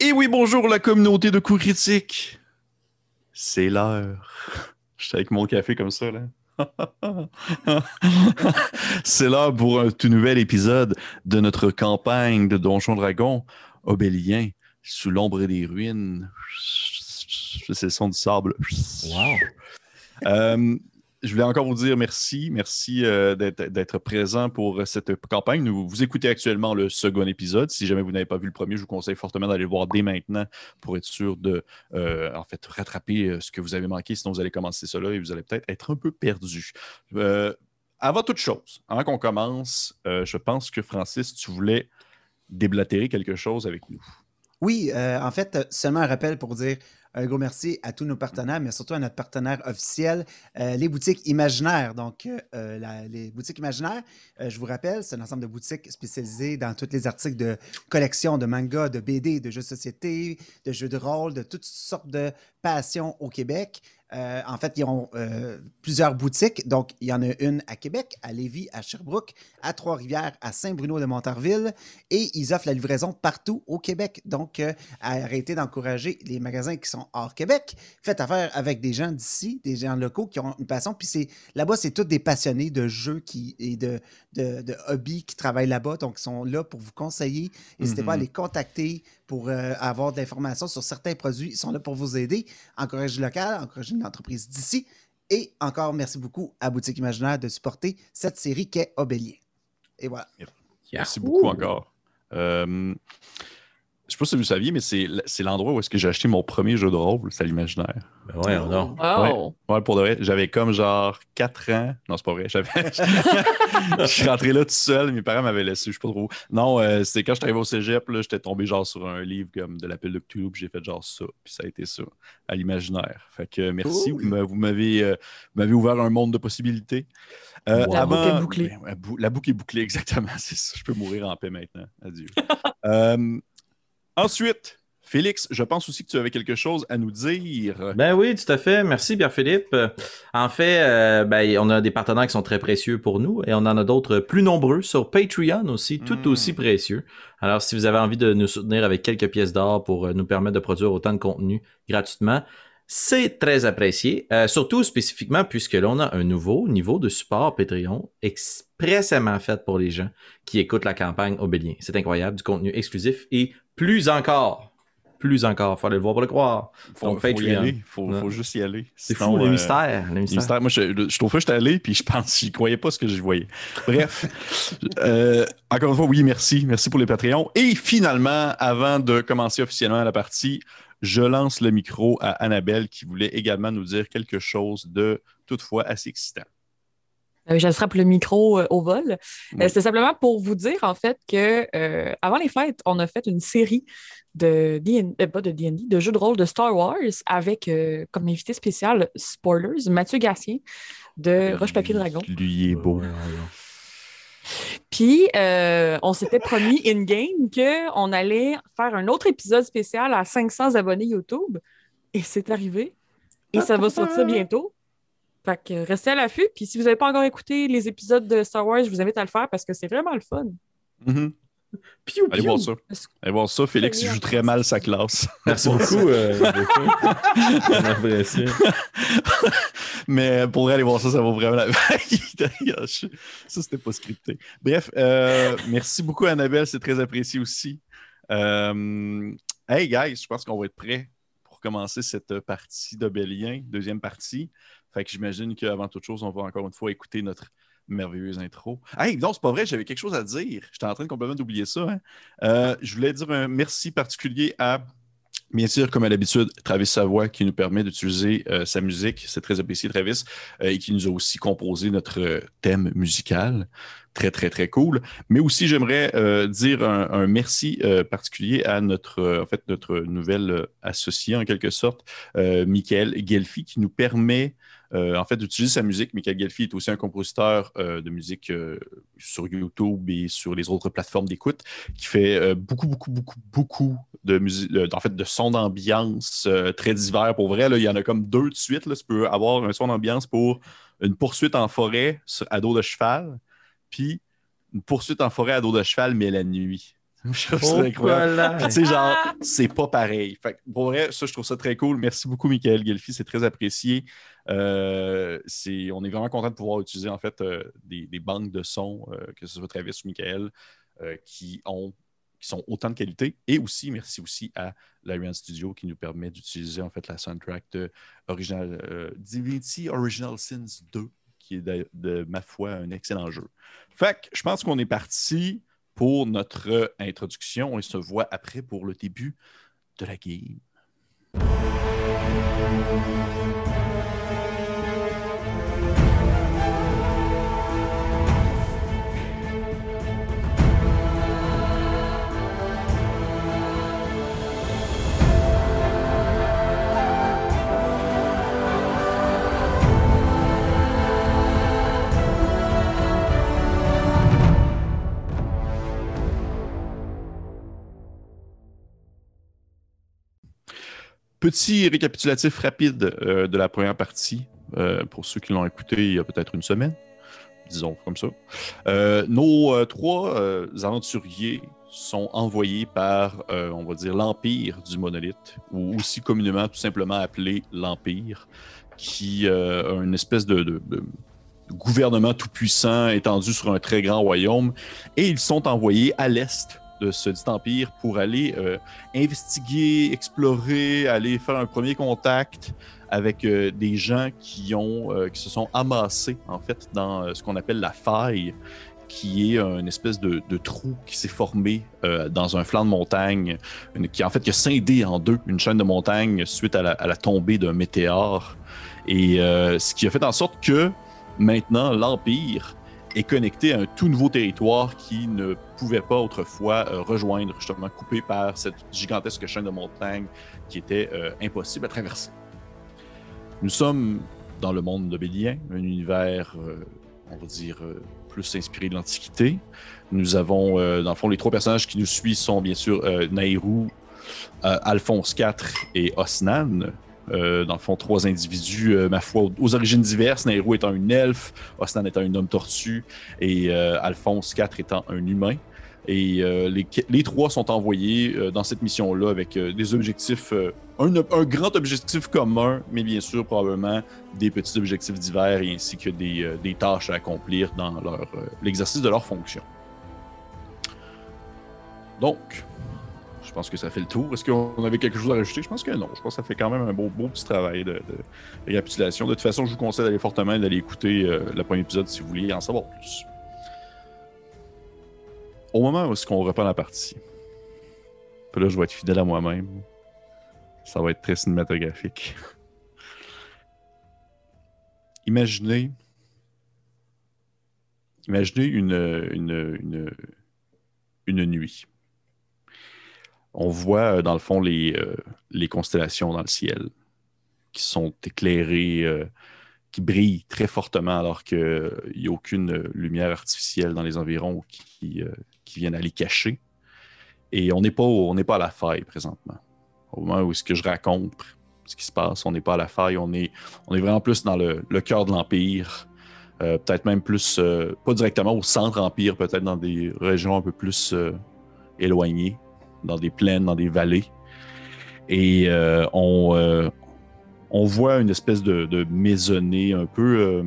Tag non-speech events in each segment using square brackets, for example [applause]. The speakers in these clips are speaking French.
Et oui, bonjour la communauté de coups critiques. C'est l'heure. [laughs] Je suis avec mon café comme ça, là. [laughs] C'est l'heure pour un tout nouvel épisode de notre campagne de Donjon Dragon, Obélien, sous l'ombre des ruines. [laughs] C'est le son du sable. Wow. Euh, je voulais encore vous dire merci. Merci euh, d'être présent pour cette campagne. Vous écoutez actuellement le second épisode. Si jamais vous n'avez pas vu le premier, je vous conseille fortement d'aller le voir dès maintenant pour être sûr de euh, en fait, rattraper euh, ce que vous avez manqué. Sinon, vous allez commencer cela et vous allez peut-être être un peu perdu. Avant toute chose, avant qu'on commence, je pense que Francis, tu voulais déblatérer quelque chose avec nous. Oui, en fait, seulement un rappel pour dire un gros merci à tous nos partenaires, mais surtout à notre partenaire officiel, euh, les boutiques imaginaires. Donc, euh, euh, les boutiques imaginaires, je vous rappelle, c'est un ensemble de boutiques spécialisées dans tous les articles de collection, de manga, de BD, de jeux de société, de jeux de rôle, de toutes sortes de passions au Québec. Euh, en fait, ils ont euh, plusieurs boutiques. Donc, il y en a une à Québec, à Lévis, à Sherbrooke, à Trois-Rivières, à Saint-Bruno de Montarville. Et ils offrent la livraison partout au Québec. Donc, euh, arrêtez d'encourager les magasins qui sont hors Québec. Faites affaire avec des gens d'ici, des gens locaux qui ont une passion. Puis c'est là-bas, c'est tous des passionnés de jeux qui, et de, de, de hobbies qui travaillent là-bas. Donc, ils sont là pour vous conseiller. N'hésitez pas à Mhm. les contacter pour avoir de l'information sur certains produits. Ils sont là pour vous aider. Encouragez le local, encouragez une entreprise d'ici. Et encore, merci beaucoup à Boutique Imaginaire de supporter cette série qu'est Obélien. Et voilà. Merci beaucoup encore. Euh, je ne sais pas si vous saviez, mais c'est c'est l'endroit où est-ce que j'ai acheté mon premier jeu de rôle, c'est à l'imaginaire. Ben ouais, non. Wow! Ouais, pour de vrai, j'avais comme genre 4 ans. Non, c'est pas vrai. [laughs] Je suis rentré là tout seul. Mes parents m'avaient laissé, je sais pas trop. où. Non, euh, c'était quand j'étais arrivé au cégep, là, j'étais tombé genre sur un livre comme de l'appel de Cthulhu, puis j'ai fait genre ça. Puis ça a été ça, à l'imaginaire. Fait que merci. Cool. Vous m'a- vous m'avez euh, vous m'avez ouvert un monde de possibilités. Euh, La boucle est bouclée. La boucle est bouclée, exactement. C'est ça. Je peux mourir en paix maintenant. Adieu. [laughs] Ensuite, Félix, je pense aussi que tu avais quelque chose à nous dire. Ben oui, tout à fait. Merci, Pierre-Philippe. En fait, euh, ben, on a des partenaires qui sont très précieux pour nous et on en a d'autres plus nombreux sur Patreon aussi, tout Mm. aussi précieux. Alors, si vous avez envie de nous soutenir avec quelques pièces d'or pour euh, nous permettre de produire autant de contenu gratuitement, c'est très apprécié. Euh, surtout spécifiquement puisque là, on a un nouveau niveau de support Patreon expressément fait pour les gens qui écoutent la campagne Obélien. C'est incroyable, du contenu exclusif et plus encore. Plus encore, faut aller le voir pour le croire. Faut, Donc, faut y aller. Faut, Ouais. faut juste y aller. C'est fou, le euh, mystère. Le le mystère. Moi, je, je trouve que j'étais allé, puis je pense j'y croyais pas ce que je voyais. Bref, [laughs] euh, encore une fois, oui, merci. Merci pour les Patreons. Et finalement, avant de commencer officiellement la partie, je lance le micro à Annabelle qui voulait également nous dire quelque chose de toutefois assez excitant. Euh, J'attrape le micro euh, au vol. Euh, Oui. C'était simplement pour vous dire, en fait, que euh, avant les fêtes, on a fait une série de D&D, euh, pas de D&D, de jeux de rôle de Star Wars avec euh, comme invité spécial, spoilers, Mathieu Gatien de Roche Papier Dragon. Lui, est beau. Puis, euh, on s'était promis in-game qu'on allait faire un autre épisode spécial à 500 abonnés YouTube. Et c'est arrivé. Et ça va sortir bientôt. Fait que restez à l'affût. Puis, si vous n'avez pas encore écouté les épisodes de Star Wars, je vous invite à le faire parce que c'est vraiment le fun. Piou, Allez voir ça. Allez voir ça. Félix, il joue très mal sa classe. [laughs] Merci beaucoup. Euh, beaucoup. On apprécie. Mais pour vrai, aller voir ça, ça vaut vraiment la [laughs] Ça, c'était pas scripté. Bref, euh, merci beaucoup, Annabelle. C'est très apprécié aussi. Euh, hey, guys, je pense qu'on va être prêts pour commencer cette partie d'Obélien, deuxième partie. Fait que j'imagine qu'avant toute chose, on va encore une fois écouter notre merveilleuse intro. Hey, non, c'est pas vrai, j'avais quelque chose à dire. J'étais en train complètement d'oublier ça. hein. Euh, je voulais dire un merci particulier à Bien sûr, comme à l'habitude, Travis Savoie qui nous permet d'utiliser euh, sa musique. C'est très apprécié, Travis, euh, et qui nous a aussi composé notre thème musical. Très, très, très cool. Mais aussi, j'aimerais dire un, merci particulier à notre, en fait, notre nouvelle associé, en quelque sorte, Michael Gelfi, qui nous permet en fait, d'utiliser sa musique. Michael Gelfi est aussi un compositeur euh, de musique euh, sur YouTube et sur les autres plateformes d'écoute, qui fait euh, beaucoup, beaucoup, beaucoup, beaucoup de musique, euh, en fait, de sons d'ambiance euh, très divers. Pour vrai, il y en a comme deux de suite. Là. Tu peux avoir un son d'ambiance pour une poursuite en forêt à dos de cheval, puis une poursuite en forêt à dos de cheval, mais la nuit. [laughs] Je trouve ça Oh, incroyable. tu sais, genre, c'est pas pareil. Fait que, pour vrai, ça, je trouve ça très cool. Merci beaucoup, Michael Gelfi. C'est très apprécié. Euh, c'est, on est vraiment content de pouvoir utiliser, en fait, euh, des, des banques de sons, euh, que ce soit Travis ou Michael, euh, qui ont qui sont autant de qualité. Et aussi, merci aussi à l'Ariane Studio qui nous permet d'utiliser, en fait, la soundtrack de Original, euh, Divinity Original Sins 2, qui est, de, de ma foi, un excellent jeu. Fait que, je pense qu'on est parti pour notre introduction. On se voit après pour le début de la game. Petit récapitulatif rapide euh, de la première partie, euh, pour ceux qui l'ont écouté il y a peut-être une semaine, disons comme ça. Euh, nos trois aventuriers sont envoyés par, on va dire, l'Empire du Monolithe, ou aussi communément tout simplement appelé l'Empire, qui a une espèce de gouvernement tout-puissant étendu sur un très grand royaume, et ils sont envoyés à l'est de ce dit empire pour aller euh, investiguer, explorer, aller faire un premier contact avec euh, des gens qui ont euh, qui se sont amassés en fait dans ce qu'on appelle la faille, qui est une espèce de, trou qui s'est formé dans un flanc de montagne, qui en fait qui a scindé en deux une chaîne de montagne suite à la, la tombée d'un météore, et ce qui a fait en sorte que maintenant l'empire est connecté à un tout nouveau territoire qui ne pouvait pas autrefois euh, rejoindre, justement coupé par cette gigantesque chaîne de montagnes qui était euh, impossible à traverser. Nous sommes dans le monde de Bélien, un univers, euh, on va dire, plus inspiré de l'Antiquité. Nous avons, dans le fond, les trois personnages qui nous suivent sont bien sûr Nairou, Alphonse IV et Osnan. Euh, dans le fond, trois individus, euh, ma foi, aux, origines diverses. Nairou étant une elfe, Osnan étant un homme tortue et euh, Alphonse IV étant un humain. Et les, trois sont envoyés dans cette mission-là avec des objectifs, un, grand objectif commun, mais bien sûr probablement des petits objectifs divers et ainsi que des, des tâches à accomplir dans l'exercice de leur fonction. Donc, pense que ça fait le tour. Est-ce qu'on avait quelque chose à rajouter? Je pense que non. Je pense que ça fait quand même un beau, petit travail de, récapitulation. De toute façon, je vous conseille d'aller fortement d'aller écouter euh, le premier épisode si vous voulez en savoir plus. Au moment où est-ce qu'on reprend la partie, là, je vais être fidèle à moi-même. Ça va être très cinématographique. Imaginez. Imaginez une, une, une, une nuit. On voit euh, dans le fond les, euh, les constellations dans le ciel qui sont éclairées, euh, qui brillent très fortement alors qu'il n'y a aucune lumière artificielle dans les environs qui, qui viennent aller cacher. Et on n'est pas, à la faille présentement. Au moment où ce que je raconte, ce qui se passe, on n'est pas à la faille, on est, on est vraiment plus dans le, cœur de l'Empire. Peut-être même plus, pas directement au centre Empire, peut-être dans des régions un peu plus éloignées, dans des plaines, dans des vallées. Et euh, on, euh, on voit une espèce de, de maisonnée un peu euh,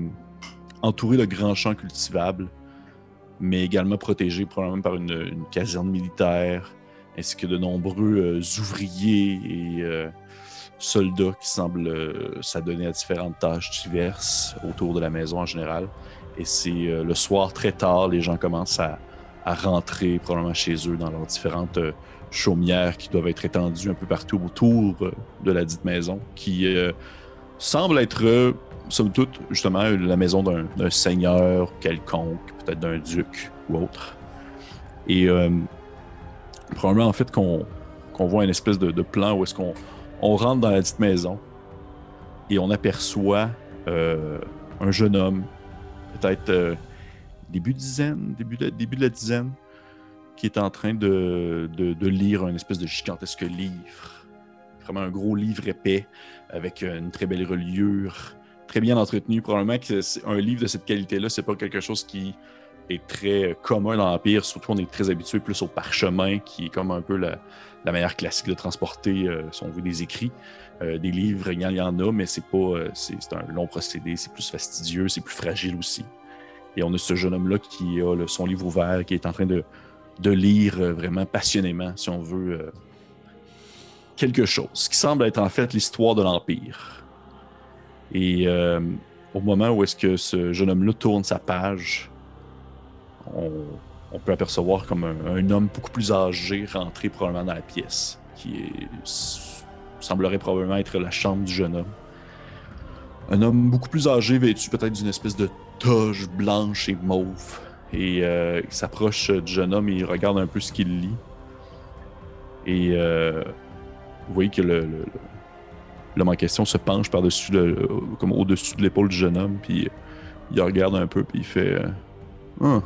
entourée de grands champs cultivables, mais également protégée probablement par une, une caserne militaire, ainsi que de nombreux ouvriers et soldats qui semblent s'adonner à différentes tâches diverses autour de la maison en général. Et c'est le soir très tard, les gens commencent à, à rentrer probablement chez eux dans leurs différentes chaumières qui doivent être étendues un peu partout autour euh, de la dite maison, qui euh, semble être, euh, somme toute, justement, la maison d'un seigneur quelconque, peut-être d'un duc ou autre. Et probablement, en fait, qu'on voit une espèce de, plan où est-ce qu'on on rentre dans la dite maison et on aperçoit un jeune homme, peut-être début dizaine, début début de la dizaine, qui est en train de, de- lire un espèce de gigantesque livre. Vraiment un gros livre épais avec une très belle reliure, très bien entretenu. Probablement que un livre de cette qualité-là, c'est pas quelque chose qui est très commun dans l'Empire. Surtout, on est très habitué plus au parchemin, qui est comme un peu la, la manière classique de transporter, euh, si on veut, des écrits. Euh, des livres, il y en a, mais c'est pas, euh, c'est un long procédé, c'est plus fastidieux, c'est plus fragile aussi. Et on a ce jeune homme-là qui a le- son livre ouvert, qui est en train de, de lire euh, vraiment passionnément, si on veut, euh, quelque chose, qui semble être en fait l'histoire de l'Empire. Et euh, au moment où est-ce que ce jeune homme-là tourne sa page, on, peut apercevoir comme un, homme beaucoup plus âgé rentrer probablement dans la pièce, qui semblerait probablement être la chambre du jeune homme. Un homme beaucoup plus âgé, vêtu peut-être d'une espèce de toge blanche et mauve. Et euh, il s'approche du jeune homme et il regarde un peu ce qu'il lit. Et euh, vous voyez que le, l'homme en question se penche par-dessus, le, comme au-dessus de l'épaule du jeune homme, puis il regarde un peu, puis il fait euh, Ah.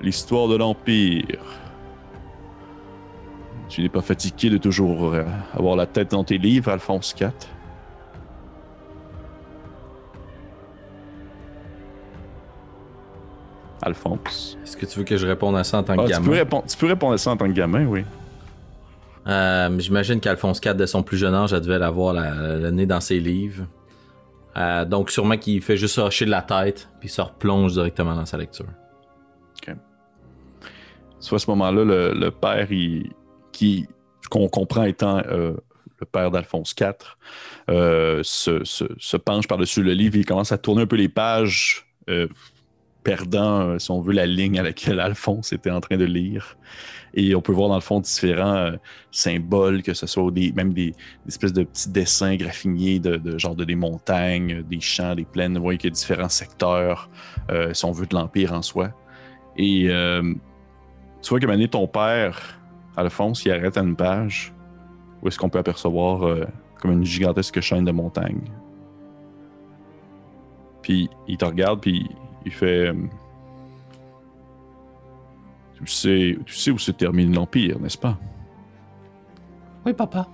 L'histoire de l'Empire. Tu n'es pas fatigué de toujours euh, avoir la tête dans tes livres, Alphonse IV Alphonse. Est-ce que tu veux que je réponde à ça en tant que Ah, tu, gamin? peux répondre, tu peux répondre à ça en tant que gamin, oui. Euh, J'imagine qu'Alphonse IV, de son plus jeune âge, elle devait l'avoir la- le nez dans ses livres. Euh, donc, sûrement qu'il fait juste hocher de la tête, puis se replonge directement dans sa lecture. Soit à ce moment-là, le, le père, il- qui qu'on comprend étant euh, le père d'Alphonse IV, euh, se, se- se penche par-dessus le livre et il commence à tourner un peu les pages, euh, perdant, euh, si on veut, la ligne à laquelle Alphonse était en train de lire. Et on peut voir dans le fond différents euh, symboles, que ce soit des, même des, espèces de petits dessins graffinés de, genre de des montagnes, des champs, des plaines. Vous voyez qu'il y a différents secteurs, euh, si on veut, de l'Empire en soi. Et euh, tu vois que Mané, ton père, Alphonse, il arrête à une page où est-ce qu'on peut apercevoir comme une gigantesque chaîne de montagnes. Puis il te regarde, puis il fait. euh, Tu sais, tu sais où se termine l'Empire, n'est-ce pas? Oui, papa.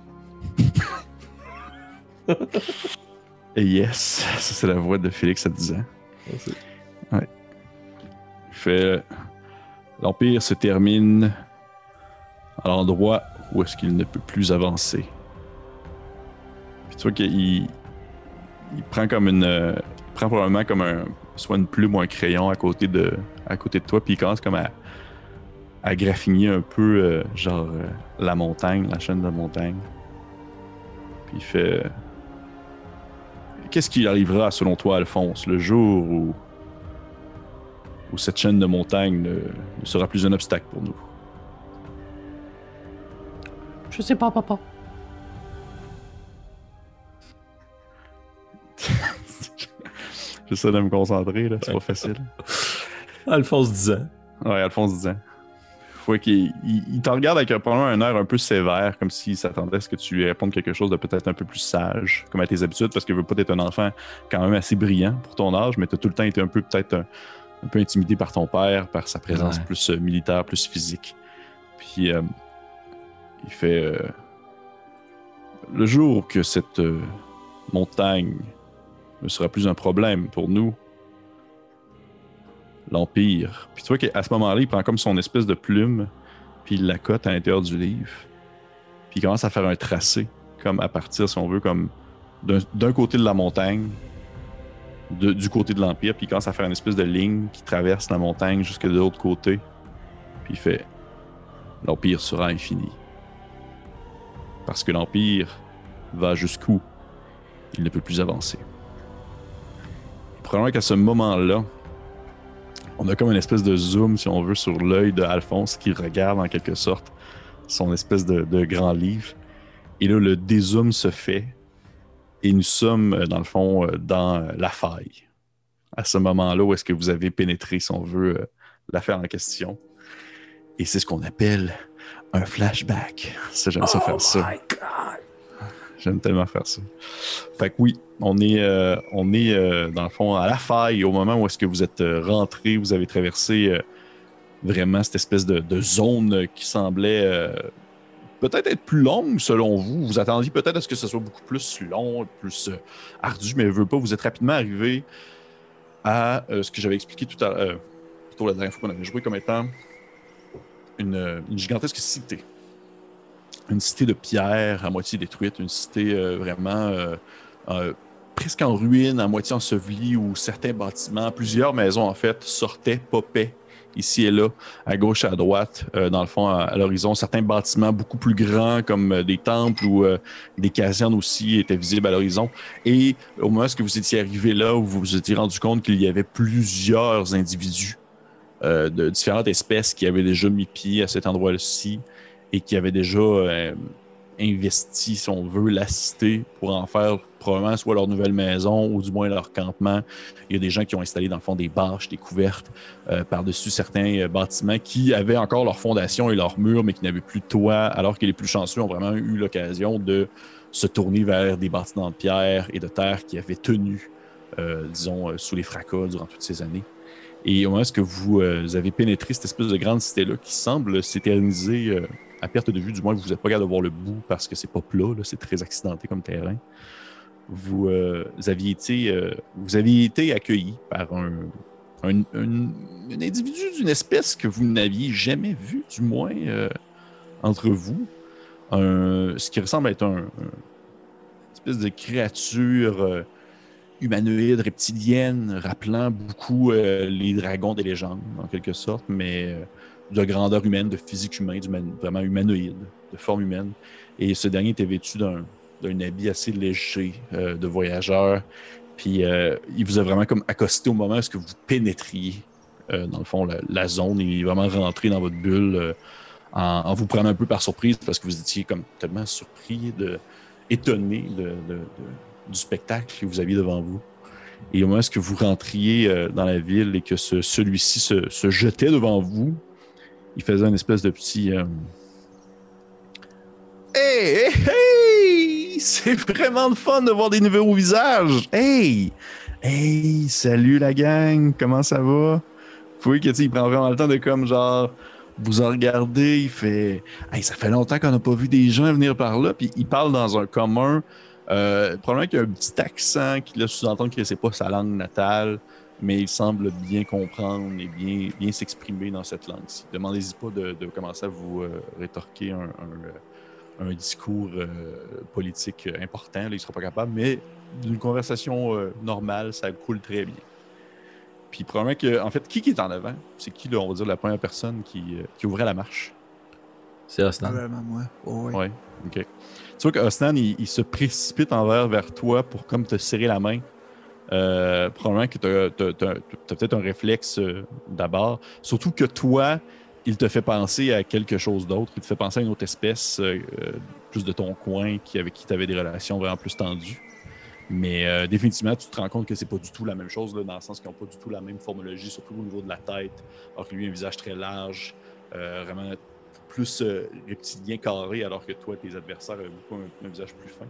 [laughs] Et yes, ça c'est la voix de Félix à 10 ans. Ouais. Il fait L'Empire se termine à l'endroit où est-ce qu'il ne peut plus avancer. Puis tu vois qu'il il prend comme une. euh, il prend probablement comme un. Soit une plume ou un crayon à côté de, à côté de toi, puis il commence comme à, à graffiner un peu, euh, genre, euh, la montagne, la chaîne de la montagne. Puis il fait. Qu'est-ce qui arrivera, selon toi, Alphonse, le jour où, où cette chaîne de montagnes ne, ne sera plus un obstacle pour nous? Je sais pas, papa. [laughs] J'essaie de me concentrer, là. C'est pas facile. [laughs] Alphonse 10 ans. Ouais, Alphonse disant. Faut qu'il il, il te regarde avec un, probablement un air un peu sévère, comme s'il s'attendait à ce que tu lui répondes quelque chose de peut-être un peu plus sage, comme à tes habitudes, parce qu'il veut pas être un enfant quand même assez brillant pour ton âge, mais tu as tout le temps été un peu peut-être un, un peu intimidé par ton père, par sa présence Ouais. plus euh, militaire, plus physique. Puis euh, il fait euh, le jour que cette montagne ne sera plus un problème pour nous, l'Empire. Puis tu vois qu'à ce moment-là, il prend comme son espèce de plume, puis il la cote à l'intérieur du livre. Puis il commence à faire un tracé, comme à partir, si on veut, comme d'un côté de la montagne, du côté de l'Empire, puis il commence à faire une espèce de ligne qui traverse la montagne jusque de l'autre côté. Puis il fait L'Empire sera infini. Parce que l'Empire va jusqu'où? Il ne peut plus avancer. Probablement qu'à ce moment-là, on a comme une espèce de zoom, si on veut, sur l'œil de Alphonse qui regarde en quelque sorte son espèce de, de grand livre. Et là, le dézoom se fait et nous sommes, euh, dans le fond, euh, dans euh, la faille. À ce moment-là où est-ce que vous avez pénétré, si on veut, l'affaire en question. Et c'est ce qu'on appelle un flashback. Ça, j'aime ça faire ça. J'aime tellement faire ça. Fait que oui, on est, euh, on est euh, dans le fond à la faille au moment où est-ce que vous êtes euh, rentré, vous avez traversé vraiment cette espèce de, zone qui semblait peut-être être plus longue selon vous. Vous attendiez peut-être à ce que ce soit beaucoup plus long, plus ardu, mais veut pas. Vous êtes rapidement arrivé à ce que j'avais expliqué tout à l'heure, plutôt la dernière fois qu'on avait joué comme étant une gigantesque cité. Une cité de pierre à moitié détruite, une cité euh, vraiment euh, euh, presque en ruine, à moitié ensevelie, où certains bâtiments, plusieurs maisons en fait, sortaient, popaient ici et là, à gauche à droite, dans le fond, à, l'horizon. Certains bâtiments beaucoup plus grands, comme des temples ou des casernes aussi, étaient visibles à l'horizon. Et au moment où vous étiez arrivé là, vous vous étiez rendu compte qu'il y avait plusieurs individus de différentes espèces qui avaient déjà mis pied à cet endroit-ci et qui avaient déjà euh, investi, si on veut, la cité pour en faire probablement soit leur nouvelle maison ou du moins leur campement. Il y a des gens qui ont installé dans le fond des bâches, des couvertes euh, par-dessus certains euh, bâtiments qui avaient encore leur fondation et leurs murs, mais qui n'avaient plus de toit, alors que les plus chanceux ont vraiment eu l'occasion de se tourner vers des bâtiments de pierre et de terre qui avaient tenu, disons, sous les fracas durant toutes ces années. Et au moment où vous, vous avez pénétré cette espèce de grande cité-là qui semble s'éterniser à perte de vue, du moins vous n'êtes pas capable de voir le bout parce que c'est pas plat, c'est très accidenté comme terrain. Vous, euh, vous aviez été, euh, aviez été accueilli par un, individu d'une espèce que vous n'aviez jamais vu, du moins euh, entre vous. Ce qui ressemble à être un, un- une espèce de créature humanoïde, reptilienne, rappelant beaucoup les dragons des légendes, en quelque sorte, mais de grandeur humaine, de physique humaine, d'humaine- vraiment humanoïde, de forme humaine. Et ce dernier était vêtu d'un habit assez léger euh, de voyageur. Puis euh, il vous a vraiment comme accosté au moment où que vous pénétriez, euh, dans le fond, la, la zone. Il est vraiment rentré dans votre bulle en, vous prenant un peu par surprise parce que vous étiez comme tellement surpris, de, étonné du spectacle que vous aviez devant vous. Et au moment où vous rentriez dans la ville et que ce- celui-ci se jetait devant vous, il faisait une espèce de petit... euh, Hey, hey! [laughs] C'est vraiment le fun de voir des nouveaux visages! Hey! Hey! Salut la gang! Comment ça va? Vous voyez que, il prend vraiment le temps de comme genre vous en regarder, il fait Hey, ça fait longtemps qu'on n'a pas vu des gens venir par là, puis il parle dans un commun. Euh, probablement qu'il a un petit accent qui laisse sous-entendre que c'est pas sa langue natale, mais il semble bien comprendre et bien, bien s'exprimer dans cette langue-ci. Demandez-y pas de, de commencer à vous euh, rétorquer un, un, euh, un discours euh, politique important, là, il sera pas capable, mais d'une conversation euh, normale, ça coule très bien. Puis probablement que, en fait, qui qui est en avant? C'est qui, là, on va dire, la première personne qui, euh, qui ouvrait la marche? C'est Osnan. Probablement moi. Oh, oui. Ouais, ok. Tu vois qu'Osnan, il, il se précipite envers vers toi pour comme te serrer la main. Euh, probablement que tu as, peut-être un réflexe euh, d'abord. Surtout que toi, il te fait penser à quelque chose d'autre. Il te fait penser à une autre espèce, euh, euh, plus de ton coin, avec qui tu avais des relations vraiment plus tendues. Mais définitivement, tu te rends compte que c'est pas du tout la même chose, dans le sens qu'ils n'ont pas du tout la même formologie, surtout au niveau de la tête. Alors que lui, un visage très large, vraiment plus euh, reptilien carré, alors que toi, tes adversaires avaient beaucoup un, visage plus fin.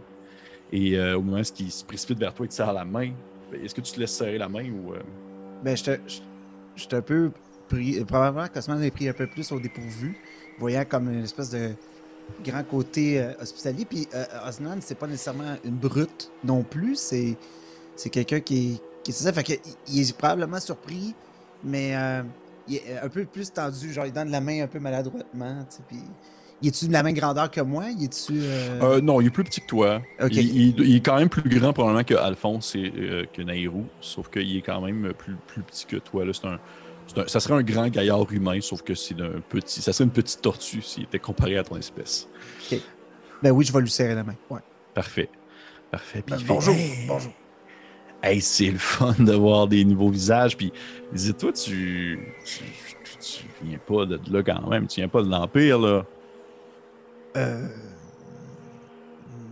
Et au moment où il se précipite vers toi et te serre la main, est-ce que tu te laisses serrer la main ou. euh, Ben, j'étais j'étais un peu pris. Probablement qu'Osman est pris un peu plus au dépourvu, voyant comme une espèce de grand côté euh, hospitalier. Puis euh, Osnan, c'est pas nécessairement une brute non plus. C'est c'est quelqu'un qui. Qui ça. Fait que, il est probablement surpris, mais euh, il est un peu plus tendu. Genre, il donne la main un peu maladroitement. Puis. Il est-tu de la même grandeur que moi? Il euh, Euh, non, il est plus petit que toi. Ok. Il, il- il est quand même plus grand probablement que Alphonse et euh, que Nairou, sauf qu'il est quand même plus, plus petit que toi. Là. Un, ça serait un grand gaillard humain, sauf que c'est un petit. Ça serait une petite tortue s'il était comparé à ton espèce. Ben oui, je vais lui serrer la main. Ouais. Parfait. Parfait. Puis Ben, bonjour. Hey! Bonjour. Hey, c'est le fun de voir des nouveaux visages. Puis, il disait, toi, tu, tu, tu- tu viens pas de là quand même. Tu viens pas de l'Empire, là. Euh...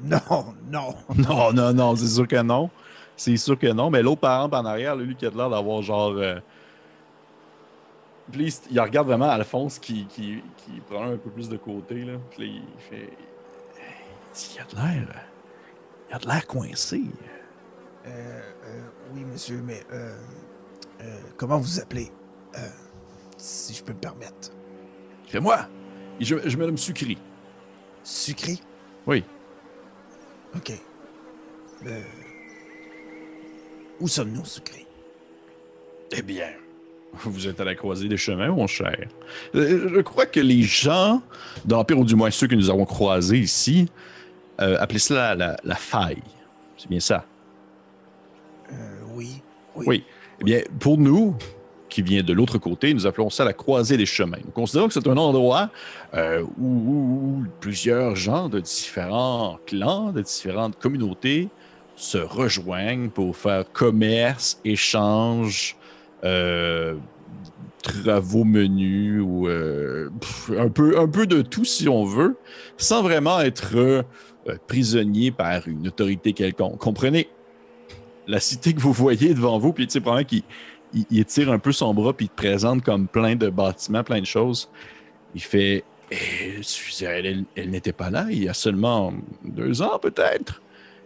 Non, non. [laughs] Non, non, non, c'est sûr que non. C'est sûr que non. Mais l'autre parent en arrière, lui qui a l'air d'avoir genre. euh, Puis il regarde vraiment Alphonse qui, qui, qui prend un peu plus de côté. Là. Puis là, il fait. Il a de l'air. Il a de l'air coincé. Euh, euh, oui, monsieur, mais comment vous vous appelez? Si je peux me permettre. Fait moi. Je, je me Sucri. Sucré? Oui. Ok. Euh, où sommes-nous, sucré? Eh bien, vous êtes à la croisée des chemins, mon cher. Euh, Je crois que les gens d'Empire, ou du moins ceux que nous avons croisés ici, euh, appelaient cela la, la faille. C'est bien ça? Euh, oui. Oui. Eh bien, pour nous, qui vient de l'autre côté, nous appelons ça la croisée des chemins. Nous considérons que c'est un endroit euh, où, plusieurs gens de différents clans, de différentes communautés se rejoignent pour faire commerce, échange, euh, travaux menus ou euh, un, peu, un peu de tout si on veut, sans vraiment être prisonnier par une autorité quelconque. Comprenez? La cité que vous voyez devant vous, puis tu sais, probablement qu'il il, il étire un peu son bras, puis il te présente comme plein de bâtiments, plein de choses. Il fait Eh, elle, elle- n'était pas là il y a seulement deux ans, peut-être?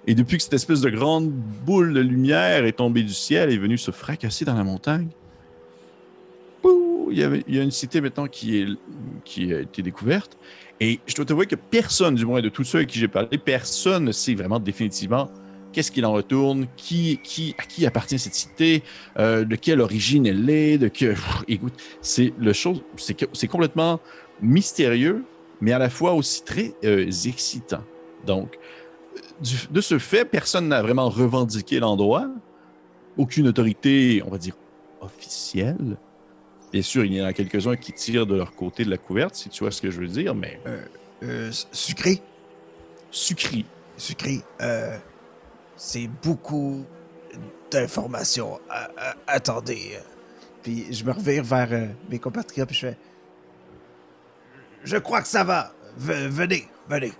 Et depuis que cette espèce de grande boule de lumière est tombée du ciel et est venue se fracasser dans la montagne, il y, a une cité maintenant qui a été découverte. Et je dois t'avouer que personne, du moins de tous ceux à qui j'ai parlé, personne ne sait vraiment définitivement qu'est-ce qu'il en retourne, qui, qui, à qui appartient cette cité, euh, de quelle origine elle est, de que. Pff, écoute, c'est le chose, c'est complètement mystérieux, mais à la fois aussi très euh, excitant. Donc, euh, du- de ce fait, personne n'a vraiment revendiqué l'endroit. Aucune autorité, on va dire, officielle. Bien sûr, il y en a quelques-uns qui tirent de leur côté de la couverte, si tu vois ce que je veux dire, mais Euh, sucré. sucré. Sucré. C'est beaucoup d'informations. Attendez. Puis je me revire vers euh, mes compatriotes je fais. Je crois que ça va. V- venez, venez.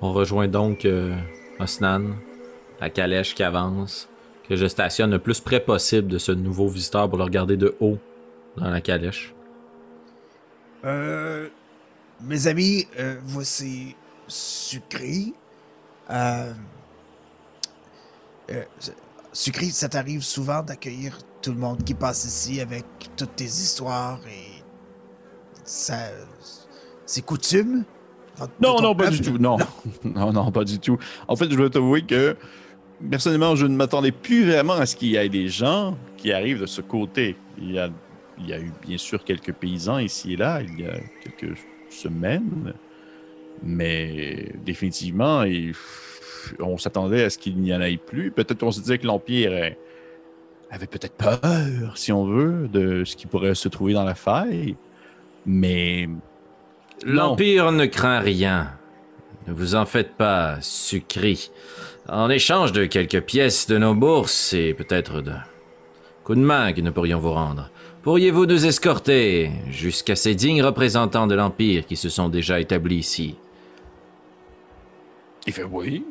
On rejoint donc euh, Osnan, la calèche qui avance, que je stationne le plus près possible de ce nouveau visiteur pour le regarder de haut dans la calèche. Euh, mes amis, euh, voici Sucré. Euh, euh, Sucré, ça t'arrive souvent d'accueillir tout le monde qui passe ici avec toutes tes histoires et ça, c'est coutume? Non, non, pas peuple? du tout. Non. [laughs] non, non, pas du tout. En fait, je dois t'avouer que personnellement, je ne m'attendais plus vraiment à ce qu'il y ait des gens qui arrivent de ce côté. Il y a, il y a eu bien sûr quelques paysans ici et là, il y a quelques semaines, mais définitivement, il- on s'attendait à ce qu'il n'y en ait plus. Peut-être qu'on se disait que l'Empire avait peut-être peur, si on veut, de ce qui pourrait se trouver dans la faille. Mais. L'Empire ne craint rien. Ne vous en faites pas, sucré. En échange de quelques pièces de nos bourses et peut-être de coups de main que nous pourrions vous rendre, pourriez-vous nous escorter jusqu'à ces dignes représentants de l'Empire qui se sont déjà établis ici? Il fait oui,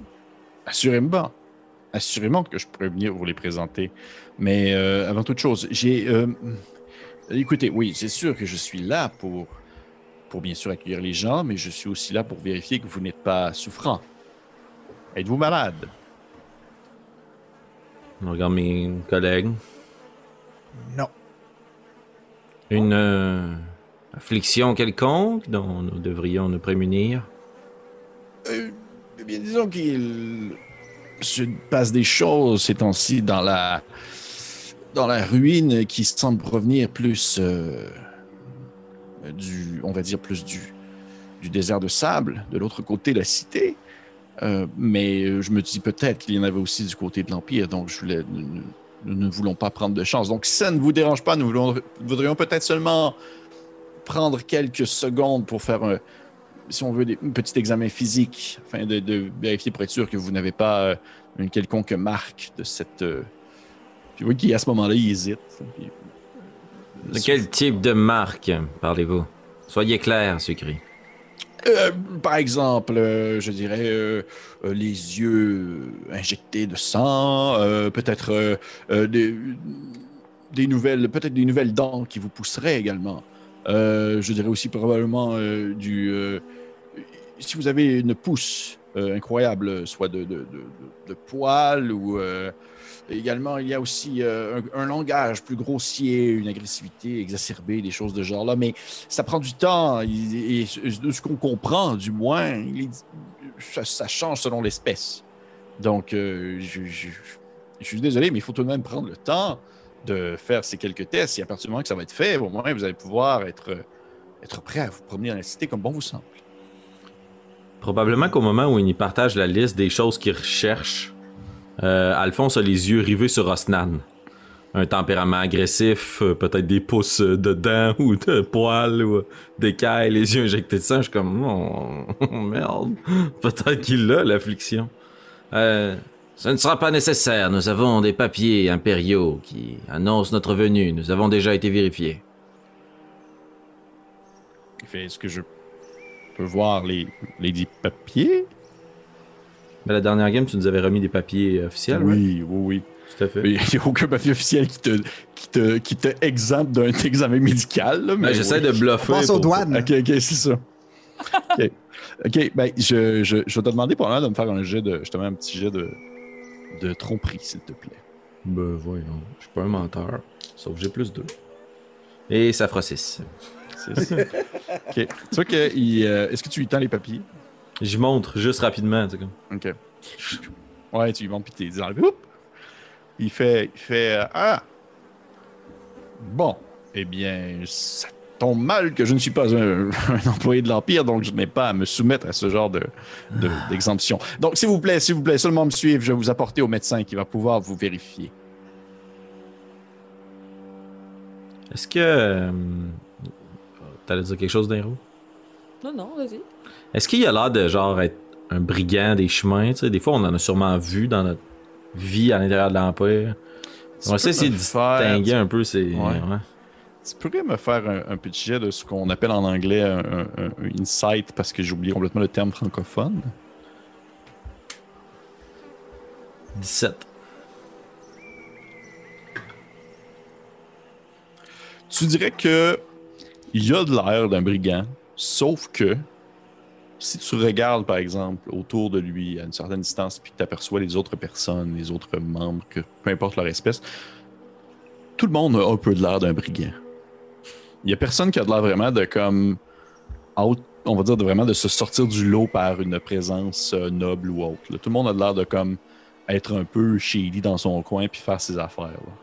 assurément. Assurément que je pourrais venir vous les présenter. Mais euh, avant toute chose, j'ai. euh, écoutez, oui, c'est sûr que je suis là pour, pour bien sûr accueillir les gens, mais je suis aussi là pour vérifier que vous n'êtes pas souffrant. Êtes-vous malade? Je regarde mes collègues. Non. Une euh, affliction quelconque dont nous devrions nous prémunir? Euh, bien, disons qu'il se passe des choses ces temps-ci dans la dans la ruine qui semble provenir plus euh, du, on va dire plus du du désert de sable, de l'autre côté de la cité. Euh, mais je me dis peut-être qu'il y en avait aussi du côté de l'Empire, donc nous, ne voulons pas prendre de chance. Donc si ça ne vous dérange pas, nous voudrions peut-être seulement prendre quelques secondes pour faire un, si on veut, des, un petit examen physique, afin de, de vérifier pour être sûr que vous n'avez pas euh, une quelconque marque de cette. euh, Puis oui, qui à ce moment-là, il hésite. Puis, De quel type de marque parlez-vous? Soyez clair, sucré. Euh, par exemple, euh, je dirais euh, les yeux injectés de sang, peut-être des, des nouvelles, peut-être des nouvelles dents qui vous pousseraient également. Euh, je dirais aussi probablement euh, du, euh, si vous avez une pousse incroyable, soit de, de, poils ou également il y a aussi un, langage plus grossier, une agressivité exacerbée, des choses de ce genre là, mais ça prend du temps et, de ce qu'on comprend, du moins, ça, change selon l'espèce. Donc, je suis désolé, mais il faut tout de même prendre le temps de faire ces quelques tests. Et à partir du moment que ça va être fait, au moins, vous allez pouvoir être, être prêt à vous promener dans la cité comme bon vous semble. Probablement qu'au moment où il partage la liste des choses qu'il recherche, euh, Alphonse a les yeux rivés sur Osnan. Un tempérament agressif, euh, peut-être des pouces de dents ou de poils ou d'écailles, les yeux injectés de sang. Je suis comme, oh, [laughs] merde, peut-être qu'il a l'affliction. Euh, ce ne sera pas nécessaire, nous avons des papiers impériaux qui annoncent notre venue. Nous avons déjà été vérifiés. Est-ce que je peux voir les, les dix papiers? Mais la dernière game, tu nous avais remis des papiers officiels. Oui, oui, oui. Tout à fait. Il n'y a aucun papier officiel qui te, qui te, qui te exempte d'un [laughs] examen médical. là, mais Ben, J'essaie oui. de bluffer. Pense aux pour- douanes. Ok, ok, c'est ça. ok, ok, ben, je, je, je vais te demander pour de me faire un jet de, justement, un petit jet de, de tromperie, s'il te plaît. Ben voyons, je suis pas un menteur. Sauf que j'ai plus deux. Et ça fera 6. C'est ça. ok. Tu vois que, il, euh, est-ce que tu lui tends les papiers? J'y montre juste rapidement, tu sais comme. Ok. Ouais, tu lui montres, puis enlève. Oup! Il fait, il fait, euh, ah! Bon, eh bien, ça tombe mal que je ne suis pas un, [laughs] un employé de l'Empire, donc je n'ai pas à me soumettre à ce genre de, de- d'exemption. Donc, s'il vous plaît, s'il vous plaît, seulement me suivre, je vais vous apporter au médecin qui va pouvoir vous vérifier. Est-ce que. euh, T'allais dire quelque chose, Dairo? Non, non, vas-y. Est-ce qu'il a l'air de genre être un brigand des chemins? Tu sais, des fois, on en a sûrement vu dans notre vie à l'intérieur de l'Empire. On va essayer de distinguer un peu ces. Ouais. ouais. Tu pourrais me faire un, un petit jet de ce qu'on appelle en anglais un, un- un insight, parce que j'ai oublié complètement le terme francophone? 17. Tu dirais que il y a de l'air d'un brigand, sauf que si tu regardes, par exemple, autour de lui à une certaine distance, puis que tu aperçois les autres personnes, les autres membres, que peu importe leur espèce, tout le monde a un peu de l'air d'un brigand. Il y a personne qui a de l'air vraiment de comme out- on va dire de vraiment de se sortir du lot par une présence euh, noble ou autre. là. Tout le monde a de l'air de comme être un peu shady dans son coin puis faire ses affaires. là.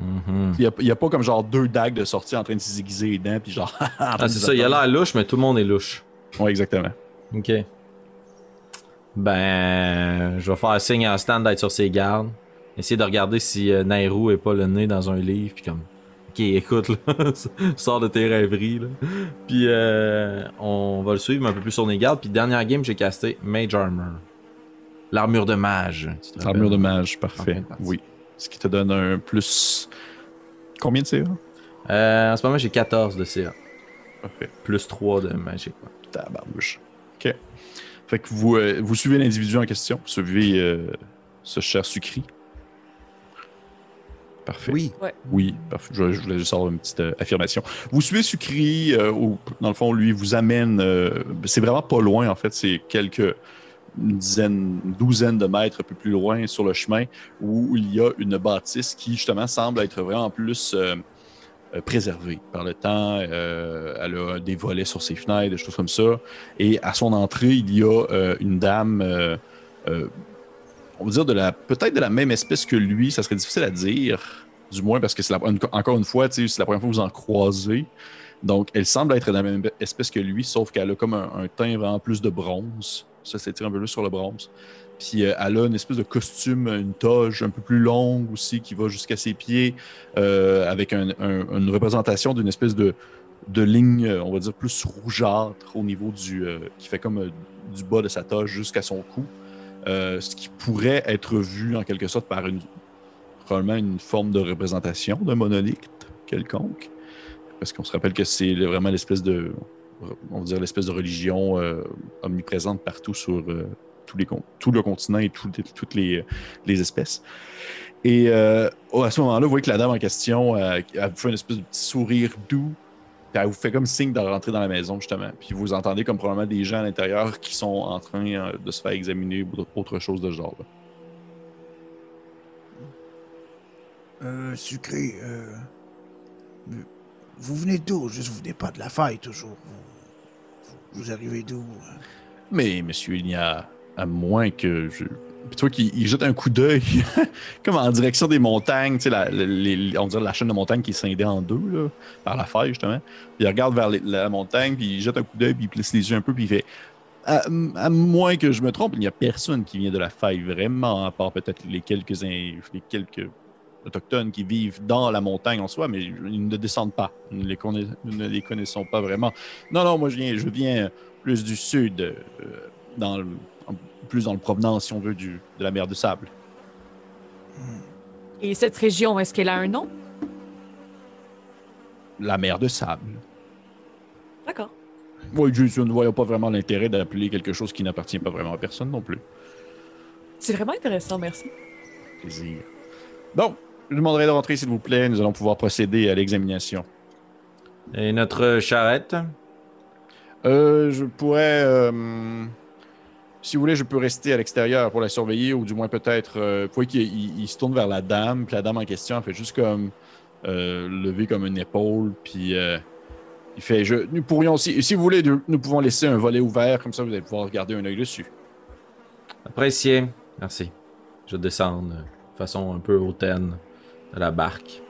Mhm. Il n'y a, pas comme genre deux dagues de sortie en train de se déguiser les dents, puis genre. [laughs] Ah, c'est ça, il a l'air louche, mais tout le monde est louche. Ouais, exactement. Ok. Ben, je vais faire signe à Stan d'être sur ses gardes. Essayer de regarder si euh, Nairou est pas le nez dans un livre, puis comme, ok, écoute, là, [laughs] sors de tes rêveries, là. Puis euh, on va le suivre un peu plus sur les gardes. Puis dernière game, j'ai casté Mage Armor. L'armure de mage. tu te Armure de mage, parfait. Oui. Ce qui te donne un plus. Combien de CA Euh, en ce moment, j'ai 14 de CA. Parfait. Plus 3 de magie, quoi. Tabarnouche. OK. Fait que vous, euh, vous suivez l'individu en question. Vous suivez euh, ce cher Sucri. Parfait. Oui. Oui, parfait. Je, je voulais juste avoir une petite euh, affirmation. Vous suivez Sucri, euh, où, dans le fond, lui, vous amène. euh, c'est vraiment pas loin, en fait. C'est quelques une dizaine, une douzaine de mètres un peu plus loin sur le chemin où il y a une bâtisse qui, justement, semble être vraiment plus euh, euh, préservée par le temps. Euh, elle a des volets sur ses fenêtres, des choses comme ça. Et à son entrée, il y a euh, une dame. euh, euh, on va dire peut-être de la même espèce que lui, ça serait difficile à dire, du moins parce que c'est encore une fois, c'est la première fois que vous en croisez. Donc, elle semble être de la même espèce que lui, sauf qu'elle a comme un, teint vraiment plus de bronze. Ça s'étire un peu plus sur le bronze. Puis euh, elle a une espèce de costume, une toge un peu plus longue aussi qui va jusqu'à ses pieds, euh, avec un- un- une représentation d'une espèce de, ligne, on va dire, plus rougeâtre au niveau du. euh, qui fait comme du bas de sa toge jusqu'à son cou. Euh, ce qui pourrait être vu en quelque sorte par une probablement une forme de représentation d'un monolithe quelconque. Parce qu'on se rappelle que c'est vraiment l'espèce de on va dire l'espèce de religion euh, omniprésente partout sur euh, tous les, tout le continent et tout- toutes les, les espèces. Et oh, à ce moment-là, vous voyez que la dame en question, elle vous fait une espèce de petit sourire doux. Puis elle vous fait comme signe de rentrer dans la maison, justement. Puis vous entendez comme probablement des gens à l'intérieur qui sont en train euh, de se faire examiner ou autre chose de ce genre. là. Euh, sucré, euh, vous venez d'où? Juste, vous venez pas de la faille, toujours. Vous, vous- vous arrivez d'où? Mais monsieur, il n'y a à moins que je puis tu vois jette un coup d'œil, [laughs] comme en direction des montagnes, tu sais, la, on dirait la chaîne de montagne qui est scindée en deux, par la faille, justement. Puis il regarde vers la montagne, puis il jette un coup d'œil, puis il plisse les yeux un peu, puis il fait à, moins que je me trompe, il n'y a personne qui vient de la faille vraiment, à part peut-être les quelques, les quelques autochtones qui vivent dans la montagne en soi, mais ils ne descendent pas. Nous ne les, connaissons pas vraiment. Non, non, moi je viens, je viens plus du sud, euh, dans le- plus dans le provenance, si on veut, du, de la mer de sable. Et cette région, est-ce qu'elle a un nom? La mer de sable. D'accord. Oui, je, ne voyais pas vraiment l'intérêt d'appeler quelque chose qui n'appartient pas vraiment à personne non plus. C'est vraiment intéressant, merci. Plaisir. Donc, je vous demanderai de rentrer, s'il vous plaît. Nous allons pouvoir procéder à l'examination. Et notre charrette? Euh, je pourrais. euh, si vous voulez, je peux rester à l'extérieur pour la surveiller, ou du moins peut-être. Euh, vous voyez qu'il il- il se tourne vers la dame, puis la dame en question, elle fait juste comme. euh, lever comme une épaule, puis. euh, il fait. Je, nous pourrions aussi. Si vous voulez, nous pouvons laisser un volet ouvert, comme ça vous allez pouvoir garder un œil dessus. Apprécié. Merci. Je descends euh, de façon un peu hautaine de la barque.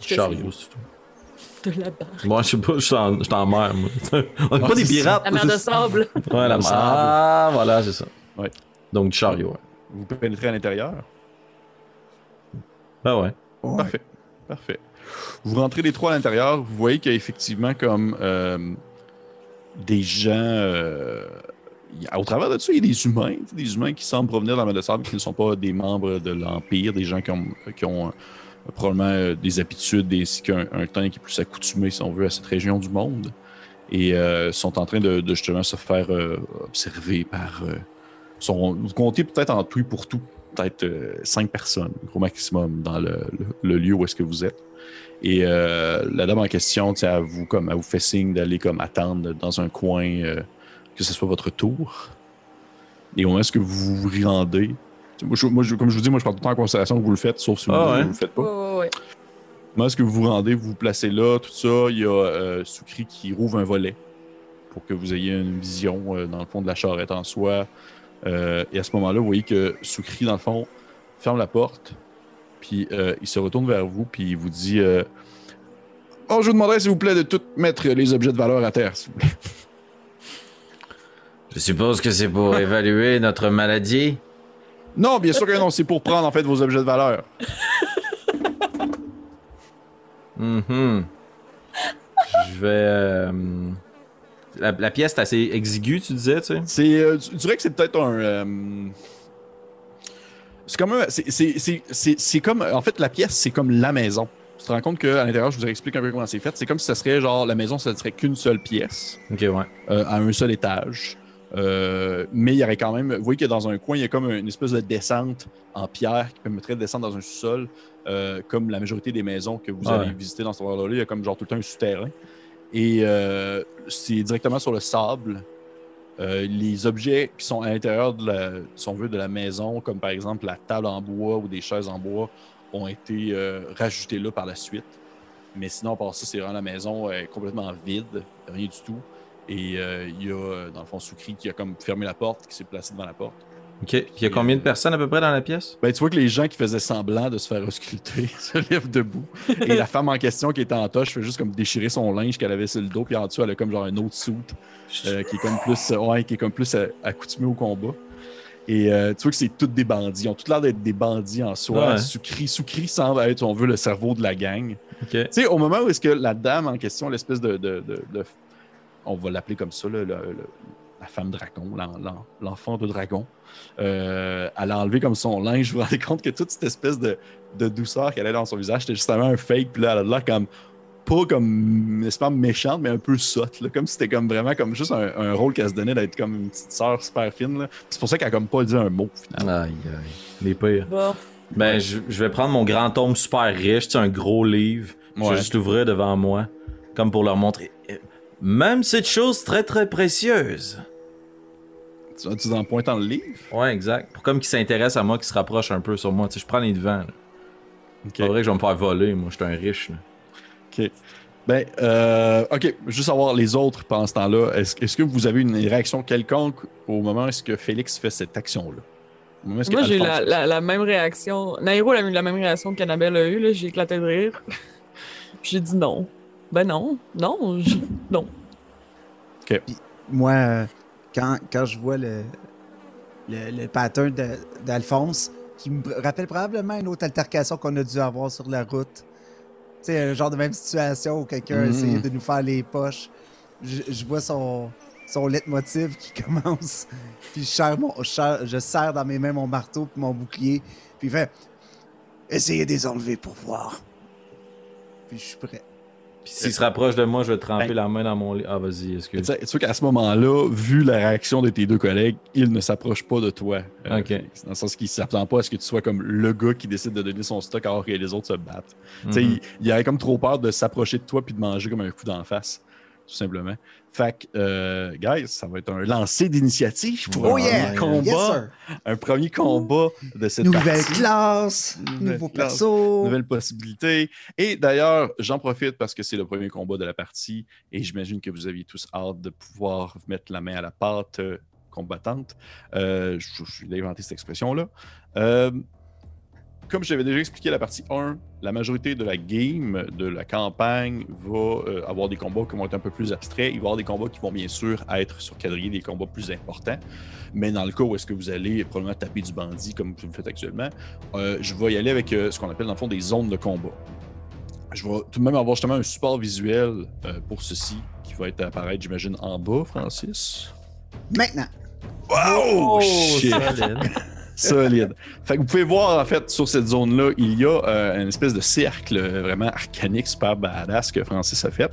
Chariot, surtout. De la barre. Moi, je sais pas, je suis en, je suis en mer, moi. [laughs] On n'est pas des pirates. La mer de sable. Ouais, la mer. Ah, voilà, c'est ça. Ouais. Donc, du chariot, ouais. Vous pénétrez à l'intérieur. Ben ouais. Ouais. Parfait. Parfait. Vous rentrez les trois à l'intérieur, vous voyez qu'il y a effectivement comme euh, des gens. euh, il y a- au travers de ça, il y a des humains, tu sais, des humains qui semblent provenir de la mer de sable, qui ne sont pas des membres de l'Empire, des gens qui ont, qui ont probablement euh, des habitudes qu'un un temps qui est plus accoutumé, si on veut, à cette région du monde. Et euh, sont en train de, justement se faire euh, observer par. vous comptez peut-être en tout et pour tout, peut-être cinq personnes, gros maximum, dans le, lieu où est-ce que vous êtes. Et la dame en question, elle vous, comme, vous fait signe d'aller comme attendre dans un coin, que ce soit votre tour. Et au moment où est-ce que vous vous rendez, je- moi, je- comme je vous dis, moi je prends tout le temps en considération que vous le faites, sauf si vous Ah ne ouais? le faites pas. Comment est-ce que vous vous rendez, vous vous placez là, tout ça, il y a euh, Soukri qui rouvre un volet pour que vous ayez une vision euh, dans le fond de la charrette en soi. Euh, et à ce moment-là, vous voyez que Soukri, dans le fond, ferme la porte, puis euh, il se retourne vers vous, puis il vous dit euh, Oh, je vous demanderais, s'il vous plaît, de tout mettre les objets de valeur à terre, s'il vous plaît. Je suppose que c'est pour [laughs] évaluer notre maladie. Non, bien sûr que non, c'est pour prendre en fait vos objets de valeur. [laughs] Mhm. Je vais. euh, La, la pièce est assez exiguë, tu disais, tu sais. C'est, euh, tu tu dirais que c'est peut-être un. euh, c'est comme c'est comme. En fait, la pièce, c'est comme la maison. Tu te rends compte qu'à l'intérieur, je vous explique un peu comment c'est fait. C'est comme si ça serait genre la maison, ça ne serait qu'une seule pièce Ok, ouais. euh, à un seul étage. Euh, mais il y aurait quand même. Vous voyez que dans un coin, il y a comme une espèce de descente en pierre qui permettrait de descendre dans un sous-sol, euh, comme la majorité des maisons que vous Ah avez ouais. visitées dans ce endroit-là. Il y a comme genre tout le temps un souterrain. Et euh, c'est directement sur le sable. Les objets qui sont à l'intérieur de la, si on veut, de la maison, comme par exemple la table en bois ou des chaises en bois, ont été rajoutés là par la suite. Mais sinon, à part ça, c'est vraiment la maison complètement vide, rien du tout. Et euh, il y a, euh, dans le fond, Soukri qui a comme fermé la porte, qui s'est placé devant la porte. Ok. Puis il y a combien de personnes à peu près dans la pièce? Ben, tu vois que les gens qui faisaient semblant de se faire ausculter [laughs] se lèvent debout. Et la femme en question qui était en toche fait juste comme déchirer son linge qu'elle avait sur le dos, puis en dessous, elle a comme genre un autre euh, qui est comme plus, euh, ouais, qui est comme plus euh, accoutumé au combat. Et euh, tu vois que c'est toutes des bandits. Ils ont tout l'air d'être des bandits en soi. Ouais. Soukri, Soukri semble être, on veut, le cerveau de la gang. Tu sais, au moment où est-ce que la dame en question, l'espèce de, de- de- de- On va l'appeler comme ça, là, le- le- la femme dragon, l'en- l'en- l'enfant de dragon, euh, elle a enlevé comme son linge. Vous vous [laughs] rendez compte que toute cette espèce de, de douceur qu'elle avait dans son visage, c'était justement un fake. Puis là, elle a l'air comme. Pas comme, n'est-ce pas, méchante, mais un peu sotte. là, comme si c'était comme vraiment comme juste un, un rôle qu'elle se donnait d'être comme une petite sœur super fine. C'est pour ça qu'elle a comme pas dit un mot, finalement. Aïe, aïe. Les pires. Bon. Ben, je, je vais prendre mon grand tome super riche, tu sais, un gros livre. Je vais juste l'ouvrir devant moi, comme pour leur montrer. Même cette chose très très précieuse. Tu, tu en pointant le livre? Ouais, exact. Pour comme qu'ils s'intéressent à moi, qu'ils se rapprochent un peu sur moi. Tu sais, je prends les devants. C'est vrai que je vais me faire voler, moi, je suis un riche. là. Ok. Ben, euh, ok, juste savoir les autres pendant ce temps-là. Est-ce que vous avez une réaction quelconque au moment où est-ce que Félix fait cette action-là? Moi, j'ai eu la, la- la même réaction. Nairo a eu la même réaction qu'Annabelle a eue. là. J'ai éclaté de rire. [laughs] Puis j'ai dit non. Ben non. Non. je- Non. Moi, euh, quand, quand je vois le, le, le pattern d'Alphonse, qui me rappelle probablement une autre altercation qu'on a dû avoir sur la route. Tu sais, un genre de même situation où quelqu'un a Mhm. essayé de nous faire les poches. Je, je vois son, son leitmotiv qui [laughs] commence. Puis je serre, mon, je, serre, je serre dans mes mains mon marteau puis mon bouclier. Puis il fait Essayez de les enlever pour voir. Puis je suis prêt. Puis s'il se rapproche de moi, je vais tremper Ben- la main dans mon lit. Ah, vas-y, excuse. tu sais qu'à ce moment-là, vu la réaction de tes deux collègues, il ne s'approche pas de toi. euh, Ok. Dans le sens qu'il ne s'attend pas à ce que tu sois comme le gars qui décide de donner son stock alors que les autres se battent. Tu sais, Mhm. il, il avait comme trop peur de s'approcher de toi puis de manger comme un coup d'en face, tout simplement. Fait que, euh, guys, ça va être un lancer d'initiative pour Oh un yeah! premier combat, Yes, un premier combat de cette Nouvelle partie. classe, Nouvelle nouveau classe, perso. Nouvelles possibilités. Et d'ailleurs, j'en profite parce que c'est le premier combat de la partie et j'imagine que vous aviez tous hâte de pouvoir mettre la main à la pâte euh, combattante. Euh, je je vais inventer cette expression-là. Euh, comme j'avais déjà expliqué à la partie 1, la majorité de la game, de la campagne, va euh, avoir des combats qui vont être un peu plus abstraits. Il va y avoir des combats qui vont bien sûr être sur quadrillé, des combats plus importants. Mais dans le cas où est-ce que vous allez probablement taper du bandit comme vous le faites actuellement, euh, je vais y aller avec euh, ce qu'on appelle dans le fond des zones de combat. Je vais tout de même avoir justement un support visuel euh, pour ceci qui va être apparaître, j'imagine, en bas, Francis. Maintenant, Oh, shit! Solide. Fait que vous pouvez voir, en fait, sur cette zone-là, il y a euh, une espèce de cercle euh, vraiment arcanique, super badass que Francis a fait.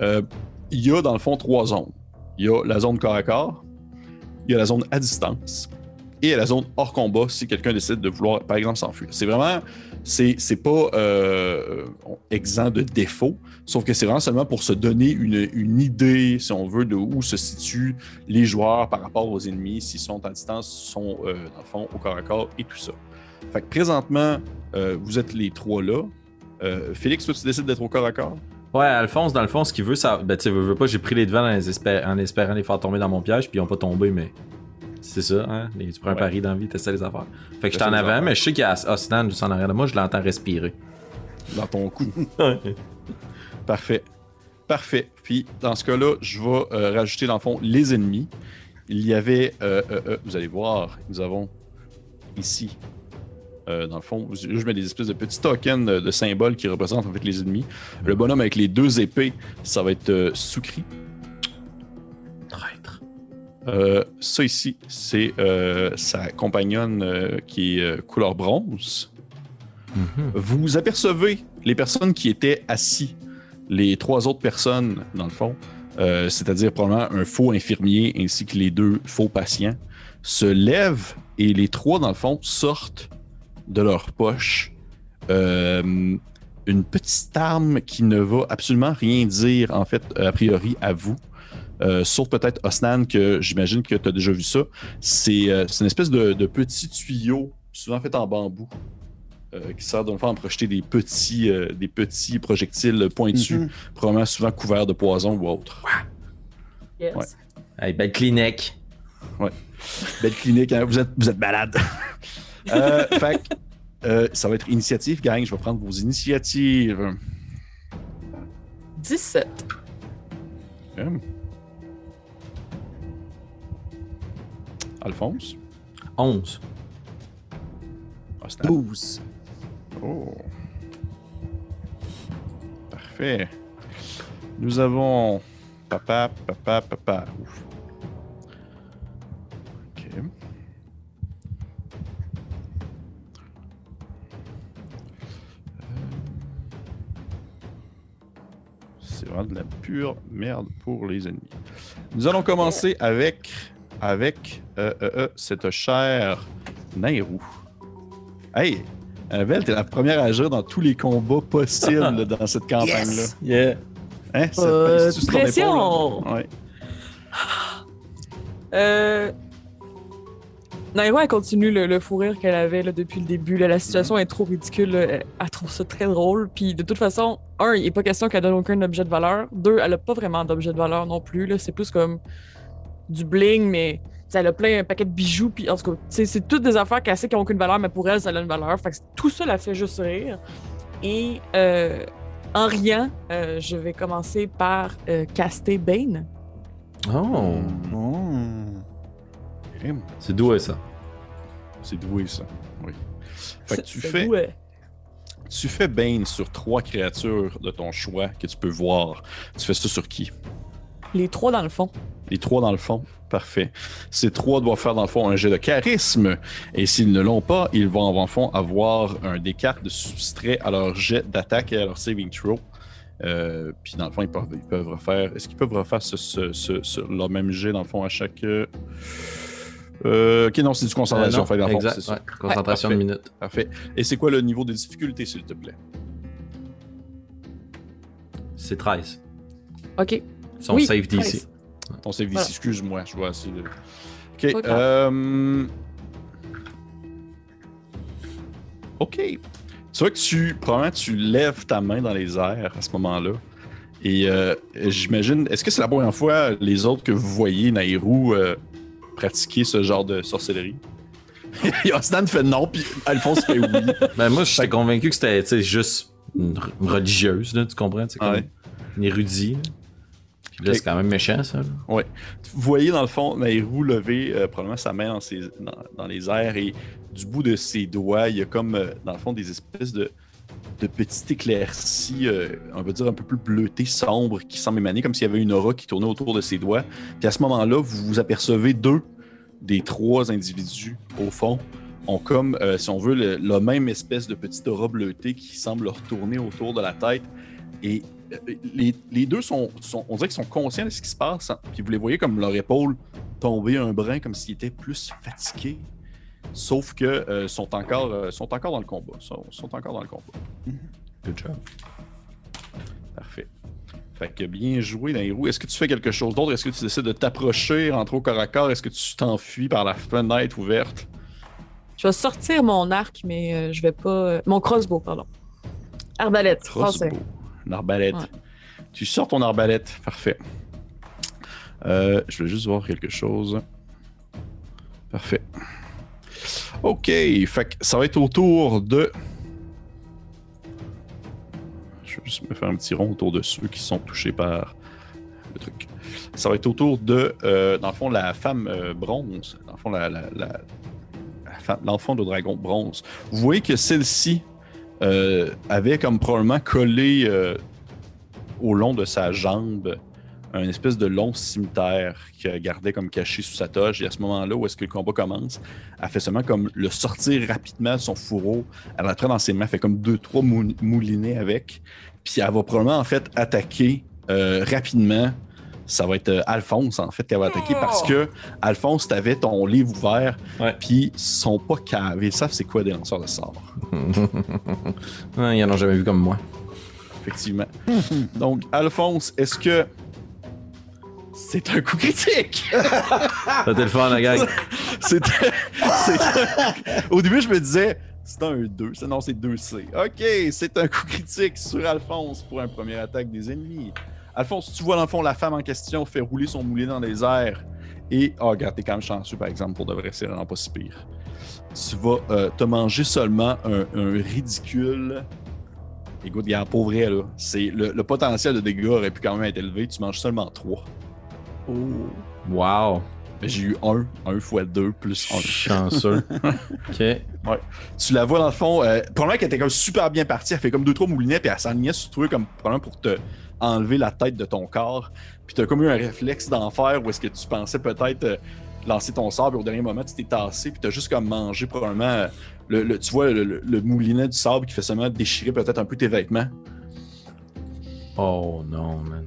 Euh, il y a, dans le fond, trois zones. Il y a la zone corps à corps, il y a la zone à distance, et a la zone hors combat si quelqu'un décide de vouloir, par exemple, s'enfuir. C'est vraiment, c'est pas euh, exempt de défauts, sauf que c'est vraiment seulement pour se donner une, une idée, si on veut, de où se situent les joueurs par rapport aux ennemis, s'ils sont à distance, sont euh, dans le fond au corps à corps et tout ça. Fait que présentement, euh, vous êtes les trois là. Euh, Félix, toi, tu décides d'être au corps à corps? Ouais, Alphonse, dans le fond, ce qu'il veut, ça. Ben, tu sais, veux, veux pas, j'ai pris les devants en, en espérant les faire tomber dans mon piège, puis ils ont pas tombé, mais. C'est ça, hein? Les- Tu prends un pari dans la vie, t'essaies les affaires. Fait que j'étais en avant, affaires. mais je sais qu'il y a Osnan juste en arrière de moi, je l'entends respirer. Dans ton cou. [laughs] Parfait. Parfait. Puis, dans ce cas-là, je vais euh, rajouter, dans le fond, les ennemis. Il y avait, euh, euh, euh, vous allez voir, nous avons ici, euh, dans le fond, je je mets des espèces de petits tokens de, de symboles qui représentent en fait les ennemis. Le bonhomme avec les deux épées, ça va être euh, Soukri. Euh, ça ici, c'est euh, sa compagnonne euh, qui est couleur bronze. Mhm. Vous apercevez les personnes qui étaient assis, les trois autres personnes, dans le fond, c'est-à-dire probablement un faux infirmier ainsi que les deux faux patients, se lèvent et les trois, dans le fond, sortent de leur poche une petite arme qui ne va absolument rien dire, en fait, a priori, à vous. Euh, sauf peut-être Osnan, que j'imagine que tu as déjà vu ça. C'est euh, une espèce de, de petit tuyau, souvent fait en bambou, euh, qui sert de faire à projeter des petits, euh, des petits projectiles pointus, Mhm. probablement souvent couverts de poison ou autre. Yes. Ouais. Hey, ben, Kleenex. Belle clinique, hein, vous êtes, vous êtes malade. [laughs] euh, fait euh, ça va être initiative, gang. Je vais prendre vos initiatives. 17. Hum. Alphonse? 11. Osnan. 12. Oh. Parfait. Nous avons papa, papa, papa. Ouf. Ok. Euh, C'est vraiment de la pure merde pour les ennemis. Nous allons commencer avec, avec euh, euh, euh, cette chère Nairou. Hey, Annabelle, t'es la première à agir dans tous les combats possibles [laughs] dans cette campagne-là. Yes! Yeah. Hein? Ça Euh, pression! épaule, là? Ouais. [gasps] Euh... Nairo, elle continue le, le fou rire qu'elle avait là, depuis le début. là. La situation est trop ridicule. là. Elle, trouve ça très drôle. Puis de toute façon, un, il n'est pas question qu'elle donne aucun objet de valeur. Deux, elle a pas vraiment d'objet de valeur non plus. là. C'est plus comme du bling, mais elle a plein un paquet de bijoux. Puis en tout cas, c'est toutes des affaires qu'elle sait qui n'ont aucune valeur, mais pour elle, ça a une valeur. Fait que tout ça la fait juste rire. Et euh, en riant, euh, je vais commencer par euh, caster Bane. Oh, Oh. C'est doué ça. C'est doué, ça. Oui. Fait que tu C'est fais, doué. tu fais Bane sur trois créatures de ton choix que tu peux voir. Tu fais ça sur qui? Les trois dans le fond. Les trois dans le fond. Parfait. Ces trois doivent faire dans le fond un jet de charisme. Et s'ils ne l'ont pas, ils vont le fond avoir un des cartes de substrait à leur jet d'attaque et à leur saving throw. Euh, puis dans le fond, ils peuvent, ils peuvent refaire. Est-ce qu'ils peuvent refaire ce, ce- ce- ce- leur même jet dans le fond à chaque. euh, euh, ok, non, c'est du concentration. Euh, non, fait, dans le fond, exact, c'est ça. ouais. Concentration Ouais, de parfait. minute. Parfait. Et c'est quoi le niveau de difficulté, s'il te plaît? C'est 13. OK. Son Oui, save DC. 13. Ton save Voilà. excuse-moi, je vois assez de. Ok. euh, Ok. Tu vois que tu, probablement, tu lèves ta main dans les airs à ce moment-là. Et euh, j'imagine, est-ce que c'est la première fois les autres que vous voyez Nairou euh, pratiquer ce genre de sorcellerie? [laughs] Osnan fait non, puis Alphonse fait oui. [laughs] Ben moi, j'étais convaincu que c'était tu sais, juste religieuse, là, tu comprends? C'est comme Ouais. une érudit. Puis là, c'est quand même méchant, ça. là. Vous voyez dans le fond Nairou lever euh, probablement sa main dans, ses- dans- dans les airs et du bout de ses doigts, il y a comme euh, dans le fond des espèces de, de petites éclaircies, euh, on va dire un peu plus bleutées, sombres, qui semblent émaner comme s'il y avait une aura qui tournait autour de ses doigts. Puis à ce moment-là, vous vous apercevez deux des trois individus au fond ont comme, euh, si on veut, le- la même espèce de petite aura bleutée qui semble leur tourner autour de la tête. Et les, les deux sont, sont- on dirait qu'ils sont conscients de ce qui se passe. hein. Puis vous les voyez comme leur épaule tomber un brin, comme s'ils étaient plus fatigués. Sauf que euh, sont, encore, euh, sont encore dans le combat. Sont, sont encore dans le combat. Good job. Parfait. Fait que bien joué, Nairou. Est-ce que tu fais quelque chose d'autre? Est-ce que tu décides de t'approcher, rentrer au corps à corps? Est-ce que tu t'enfuis par la fenêtre ouverte? Je vais sortir mon arc, mais euh, je vais pas. Mon crossbow, pardon. Arbalète, français. Crossbow. Une arbalète. Ouais. Tu sors ton arbalète. Parfait. Euh, je vais juste voir quelque chose. Parfait. Ok. Fait que ça va être au tour de. Je vais juste me faire un petit rond autour de ceux qui sont touchés par le truc. Ça va être autour de, euh, dans le fond, la femme euh, bronze. Dans le fond, la, la- la- l'enfant de dragon bronze. Vous voyez que celle-ci euh, avait comme probablement collé euh, au long de sa jambe un espèce de long cimetière qu'elle gardait comme caché sous sa toge. Et à ce moment-là, où est-ce que le combat commence, elle fait seulement comme le sortir rapidement de son fourreau. Elle prend dans ses mains, fait comme deux, trois mou- moulinets avec. Puis elle va probablement en fait attaquer euh, rapidement. Ça va être euh, Alphonse en fait qu'elle va attaquer parce que Alphonse, t'avais ton livre ouvert, puis ils sont pas cavés. Ils savent c'est quoi des lanceurs de sorts. [laughs] Ils en ont jamais vu comme moi. Effectivement. Donc, Alphonse, est-ce que c'est un coup critique? [laughs] C'était le fun, la gang. [laughs] C'était. c'était- Au début, je me disais, c'est un 2. Non, c'est 2C. Ok, c'est un coup critique sur Alphonse pour un premier attaque des ennemis. Alphonse, tu vois dans le fond la femme en question fait rouler son moulinet dans les airs. Et, oh, regarde, t'es quand même chanceux, par exemple, pour de vrai, c'est vraiment pas si pire. Tu vas euh, te manger seulement un, un ridicule. Écoute, regarde, pour vrai, là, c'est le, le potentiel de dégâts aurait pu quand même être élevé. Tu manges seulement 3. Wow. Mais j'ai eu 1, 1 fois 2 plus 1. Chanceux. [laughs] ok. tu la vois dans le fond, euh, probablement qu'elle était comme super bien partie, elle fait comme deux trois moulinets, puis elle s'enlignait sur toi comme probablement pour te enlever la tête de ton corps. Puis t'as comme eu un réflexe d'enfer où est-ce que tu pensais peut-être euh, lancer ton puis au dernier moment tu t'es tassé, puis t'as juste comme mangé probablement euh, le, le- tu vois le, le- le moulinet du sable qui fait seulement déchirer peut-être un peu tes vêtements. Oh non, man.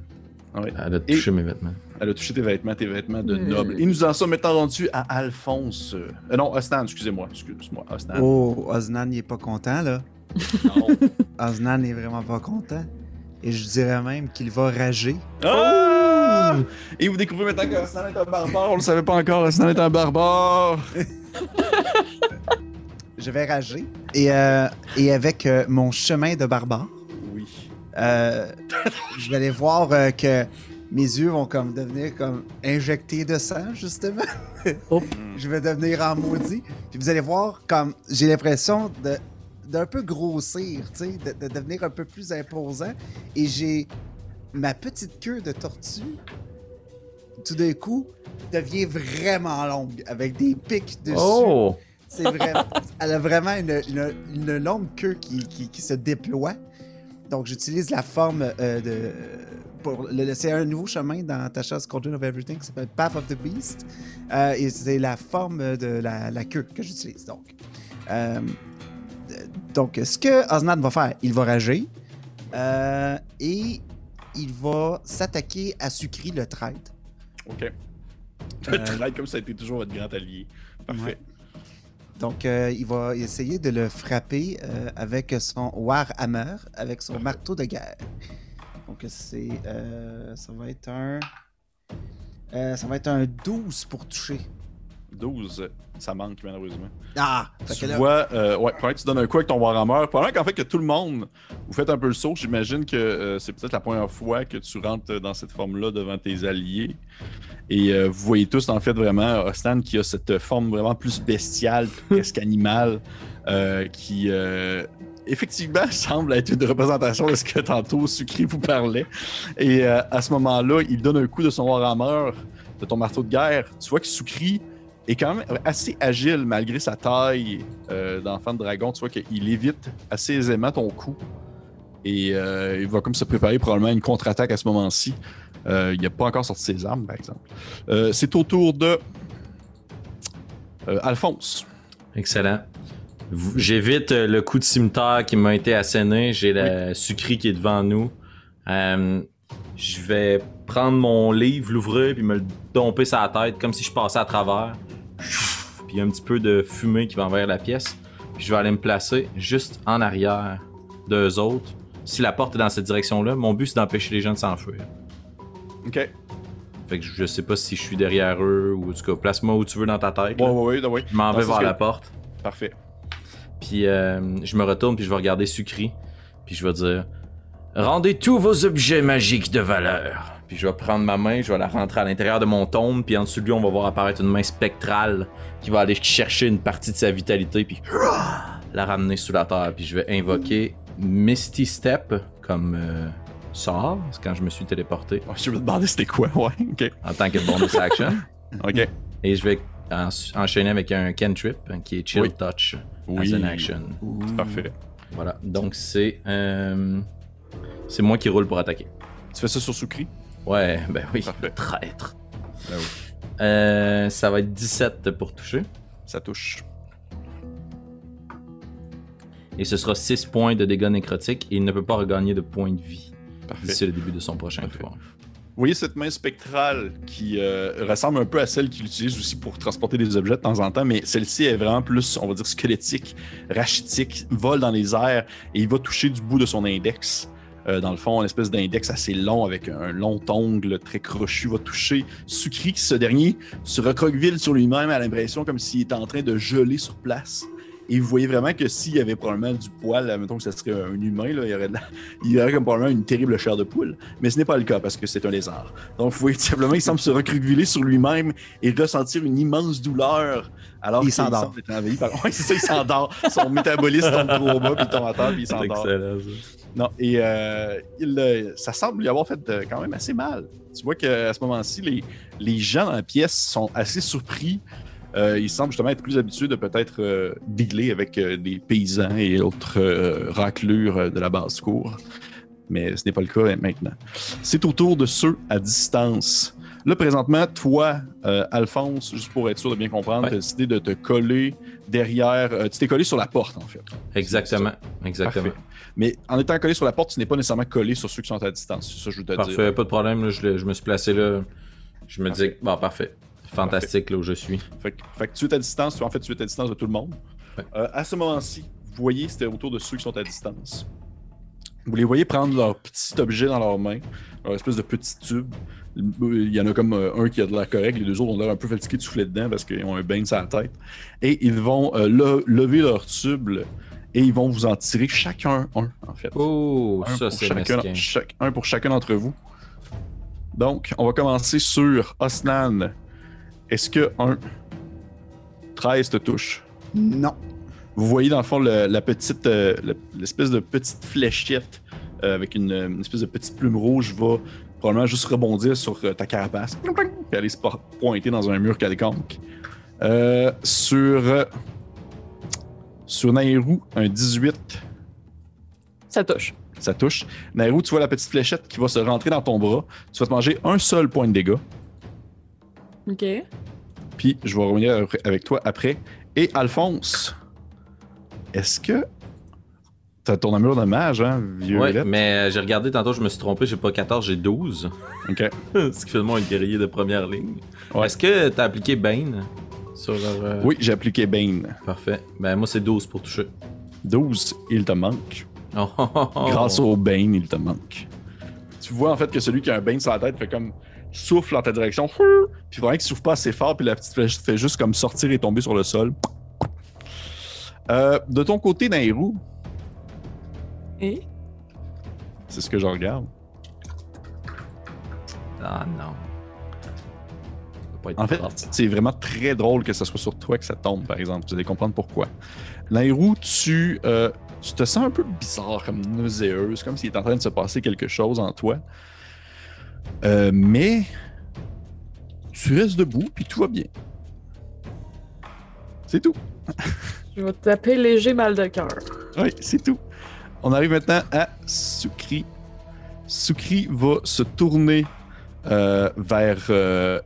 Ouais. Elle a touché mes vêtements. Elle a touché tes vêtements, tes vêtements de Hmm. noble. Et nous en sommes maintenant rendus à Alphonse. euh, euh, non, Osnan, excusez-moi. Excuse-moi, Osnan. Oh, Osnan, il est pas content, là. [laughs] Non. Osnan est vraiment pas content. Et je dirais même qu'il va rager. Ah! Et vous découvrez maintenant que Osnan est un barbare. On le savait pas encore, Osnan est un barbare. [laughs] je vais rager. Et, euh, et avec euh, mon chemin de barbare, Oui. euh, je vais aller voir euh, que mes yeux vont comme devenir comme injectés de sang, justement. Oh. [laughs] je vais devenir en maudit. Puis vous allez voir comme j'ai l'impression de d'un peu grossir, tu sais, de, de devenir un peu plus imposant. Et j'ai ma petite queue de tortue, tout d'un coup, devient vraiment longue, avec des pics dessus. Oh! C'est vraiment. [laughs] Elle a vraiment une, une- une longue queue qui, qui- qui se déploie. Donc, j'utilise la forme euh, de. Pour le, le- c'est un nouveau chemin dans Tasha's Cauldron of Everything qui s'appelle Path of the Beast. Euh, et c'est la forme de la, la queue que j'utilise. Donc, Euh, donc, ce que Osnan va faire, il va rager. euh, et il va s'attaquer à Sucri le traître. OK. Euh, [laughs] Traite comme ça a été toujours votre grand allié. Parfait. Ouais. Donc, euh, il va essayer de le frapper euh, avec son Warhammer, avec son marteau de guerre. Donc, c'est. euh, ça va être un. euh, ça va être un 12 pour toucher. 12, ça manque malheureusement. Ah! Tu que vois, euh, ouais, que tu donnes un coup avec ton Warhammer, pendant qu'en fait que tout le monde, vous faites un peu le saut, j'imagine que euh, c'est peut-être la première fois que tu rentres dans cette forme-là devant tes alliés. Et euh, vous voyez tous, en fait, vraiment, Ostan qui a cette forme vraiment plus bestiale, presque [laughs] animale, euh, qui effectivement [laughs] semble être une représentation de ce que tantôt Sucri vous parlait. Et à ce moment-là, il donne un coup de son Warhammer, de ton marteau de guerre. Tu vois que Sucri est quand même assez agile malgré sa taille euh, d'enfant de dragon. Tu vois qu'il évite assez aisément ton coup. Et euh, il va comme se préparer probablement à une contre-attaque à ce moment-ci. Euh, il n'a pas encore sorti ses armes, par exemple. C'est au tour de Alphonse. Excellent. J'évite le coup de cimetière qui m'a été asséné. J'ai la sucrerie qui est devant nous. Je vais prendre mon livre, l'ouvrir, puis me le domper sur la tête comme si je passais à travers. Puis il y a un petit peu de fumée qui va envers la pièce. Puis je vais aller me placer juste en arrière d'eux autres. Si la porte est dans cette direction-là, mon but c'est d'empêcher les gens de s'enfuir. OK. Fait que je sais pas si je suis derrière eux ou en tout cas, place-moi où tu veux dans ta tête. Ouais, ouais, ouais, ouais. Je m'en vais vers la porte. Parfait. Puis euh, je me retourne, puis je vais regarder Sucri. Puis je vais dire Rendez tous vos objets magiques de valeur. Puis je vais prendre ma main, je vais la rentrer à l'intérieur de mon tombe, puis en dessous de lui, on va voir apparaître une main spectrale qui va aller chercher une partie de sa vitalité, puis [clears throat] la ramener sous la terre. Puis je vais invoquer Misty Step comme euh, sort, c'est quand je me suis téléporté Ouais, je te demander c'était quoi, [laughs] ouais. OK. en tant que bonus action. [laughs] OK. Et je vais en- enchaîner avec un cantrip qui est Chill Oui. Touch Oui. as an action. C'est parfait. Voilà, donc c'est euh, c'est moi qui roule pour attaquer. Tu fais ça sur Sucri? Ouais, ben oui, Parfait. traître. Ben oui. Euh, ça va être 17 pour toucher Ça touche. et ce sera 6 points de dégâts nécrotiques et il ne peut pas regagner de points de vie d'ici le début de son prochain Parfait. tour. Vous voyez cette main spectrale qui euh, ressemble un peu à celle qu'il utilise aussi pour transporter des objets de temps en temps, mais celle-ci est vraiment plus, on va dire, squelettique, rachitique, vole dans les airs et il va toucher du bout de son index. Euh, dans le fond, une espèce d'index assez long avec un long ongle très crochu va toucher Sucri, qui ce dernier se recroqueville sur lui-même à l'impression comme s'il était en train de geler sur place. Et vous voyez vraiment que s'il y avait probablement du poil, mettons que ce serait un humain, là, il, y aurait la- [laughs] il y aurait comme probablement une terrible chair de poule. Mais ce n'est pas le cas parce que c'est un lézard. Donc, vous voyez tout simplement, il semble se recroqueviller sur lui-même et ressentir une immense douleur. Alors Il qu'il s'endort. [laughs] c'est ça, il s'endort. Son métabolisme tombe trop bas, puis il tombe à terre, puis il s'endort. Non, et euh, il, euh, ça semble lui avoir fait euh, quand même assez mal. Tu vois qu'à ce moment-ci, les, les gens dans la pièce sont assez surpris. Euh, ils semblent justement être plus habitués de peut-être euh, dealer avec des paysans et autres raclures de la basse-cour. Mais ce n'est pas le cas euh, maintenant. C'est au tour de ceux à distance. Là, présentement, toi, Alphonse, juste pour être sûr de bien comprendre, Ouais. tu as décidé de te coller derrière. euh, tu t'es collé sur la porte, en fait. Exactement, exactement. Parfait. Mais en étant collé sur la porte, tu n'es pas nécessairement collé sur ceux qui sont à distance. Ça je veux te Parfait, dire. pas de problème, là, je, me suis placé là. Je me dis, bon, parfait. Fantastique là où je suis. Fait, que- fait que tu es à distance, en fait, tu es à distance de tout le monde. Ouais. Euh, à ce moment-ci, vous voyez, c'était autour de ceux qui sont à distance. Vous les voyez prendre leur petit objet dans leurs mains, leur espèce de petit tube, Il y en a comme euh, un qui a de l'air correct, les deux autres ont l'air un peu fatigués de souffler dedans parce qu'ils ont un bain sur la tête. Et ils vont euh, le- lever leur tube et ils vont vous en tirer chacun un, en fait. Oh, un, ça pour c'est chacun, chaque- un pour chacun d'entre vous. Donc, on va commencer sur Osnan. Est-ce que un 13 te touche? Non. Vous voyez dans le fond le- la petite, euh, le- l'espèce de petite fléchette euh, avec une, une espèce de petite plume rouge va probablement juste rebondir sur euh, ta carapace et aller se po- pointer dans un mur quelconque. Euh, sur euh, sur Nairou, un 18, Ça touche. ça touche. Nairou, tu vois la petite fléchette qui va se rentrer dans ton bras. Tu vas te manger un seul point de dégâts. OK. Puis je vais revenir avec toi après. Et Alphonse, est-ce que t'as ton armure de mage, hein, vieux Ouais, mais euh, j'ai regardé tantôt, je me suis trompé, j'ai pas 14, j'ai 12. Ok. [laughs] Ce qui fait de moi un guerrier de première ligne. Ouais. Est-ce que t'as appliqué Bane sur leur. Oui, j'ai appliqué Bane. Parfait. Ben moi c'est 12 pour toucher. 12, il te manque. Oh, oh, oh, oh. Grâce au Bane, il te manque. Tu vois en fait que celui qui a un Bane sur la tête fait comme souffle dans ta direction. [laughs] Puis vraiment qu'il souffle pas assez fort, puis la petite flèche fait juste comme sortir et tomber sur le sol. Euh, de ton côté, Nairou, Et? c'est ce que je regarde. Ah non. En fait, c'est vraiment très drôle que ce soit sur toi que ça tombe, par exemple. Vous allez comprendre pourquoi. Nairou, tu, euh, tu te sens un peu bizarre, comme nauséeuse, comme s'il est en train de se passer quelque chose en toi. Euh, mais tu restes debout, puis tout va bien. C'est tout. Je vais taper léger mal de cœur. Oui, c'est tout. On arrive maintenant à Sukri. Sukri va se tourner euh, vers. euh,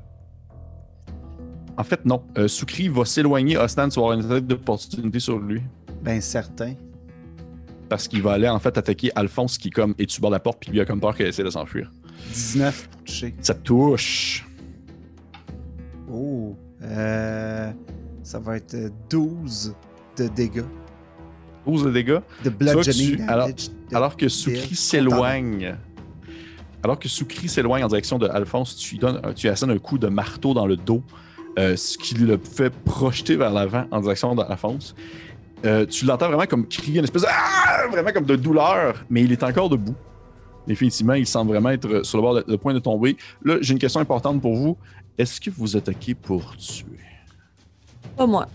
En fait, non. Euh, Sukri va s'éloigner. Ostan, tu vas avoir une attaque d'opportunité sur lui. Ben certain. Parce qu'il va aller en fait attaquer Alphonse qui comme est sur bord de la porte puis lui a comme peur qu'elle essaie de s'enfuir. 19 pour toucher. Ça touche. Oh. Euh, ça va être euh, 12 de dégâts. 12 de dégâts. De bludgeoning tu- alors- damage. de- Alors que Sukri s'éloigne. Alors que Sukri s'éloigne en direction de Alphonse, tu lui donnes, tu assènes un coup de marteau dans le dos, euh, ce qui le fait projeter vers l'avant en direction d'Alphonse. Euh, tu l'entends vraiment comme crier une espèce de Ah! vraiment comme de douleur, mais il est encore debout. Définitivement, il semble vraiment être sur le bord de, le point de tomber. Là, j'ai une question importante pour vous. Est-ce que vous attaquez pour tuer? Pas moi.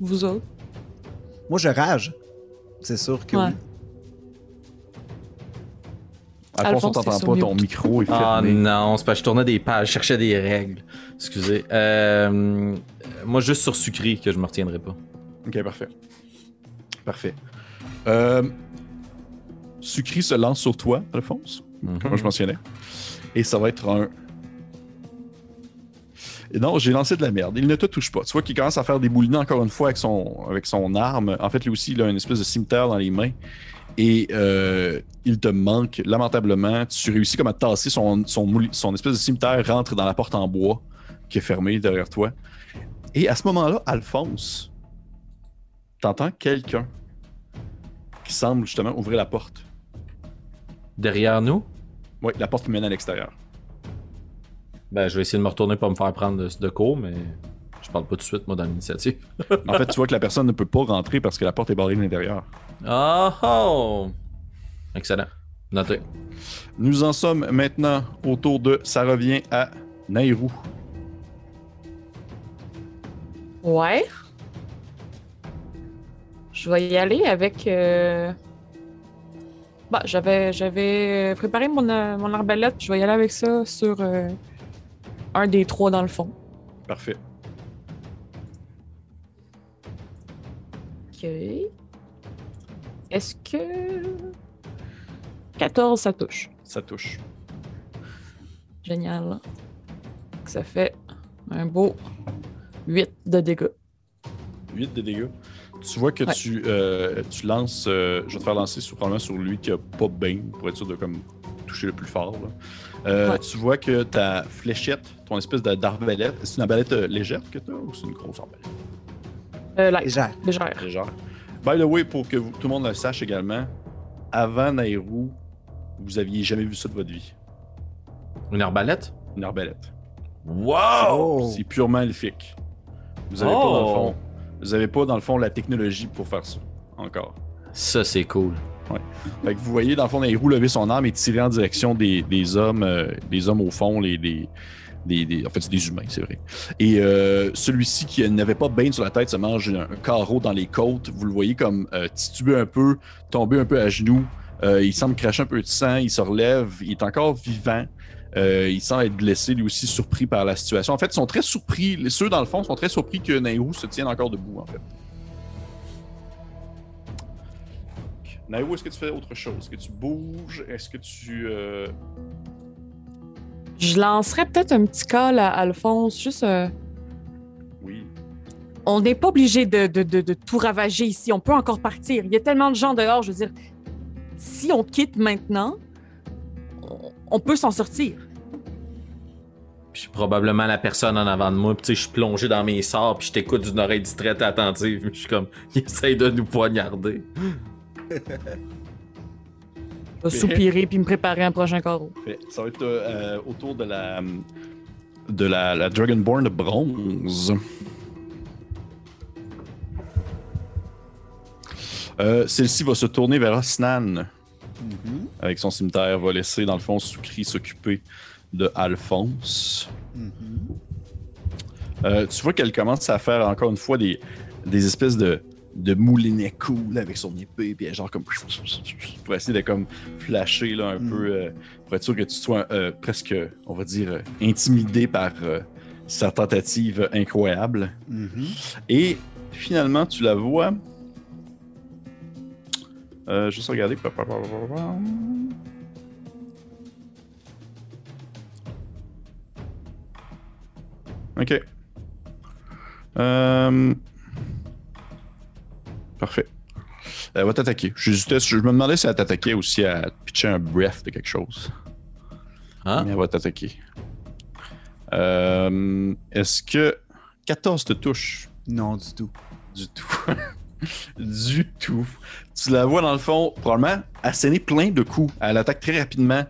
Vous autres? Moi, je rage. C'est sûr que Ouais. oui. Alphonse, on t'entend pas, sur ton micro est Ah non, c'est parce que je tournais des pages, je cherchais des règles. Excusez. Euh, moi, juste sur Sucri que je me retiendrai pas. Ok, parfait. Parfait. Euh, Sucri se lance sur toi, Alphonse, Mhm. comme je mentionnais. Et ça va être un. Non, j'ai lancé de la merde. Il ne te touche pas. Tu vois qu'il commence à faire des boulinets encore une fois avec son, avec son arme. En fait, lui aussi, il a une espèce de cimetière dans les mains. Et euh, il te manque lamentablement. Tu réussis comme à tasser son, son, son espèce de cimetière rentre dans la porte en bois qui est fermée derrière toi. Et à ce moment-là, Alphonse, t'entends quelqu'un qui semble justement ouvrir la porte. Derrière nous, Oui, la porte qui mène à l'extérieur. Ben, je vais essayer de me retourner pour me faire prendre de, de cours, mais je parle pas tout de suite, moi, dans l'initiative. [laughs] En fait, tu vois que la personne ne peut pas rentrer parce que la porte est barrée de l'intérieur. Oh oh! Excellent. Noté. Nous en sommes maintenant autour de. Ça revient à Nairou. Ouais. Je vais y aller avec. euh, Bah, j'avais, j'avais préparé mon, euh, mon arbalète. Je vais y aller avec ça sur euh, un des trois dans le fond. Parfait. Ok. Est-ce que. 14, ça touche? Ça touche. Génial. Ça fait un beau 8 de dégâts. 8 de dégâts. Tu vois que Ouais. tu, euh, tu lances. euh, je vais te faire lancer sur, probablement sur lui qui a pas de bane pour être sûr de comme toucher le plus fort. là. Euh, Ouais. Tu vois que ta fléchette, ton espèce de- d'arbalète, c'est une arbalète euh, légère que tu as ou c'est une grosse arbalète? Euh. Légère. Légère. Légère. By the way, pour que vous- tout le monde le sache également, avant Nairou, vous aviez jamais vu ça de votre vie. Une arbalète? Une arbalète. Wow! Oh. C'est purement elfique. Vous avez pas, dans le Oh! fond, vous avez pas, dans le fond, la technologie pour faire ça. Encore. Ça, c'est cool. Vous voyez, dans le fond, Nairou lever son arme et tirer en direction des, hommes, euh, des hommes au fond, les, en fait, c'est des humains, c'est vrai. Et euh, celui-ci qui n'avait pas bain sur la tête se mange un, carreau dans les côtes. Vous le voyez comme euh, tituber un peu, tomber un peu à genoux. Euh, il semble cracher un peu de sang, il se relève, il est encore vivant. Euh, il semble être blessé, lui aussi, surpris par la situation. En fait, ils sont très surpris. Ceux, dans le fond, sont très surpris que Nairou se tienne encore debout. Nairou, est-ce que tu fais autre chose? Est-ce que tu bouges? Est-ce que tu... euh, Je lancerais peut-être un petit call à Alphonse, juste. euh, Oui. on n'est pas obligé de, de- de- de tout ravager ici. On peut encore partir. Il y a tellement de gens dehors, je veux dire. Si on quitte maintenant, on, peut s'en sortir. Je suis probablement la personne en avant de moi. Puis, tu sais, je suis plongé dans mes sorts. Puis, je t'écoute d'une oreille distraite et attentive. Je suis comme, [laughs] il essaye de nous poignarder. Je vais soupirer puis me préparer un prochain carreau. Ça va être euh, autour de la... de la, la Dragonborn de bronze. Euh, Celle-ci va se tourner vers Osnan Mhm, avec son cimetière, va laisser dans le fond Soukri s'occuper de Alphonse. mhm. Euh, tu vois qu'elle commence à faire encore une fois des, des espèces de, de moulinets cool avec son épée, puis genre comme pour essayer de comme flasher là, un Mm. peu, euh, pour être sûr que tu sois euh, presque, on va dire, euh, intimidé par euh, sa tentative incroyable. Mhm. Et finalement, tu la vois. Juste regarder. Ok. Euh... Parfait. Elle va t'attaquer. J'hésitais- Je me demandais si elle t'attaquait ou si elle pitchait un breath de quelque chose. Hein? Mais elle va t'attaquer. Euh, Est-ce que 14 te touche? Non, du tout. Du tout. [laughs] du tout. Tu la vois dans le fond, probablement asséner plein de coups. Elle attaque très rapidement,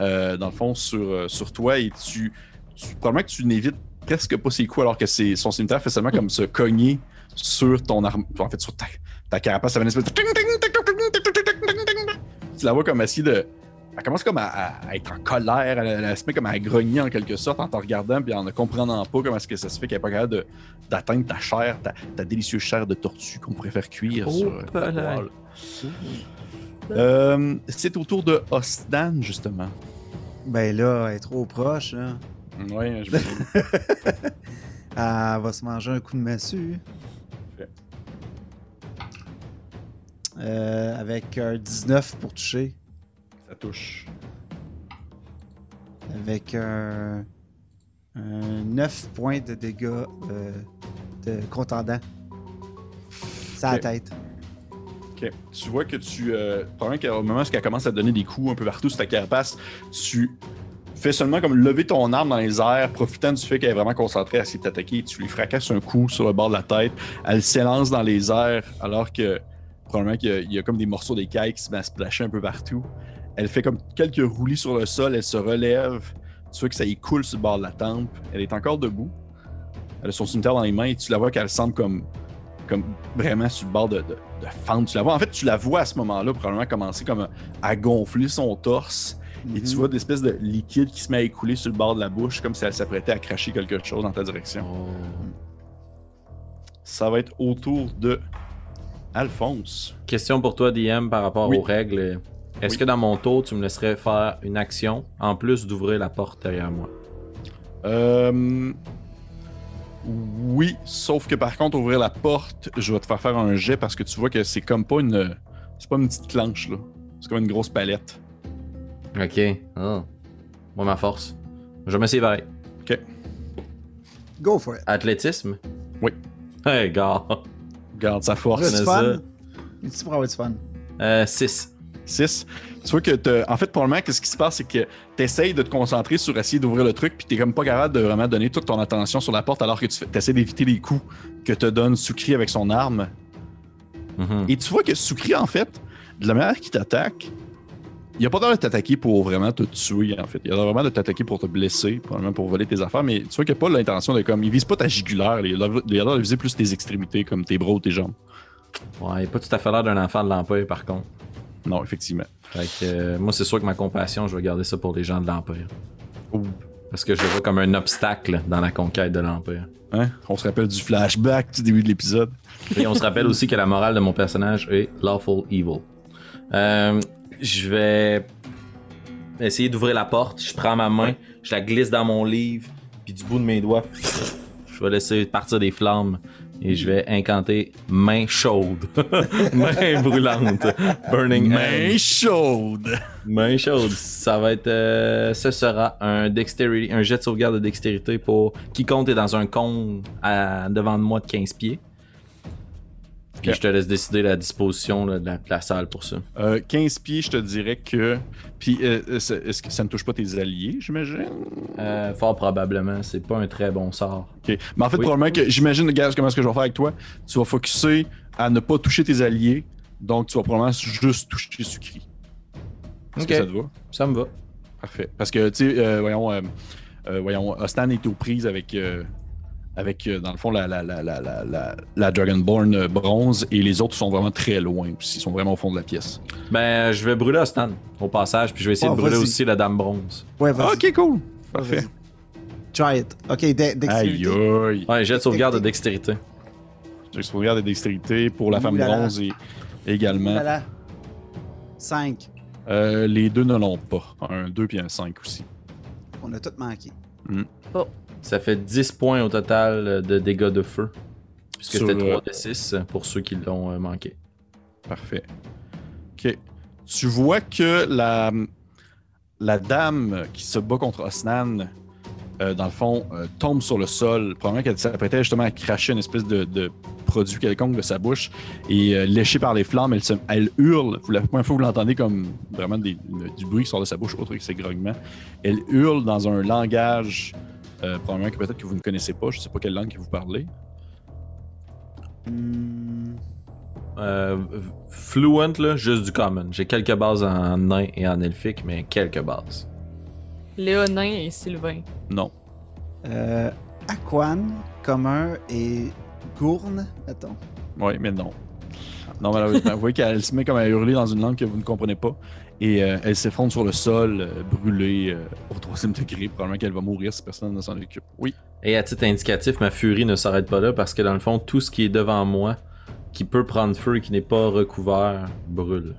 euh, dans le fond, sur, euh, sur toi et tu, tu- Probablement que tu n'évites presque pas ses coups alors que c'est, son cimetière fait seulement comme se cogner sur ton arme. En fait, sur ta, ta carapace. Ça fait une espèce de. Tu la vois comme essayer de. Elle commence comme à, à- à être en colère, elle, elle se met comme à grogner en quelque sorte en te regardant puis en ne comprenant pas comment est-ce que ça se fait qu'elle n'est pas capable de, d'atteindre ta chair, ta, ta délicieuse chair de tortue qu'on pourrait faire cuire Oh, sur euh. Euh, c'est au tour de Ostan, justement. Ben là, elle est trop proche. Là. Ouais, je Elle va se manger un coup de massue. Euh, avec un 19 pour toucher. Ça touche. Avec un, un 9 points de dégâts euh, de contendant. Ça la Ok. tête. Ok. Tu vois que tu. Euh, qu'au moment où elle commence à te donner des coups un peu partout sur ta carapace, tu fais seulement comme lever ton arme dans les airs, profitant du fait qu'elle est vraiment concentrée à essayer de t'attaquer. Tu lui fracasses un coup sur le bord de la tête. Elle s'élance dans les airs alors que probablement qu'il y a, il y a comme des morceaux d'écailles qui se mettent à splasher un peu partout. Elle fait comme quelques roulis sur le sol, elle se relève. Tu vois que ça y coule sur le bord de la tempe. Elle est encore debout. Elle a son cimetière dans les mains et tu la vois qu'elle semble comme comme vraiment sur le bord de, de, de fendre. Tu la vois, en fait, tu la vois à ce moment-là probablement commencer comme à, gonfler son torse. Et tu Mhm. vois des espèces de liquide qui se met à écouler sur le bord de la bouche, comme si elle s'apprêtait à cracher quelque chose dans ta direction. Oh. Ça va être autour de Alphonse. Question pour toi, DM, par rapport Oui. aux règles. Est-ce Oui. que dans mon tour, tu me laisserais faire une action en plus d'ouvrir la porte derrière moi? Euh, Oui, sauf que par contre, ouvrir la porte, je vais te faire faire un jet parce que tu vois que c'est comme pas une. C'est pas une petite planche, là. C'est comme une grosse palette. Ok. Ah. Moi, ma force. Je vais m'essayer pareil. Go for it. Athlétisme? Oui. Hey, gars. Garde sa force. c'est fun? Ici pour avoir du fun. Euh, 6. 6. Tu vois que, en fait, probablement, qu'est-ce qui se passe, c'est que tu essayes de te concentrer sur essayer d'ouvrir le truc, puis t'es comme pas capable de vraiment donner toute ton attention sur la porte alors que tu essaies d'éviter les coups que te donne Soukri avec son arme. Mhm. Et tu vois que Soukri, en fait, de la manière qu'il t'attaque, il a pas l'air de t'attaquer pour vraiment te tuer, en fait. Il a l'air vraiment de t'attaquer pour te blesser, probablement pour voler tes affaires, mais tu vois qu'il n'a pas l'intention de comme. Il vise pas ta jugulaire, il a a l'air de viser plus tes extrémités, comme tes bras ou tes jambes. Ouais, il a pas tout à fait l'air d'un enfant de l'Empire, par contre. Non, effectivement. Fait que euh, moi, c'est sûr que ma compassion, je vais garder ça pour les gens de l'Empire. Ouh. Parce que je le vois comme un obstacle dans la conquête de l'Empire. Hein? On se rappelle du flashback du début de l'épisode. Et on se rappelle aussi que la morale de mon personnage est Lawful Evil. Euh, je vais essayer d'ouvrir la porte. Je prends ma main, je la glisse dans mon livre, puis du bout de mes doigts, je vais laisser partir des flammes et je vais incanter main chaude. [laughs] main brûlante. Burning Main hand. chaude! Main chaude. Ça va être. euh, ce sera un dexterity, un jet de sauvegarde de dextérité pour quiconque est dans un cône à- devant de moi de 15 pieds. Puis je te laisse décider la disposition là, de, la, de la salle pour ça. Euh, 15 pieds, je te dirais que. Puis, euh, est-ce est-ce que ça ne touche pas tes alliés, j'imagine? Euh, fort probablement, c'est pas un très bon sort. Ok. Mais en fait, Oui. probablement que. J'imagine, regarde comment est-ce que je vais faire avec toi? Tu vas focuser à ne pas toucher tes alliés. Donc, tu vas probablement juste toucher Sucri. Est-ce que ça te va? Ça me va. Parfait. Parce que, tu sais, euh, voyons, euh, euh, voyons, Ostan est aux prises avec, euh, avec euh, dans le fond, la, la, la, la, la, la, la Dragonborn euh, bronze et les autres sont vraiment très loin. Puis ils sont vraiment au fond de la pièce. Ben, je vais brûler Ostan au passage, puis je vais essayer Oh, de brûler aussi la dame bronze. Ouais, vas-y. ok, cool. Parfait. Try it. Ok, de- Aïe, dextérité. aïe. Ouais, jet de sauvegarde de dextérité. Je sauvegarde des dextérités pour la Ouh femme là là. bronze et également. Voilà. 5. Euh, les deux ne l'ont pas. Un 2 puis un 5 aussi. On a tout manqué. Ça fait 10 points au total euh, de dégâts de feu. Puisque c'était euh, 3 de 6 pour ceux qui l'ont euh, manqué. Parfait. Ok. Tu vois que la, la dame qui se bat contre Osnan, euh, dans le fond, euh, tombe sur le sol. Probablement qu'elle s'apprêtait justement à cracher une espèce de, de produit quelconque de sa bouche. Et euh, léchée par les flammes, elle, se- elle hurle. Vous, la première fois vous l'entendez comme vraiment des- du bruit qui sort de sa bouche, autre que ses grognements. Elle hurle dans un langage, euh, probablement que peut-être que vous ne connaissez pas. Je ne sais pas quelle langue que vous parlez. Hmm, Euh, fluent, là, juste du common. J'ai quelques bases en nain et en elfique, mais quelques bases. Léonin et Sylvain. Non. euh, Aquan, commun et gourne, mettons. Oui, mais non. Non, malheureusement. vous voyez qu'elle se met comme à hurler dans une langue que vous ne comprenez pas. Et euh, elle s'effondre sur le sol, euh, brûlée euh, au troisième degré. Probablement qu'elle va mourir si personne ne s'en occupe. Oui. Et à titre indicatif, ma furie ne s'arrête pas là parce que dans le fond, tout ce qui est devant moi, qui peut prendre feu et qui n'est pas recouvert, brûle.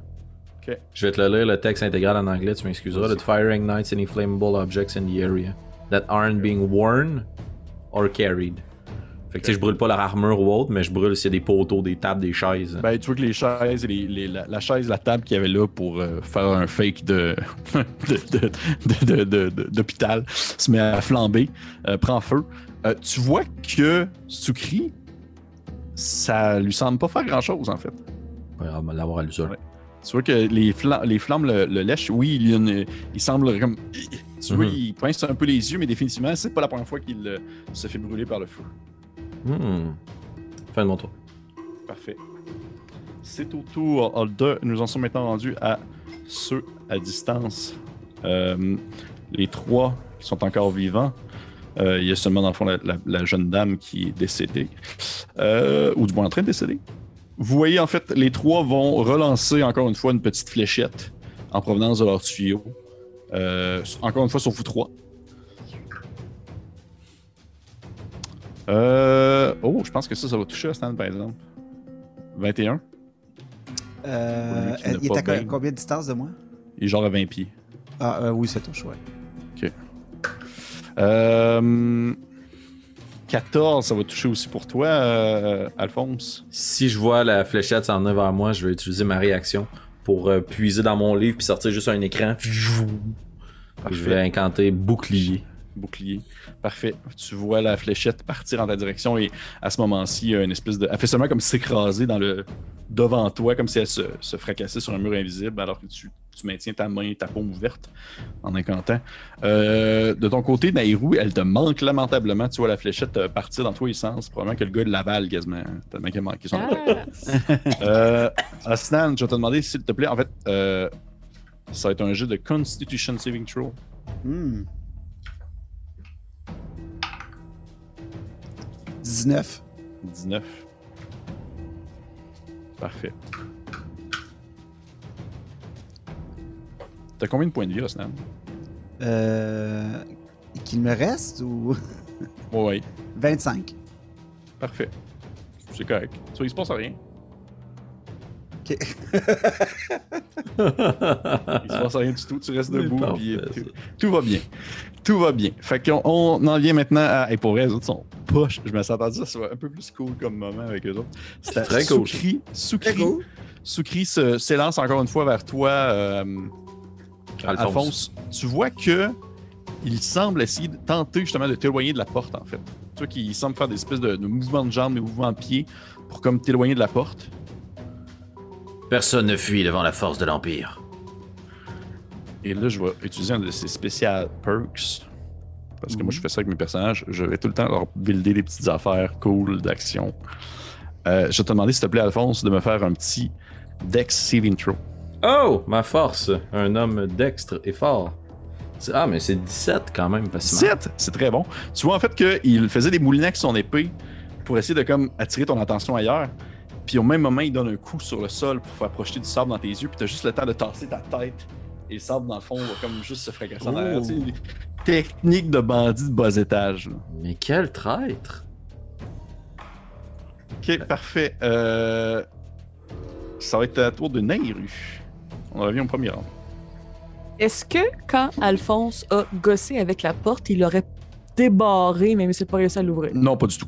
Ok. Je vais te le lire le texte intégral en anglais, tu m'excuseras. The fire ignites any flammable objects in the area that aren't being worn or carried. Fait que tu sais, je brûle pas leur armure ou autre, mais je brûle s'il y a des poteaux, des tables, des chaises. Ben, tu vois que les chaises, et les, les- la, la chaise, la table qu'il y avait là pour euh, faire un fake [laughs] de, d'hôpital se met à flamber, euh, prend feu. Euh, tu vois que Sukri, ça lui semble pas faire grand chose en fait. Ouais, on va l'avoir à l'usure. Ouais. Tu vois que les, les flammes le, le lèchent. Oui, il, y a une- il semble comme. Tu vois, Mhm. il pince un peu les yeux, mais définitivement, c'est pas la première fois qu'il se fait brûler par le feu. Hmm. Fin de mon tour. Parfait. C'est au tour de. Nous en sommes maintenant rendus à ceux à distance. Euh, les trois sont encore vivants. Euh, il y a seulement, dans le fond, la, jeune dame qui est décédée. Euh, ou du moins en train de décéder. Vous voyez, en fait, les trois vont relancer encore une fois une petite fléchette en provenance de leur tuyau. Encore une fois, sauf vous trois. Euh... Oh, je pense que ça, ça va toucher à Stan, par exemple. 21. Euh, n'a il est à co- bien. combien de distance de moi? Il est genre à 20 pieds. Ah, euh, oui, ça touche, ouais. Euh... 14, ça va toucher aussi pour toi, euh, Alphonse. Si je vois la fléchette s'en venir vers moi, je vais utiliser ma réaction pour euh, puiser dans mon livre puis sortir juste un écran. Je vais incanter bouclier. Bouclier. Parfait. Tu vois la fléchette partir en ta direction et à ce moment-ci, il y a une espèce de. Elle fait seulement comme s'écraser dans le. devant toi, comme si elle se, se fracassait sur un mur invisible alors que tu, tu maintiens ta main, ta paume ouverte en incantant. Euh, de ton côté, Nairou, elle te manque lamentablement. Tu vois la fléchette euh, partir dans tous les sens. Probablement que le gars de l'avale quasiment. Tellement qu'il a manqué son Ah, [laughs] Euh, Asnan, je vais te demander s'il te plaît, en fait, euh, Ça va être un jeu de Constitution Saving Throw. Hmm. 19. 19. Parfait. T'as combien de points de vie, Rosnan? Euh, Qu'il me reste ou? [laughs] Ouais, ouais. 25. Parfait. C'est correct. Tu vois, il se passe rien. Ok. [laughs] Il se passe rien du tout. Tu restes debout. parfait, puis ça. tout, tout va bien. Tout va bien. Fait qu'on on en vient maintenant à. Et pour vrai, les autres sont poches. Je me suis attendu à ce soit un peu plus cool comme moment avec eux autres. C'était Très cool. Soukri, Soukri, cool. S'élance encore une fois vers toi, euh, Alphonse. Alphonse. Tu vois que il semble essayer de tenter justement de t'éloigner de la porte, en fait. Tu vois qu'il semble faire des espèces de, de mouvements de jambes, des mouvements de pieds pour comme t'éloigner de la porte. Personne ne fuit devant la force de l'Empire. Et là, je vais utiliser un de ces spécial perks. Parce que moi, je fais ça avec mes personnages. Je vais tout le temps leur builder des petites affaires cool d'action. Euh, je vais te demander, s'il te plaît, Alphonse, de me faire un petit Dex Saving Throw. Oh, ma force. Un homme dextre et fort. Ah, mais c'est 17 quand même, facilement. 7! C'est très bon. Tu vois en fait qu'il faisait des moulinets avec son épée pour essayer de comme attirer ton attention ailleurs. Puis au même moment, il donne un coup sur le sol pour faire projeter du sable dans tes yeux. Puis t'as juste le temps de tasser ta tête. Et le sable, dans le fond, va comme juste se fracasser en arrière. Tu sais, des techniques de bandit de bas étage. là. Mais quel traître. Ok, parfait. Euh, Ça va être à la tour de Nairu. On revient au premier rang. Est-ce que quand Alphonse a gossé avec la porte, il aurait débarré, même s'il n'a pas réussi à l'ouvrir? Non, pas du tout.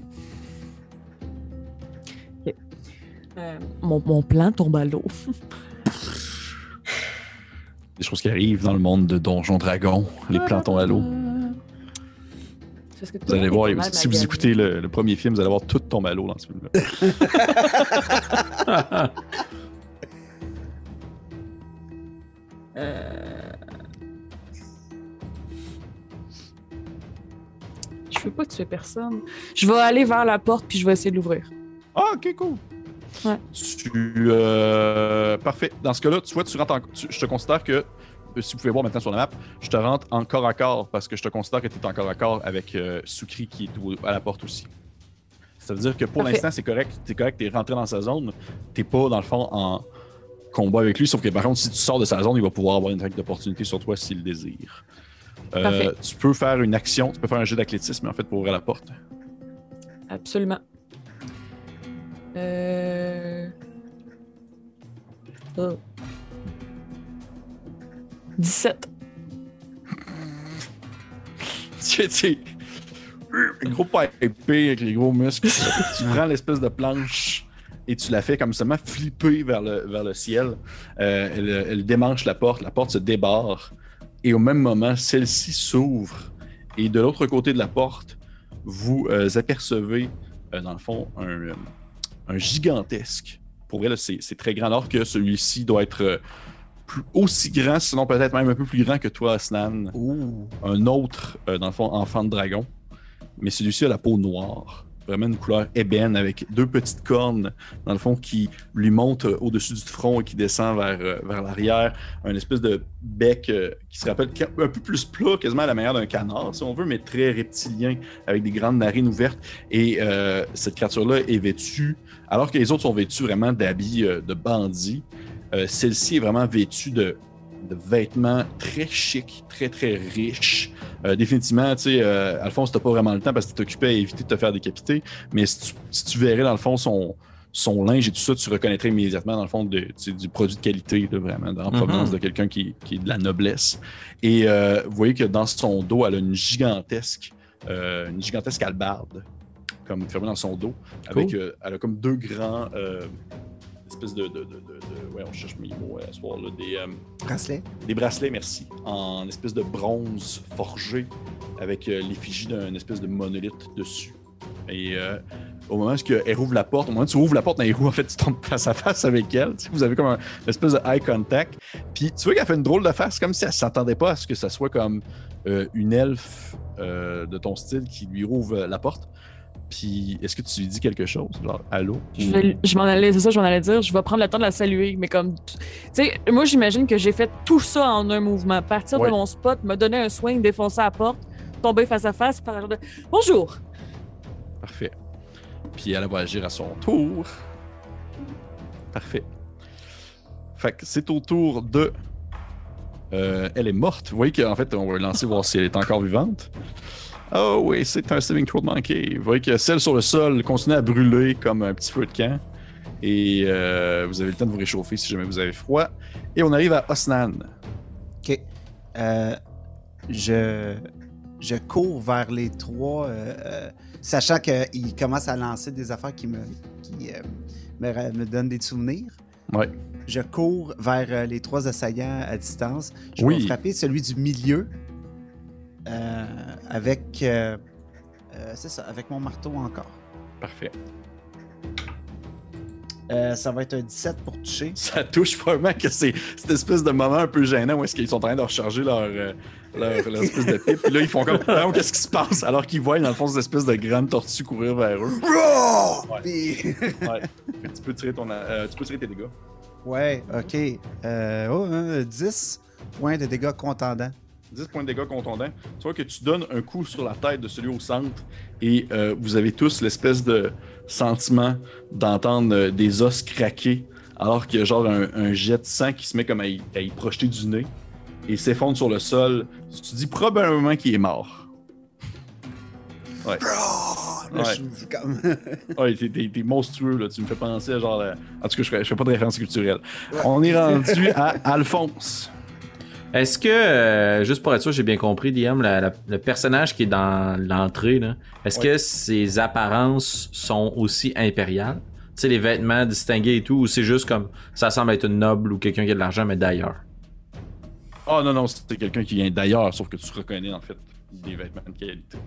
Euh, mon, mon plan tombe à l'eau. [laughs] Des choses qui arrivent dans le monde de Donjon Dragon. Les plantons à l'eau. Vous le allez voir, si vous écoutez le, le premier film, vous allez voir tout tomber à l'eau dans ce film-là. [laughs] Euh, Je veux pas tuer personne. Je vais aller vers la porte puis je vais essayer de l'ouvrir. Ah, ok, cool. Ouais. Tu, euh, parfait. Dans ce cas-là, tu vois, tu rentres en- tu- je te considère que, euh, si vous pouvez voir maintenant sur la map, je te rentre en corps à corps parce que je te considère que tu es en corps à corps avec euh, Soukri qui est au- à la porte aussi. Ça veut dire que pour l'instant, c'est correct. Tu es correct, tu es rentré dans sa zone. Tu pas, dans le fond, en combat avec lui. Sauf que par contre, si tu sors de sa zone, il va pouvoir avoir une attaque d'opportunité sur toi s'il le désire. Euh, tu peux faire une action, tu peux faire un jeu d'athlétisme en fait pour ouvrir la porte. Absolument. Euh... oh. 17. [laughs] tu sais, gros épée avec les gros muscles. [laughs] tu prends l'espèce de planche et tu la fais comme seulement flipper vers le, vers le ciel. Euh, elle, elle démanche la porte, la porte se débarre et au même moment, celle-ci s'ouvre et de l'autre côté de la porte, vous euh, apercevez, euh, dans le fond, un, euh, un gigantesque. Pour vrai, c'est très grand, alors que celui-ci doit être euh, plus- aussi grand, sinon peut-être même un peu plus grand que toi, Aslan Ouh. un autre, euh, dans le fond, enfant de dragon. Mais celui-ci a la peau noire. Vraiment une couleur ébène avec deux petites cornes, dans le fond, qui lui montent euh, au-dessus du front et qui descend vers, euh, vers l'arrière. Un espèce de bec euh, qui se rappelle un peu plus plat, quasiment à la manière d'un canard, si on veut, mais très reptilien, avec des grandes narines ouvertes. Et cette créature-là est vêtue, alors que les autres sont vêtus vraiment d'habits de bandits, celle-ci est vraiment vêtue de, de vêtements très chics, très très riches. Euh, définitivement, tu sais, euh, Alphonse, t'as pas vraiment le temps parce que t'es occupé à éviter de te faire décapiter. Mais si tu, si tu verrais dans le fond son, son linge et tout ça, tu reconnaîtrais immédiatement dans le fond de, du produit de qualité, là, vraiment, en provenance de quelqu'un qui, qui est de la noblesse. Et euh, vous voyez que dans son dos, elle a une gigantesque, euh, une gigantesque albarde, comme fermée dans son dos, avec, euh, elle a comme deux grands. Euh, espèces de, de, de, de- de- ouais, on cherche mes mots à ce soir, là, des, euh, Bracelet. des bracelets, merci, en espèce de bronze forgé avec euh, l'effigie d'un espèce de monolithe dessus. Et euh, au moment où elle rouvre la porte, au moment où tu ouvres la porte, Nairou, en fait, tu tombes [laughs] face à face avec elle. Tu sais, vous avez comme un une espèce de eye contact. Puis tu vois qu'elle fait une drôle de face, comme si elle s'attendait pas à ce que ça soit comme euh, une elfe euh, de ton style qui lui rouvre la porte. Puis, est-ce que tu lui dis quelque chose? Genre, allô? Je, vais- je m'en allais, c'est ça, je m'en allais dire. Je vais prendre le temps de la saluer, mais comme. Tu sais, moi, j'imagine que j'ai fait tout ça en un mouvement. Partir Ouais. de mon spot, me donner un swing, défoncer la porte, tomber face à face, faire de Bonjour! Parfait. Puis elle va agir à son tour. Parfait. Fait que c'est au tour de. Euh, elle est morte. Vous voyez qu'en fait, on va lancer voir si elle est encore vivante. Oh oui, c'est un saving throw manqué. Vous voyez que celle sur le sol continue à brûler comme un petit feu de camp. Et euh, vous avez le temps de vous réchauffer si jamais vous avez froid. Et on arrive à Osnan. OK. Euh, je, je cours vers les trois, euh, sachant qu'ils commencent à lancer des affaires qui me, qui, me, me donnent des souvenirs. Ouais. Je cours vers les trois assaillants à distance. Je Oui. vais frapper celui du milieu avec, euh, euh, c'est ça, avec mon marteau encore. Parfait. Euh, ça va être un 17 pour toucher. Ça touche probablement que c'est cette espèce de moment un peu gênant où est-ce qu'ils sont en train de recharger leur, euh, leur, leur [laughs] espèce de pipe. Puis là, ils font comme qu'est-ce qui se passe alors qu'ils voient dans le fond cette espèce de grande tortue courir vers eux. Ouais. Puis- [laughs] tu peux tirer ton euh, tu peux tirer tes dégâts. ouais, ok. Euh, oh, hein, 10 points de dégâts contendants. 10 points de dégâts contondants. Tu vois que tu donnes un coup sur la tête de celui au centre et euh, vous avez tous l'espèce de sentiment d'entendre euh, des os craquer alors qu'il y a genre un, un jet de sang qui se met comme à y, à y projeter du nez et s'effondre sur le sol. Tu dis probablement qu'il est mort. Ouais. Là, Ouais. je suis comme. [laughs] Ouais, t'es, monstrueux, là. Tu me fais penser à genre. la- En tout cas, je je fais pas de référence culturelle. On est rendu à Alphonse. Est-ce que, euh, juste pour être sûr, j'ai bien compris, la- la- le personnage qui est dans l'entrée, est-ce que ses apparences sont aussi impériales? Tu sais, les vêtements distingués et tout, ou c'est juste comme ça semble être une noble ou quelqu'un qui a de l'argent, mais d'ailleurs? Oh non, non, c'est quelqu'un qui vient d'ailleurs, sauf que tu reconnais en fait des vêtements de qualité.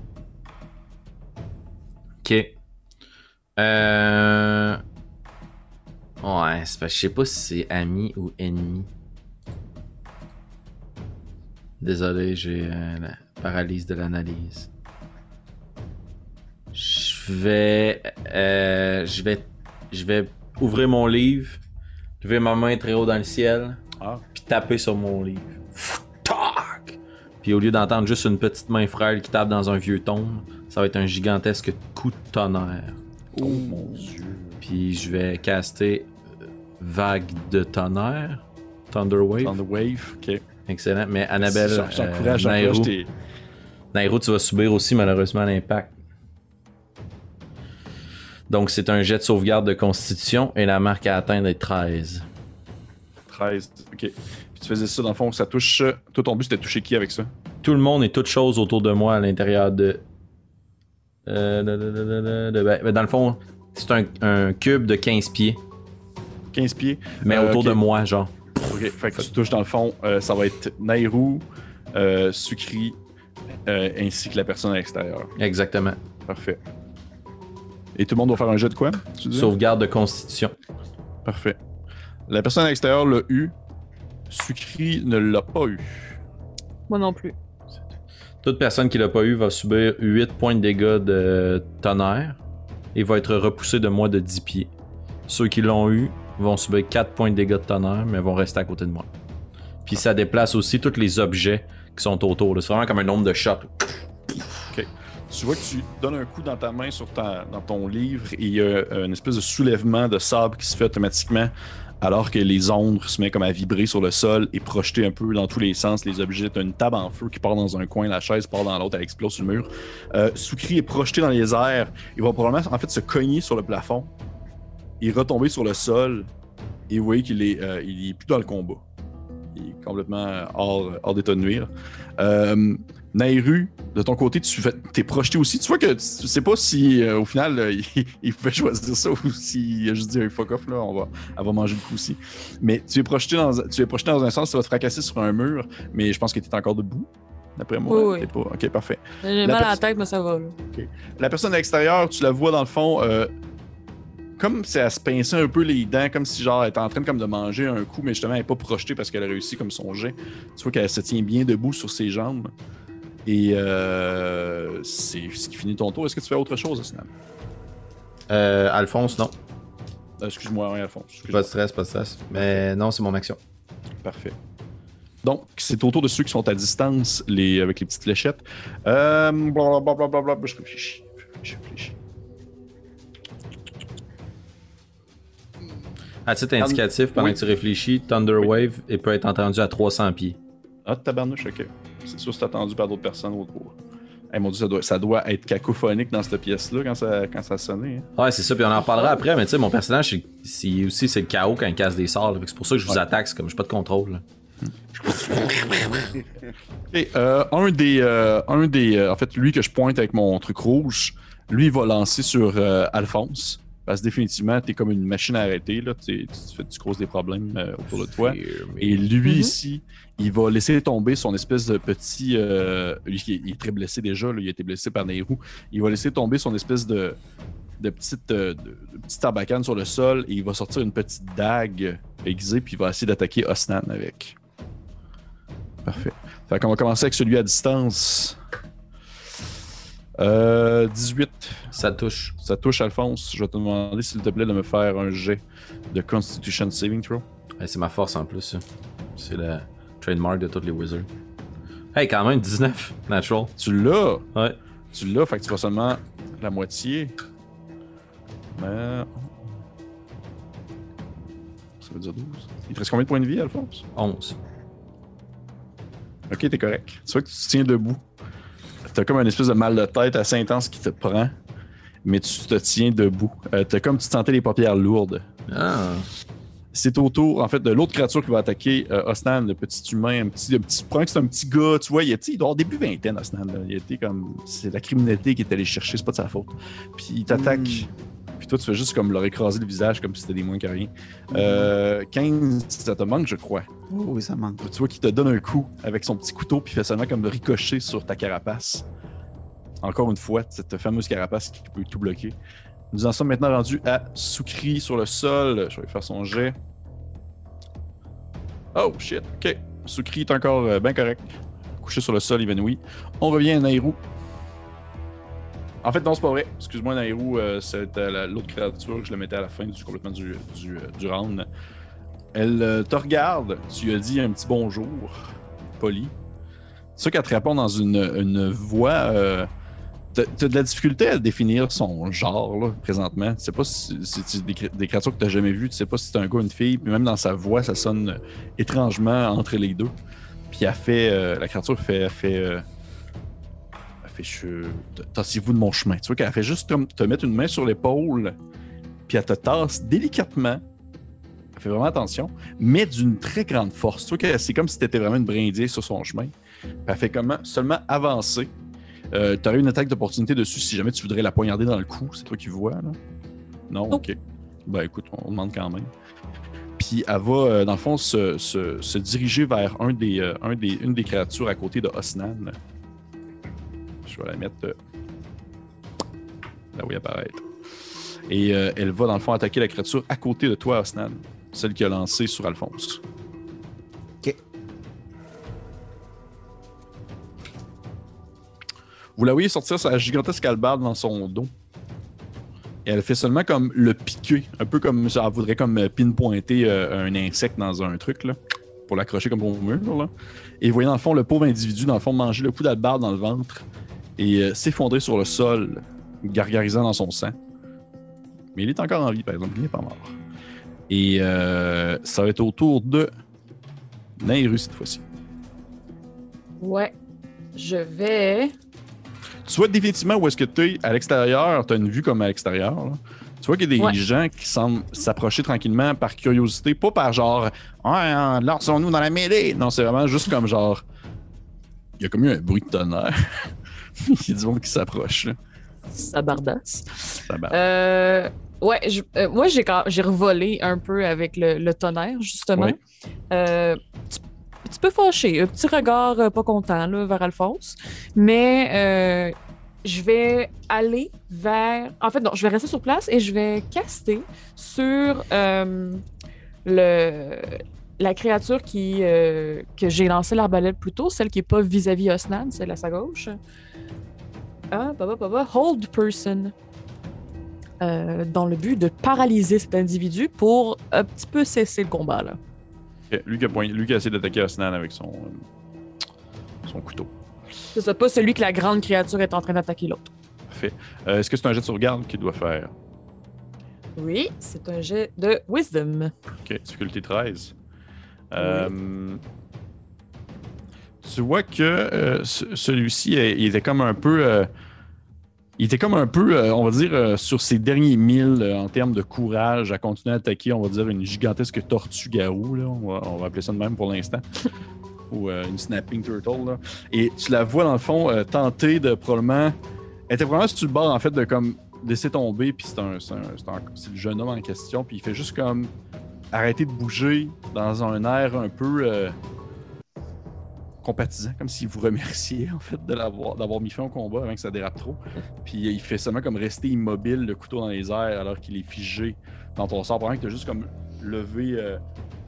Ok. Euh... Ouais, c'est parce que je sais pas si c'est ami ou ennemi. Désolé, j'ai euh, la paralyse de l'analyse. Je vais, euh, je vais, je vais ouvrir mon livre, lever ma main très haut dans le ciel, Ah. puis taper sur mon livre. Tac! Puis au lieu d'entendre juste une petite main frêle qui tape dans un vieux tombe, ça va être un gigantesque coup de tonnerre. Oh mon dieu. Puis je vais caster Vague de tonnerre. Thunderwave. Dans the wave, ok. Excellent. Mais Annabelle, J'en- euh, Nairo, Nairo, tu vas subir aussi malheureusement l'impact. Donc c'est un jet de sauvegarde de constitution et la marque à atteindre est 13. 13. Ok. Puis tu faisais ça dans le fond, ça touche. Toi, ton but c'était toucher qui avec ça? Tout le monde et toute chose autour de moi à l'intérieur de... Euh, de- de- de- de- de- ben, ben, dans le fond, c'est un, un cube de 15 pieds, 15 pieds. mais Euh, autour de moi, genre. Ok. Fait que tu touches dans le fond, euh, ça va être Nairou, euh, Sukri, euh, ainsi que la personne à l'extérieur. Exactement. Parfait. Et tout le monde doit faire un jet de quoi tu dis? Sauvegarde de constitution. Parfait. La personne à l'extérieur l'a eu. Sukri ne l'a pas eu. Moi non plus. Toute personne qui l'a pas eu va subir 8 points de dégâts de tonnerre et va être repoussé de moins de 10 pieds. Ceux qui l'ont eu vont subir 4 points de dégâts de tonnerre, mais vont rester à côté de moi. Puis ça déplace aussi tous les objets qui sont autour. C'est vraiment comme un nombre de shots. Tu vois que tu donnes un coup dans ta main sur ta, dans ton livre et il y a euh, une espèce de soulèvement de sable qui se fait automatiquement alors que les ondes se mettent comme à vibrer sur le sol et projeter un peu dans tous les sens les objets. Tu une table en feu qui part dans un coin, la chaise part dans l'autre, elle explose sur le mur. Euh, Soukri est projeté dans les airs. Il va probablement en fait se cogner sur le plafond et retomber sur le sol. Et vous voyez qu'il est, euh, il est plus dans le combat. Il est complètement euh, hors, hors d'état de nuire. Euh, Nairu, de ton côté, tu t'es projeté aussi. Tu vois que tu sais pas si euh, au final euh, [laughs] il, il pouvait choisir ça ou s'il a juste dit un fuck off là, on va, elle va manger le coup aussi. Mais tu es projeté dans, tu es projeté dans un sens, tu vas te fracasser sur un mur, mais je pense que tu es encore debout. D'après moi, Oui, oui. Pas. Ok, parfait. J'ai mal à la tête, mais ça va. Là. La personne à l'extérieur, tu la vois dans le fond, euh, comme elle se pinçait un peu les dents, comme si genre elle était en train comme de manger un coup, mais justement elle n'est pas projetée parce qu'elle a réussi comme son jet. Tu vois qu'elle se tient bien debout sur ses jambes. Et euh, c'est ce qui finit ton tour. Est-ce que tu fais autre chose, Osnan? Euh, Alphonse, non. Euh, Excuse-moi, oui, Alphonse. Pas de stress, pas de stress. Mais non, c'est mon action. Parfait. Donc, c'est au tour de ceux qui sont à distance les, avec les petites fléchettes. Euh, blablabla, blablabla, je réfléchis. Je réfléchis. À titre indicatif, pendant Oui. que tu réfléchis, Thunder Wave il peut être entendu à 300 pieds. Ah, tabarnouche, ok. C'est sûr, c'est attendu par d'autres personnes autour. Hey, mon dieu, ça doit, ça doit être cacophonique dans cette pièce-là quand ça, quand ça a sonné. hein. Ouais, c'est ça, puis on en reparlera après, mais tu sais, mon personnage, c'est- aussi c'est le chaos quand il casse des sorts. que C'est pour ça que je vous Ouais. attaque, c'est comme je pas de contrôle. là. [laughs] Euh, un des, euh, un des euh, en fait, lui que je pointe avec mon truc rouge, lui il va lancer sur euh, Alphonse. Parce que définitivement, t'es comme une machine à arrêter, là. Tu, tu causes des problèmes euh, autour de toi. Et lui Mhm. ici, il va laisser tomber son espèce de petit. euh, lui qui est, il est très blessé déjà, là, il a été blessé par des roues. Il va laisser tomber son espèce de, de petite, euh, de, de petite tarbacane sur le sol et il va sortir une petite dague aiguisée puis il va essayer d'attaquer Osnan avec. Parfait. Fait qu'on va commencer avec celui à distance. Euh, 18. Ça touche. Ça touche Alphonse. Je vais te demander s'il te plaît de me faire un jet de Constitution Saving Throw. Ouais, c'est ma force en plus. C'est le trademark de tous les wizards. Hey, quand même, 19, natural. Tu l'as! Ouais. Tu l'as, fait que tu vas seulement la moitié. Mais... Ça veut dire 12. Il te reste combien de points de vie, Alphonse? 11. Ok, t'es correct. Tu vois que tu te tiens debout. T'as comme un espèce de mal de tête assez intense qui te prend, mais tu te tiens debout. Euh, t'as comme tu te sentais les paupières lourdes. Ah. C'est au tour, en fait, de l'autre créature qui va attaquer euh, Osnan, le petit humain, un petit, un petit, prends que c'est un petit gars, tu vois, il, est, il doit avoir début vingtaine, Osnan. là. Il était comme, c'est la criminalité qui est allée chercher, c'est pas de sa faute. Puis il t'attaque, puis toi tu fais juste comme leur écraser le visage comme si c'était des moins que rien. Euh, 15, ça te manque, je crois. Oh, oui, ça manque. Tu vois qu'il te donne un coup avec son petit couteau, puis fait seulement comme ricocher sur ta carapace. Encore une fois, cette fameuse carapace qui peut tout bloquer. Nous en sommes maintenant rendus à Soukri sur le sol. Je vais faire son jet. Oh shit, ok. Soukri est encore euh, bien correct. Couché sur le sol, évanoui. On revient à Nairou. En fait, non, c'est pas vrai. Excuse-moi, Nairou, euh, la- l'autre créature je le mettais à la fin du, complètement du, du, euh, round. Elle euh, te regarde, tu lui as dit un petit bonjour, poli. C'est sûr qu'elle te répond dans une, voix. Euh, T'as de la difficulté à définir son genre, là, présentement. Tu sais pas si c'est des, cré- des créatures que t'as jamais vues. Tu sais pas si c'est un gars ou une fille. Puis même dans sa voix, ça sonne euh, étrangement entre les deux. Puis elle fait. euh, la créature fait. Fait. euh, fait. Je... Tassez-vous de mon chemin. Tu vois qu'elle fait juste comme te mettre une main sur l'épaule. Puis elle te tasse délicatement. Elle fait vraiment attention. Mais d'une très grande force. Tu vois que c'est comme si t'étais vraiment une brindille sur son chemin. Puis elle fait comment seulement avancer. Euh, T'aurais une attaque d'opportunité dessus si jamais tu voudrais la poignarder dans le cou. C'est toi qui vois, là? Non? Non. Ok. Ben écoute, on demande quand même. Puis elle va, euh, dans le fond, se, se- se diriger vers un des, euh, un des, une des créatures à côté de Osnan. Je vais la mettre euh, là où il apparaît. Et euh, elle va, dans le fond, attaquer la créature à côté de toi, Osnan. Celle qui a lancé sur Alphonse. Ok. Vous la voyez sortir sa gigantesque hallebarde dans son dos. Et elle fait seulement comme le piquer, un peu comme ça voudrait comme euh, pinpointer euh, un insecte dans un truc là, pour l'accrocher comme au mur là. Et vous voyez dans le fond le pauvre individu dans le fond manger le coup d'hallebarde dans le ventre et euh, s'effondrer sur le sol, gargarisant dans son sang. Mais il est encore en vie par exemple, il n'est pas mort. Et euh, ça va être au tour de Nairu cette fois-ci. Ouais. Je vais. Tu vois définitivement où est-ce que tu es à l'extérieur, tu as une vue comme à l'extérieur. là. Tu vois qu'il y a des Ouais. gens qui semblent s'approcher tranquillement par curiosité, pas par genre Ouais, hein, lancons-nous dans la mêlée. Non, c'est vraiment juste comme genre Il y a comme eu un bruit de tonnerre. [laughs] [laughs] Il y a du monde qui s'approche. là. Ça bardasse. Ça bat. Euh, ouais, je- euh, moi, j'ai j'ai revolé un peu avec le, le tonnerre, justement. Euh, petit, petit peu fâché, un petit regard euh, pas content là, vers Alphonse. Mais je vais aller vers. En fait, non, je vais rester sur place et je vais caster sur le la créature qui, euh, que j'ai lancé l'arbalète plus tôt, celle qui est pas vis-à-vis Osnan, celle à sa gauche. Ah, bah, bah, bah, bah, Hold person. Euh, dans le but de paralyser cet individu pour un petit peu cesser le combat. Là. Ok, Lui, qui a point- lui qui a essayé d'attaquer Osnan avec son, euh, son couteau. C'est ça, pas celui que la grande créature est en train d'attaquer l'autre. Parfait. Euh, Est-ce que c'est un jet de sauvegarde qu'il doit faire? Oui, c'est un jet de Wisdom. Ok, difficulté 13. Euh, tu vois que euh, ce- celui-ci, euh, il était comme un peu. il était comme un peu, euh, on va dire, euh, sur ses derniers milles euh, en termes de courage à continuer à attaquer, on va dire, une gigantesque tortue garou. Là, on, va, on va appeler ça de même pour l'instant. [laughs] Ou une snapping turtle. Là. Et tu la vois, dans le fond, tenter de probablement. Elle était probablement sur le bord, en fait, de comme laisser tomber. Puis c'est un, un- le jeune homme en question. Puis il fait juste comme arrêter de bouger dans un air un peu euh, compatisant, comme s'il vous remerciait en fait d'avoir mis fin au combat avant que ça dérape trop. Puis euh, il fait seulement comme rester immobile, le couteau dans les airs, alors qu'il est figé dans ton sort. Pendant que tu as juste comme levé euh,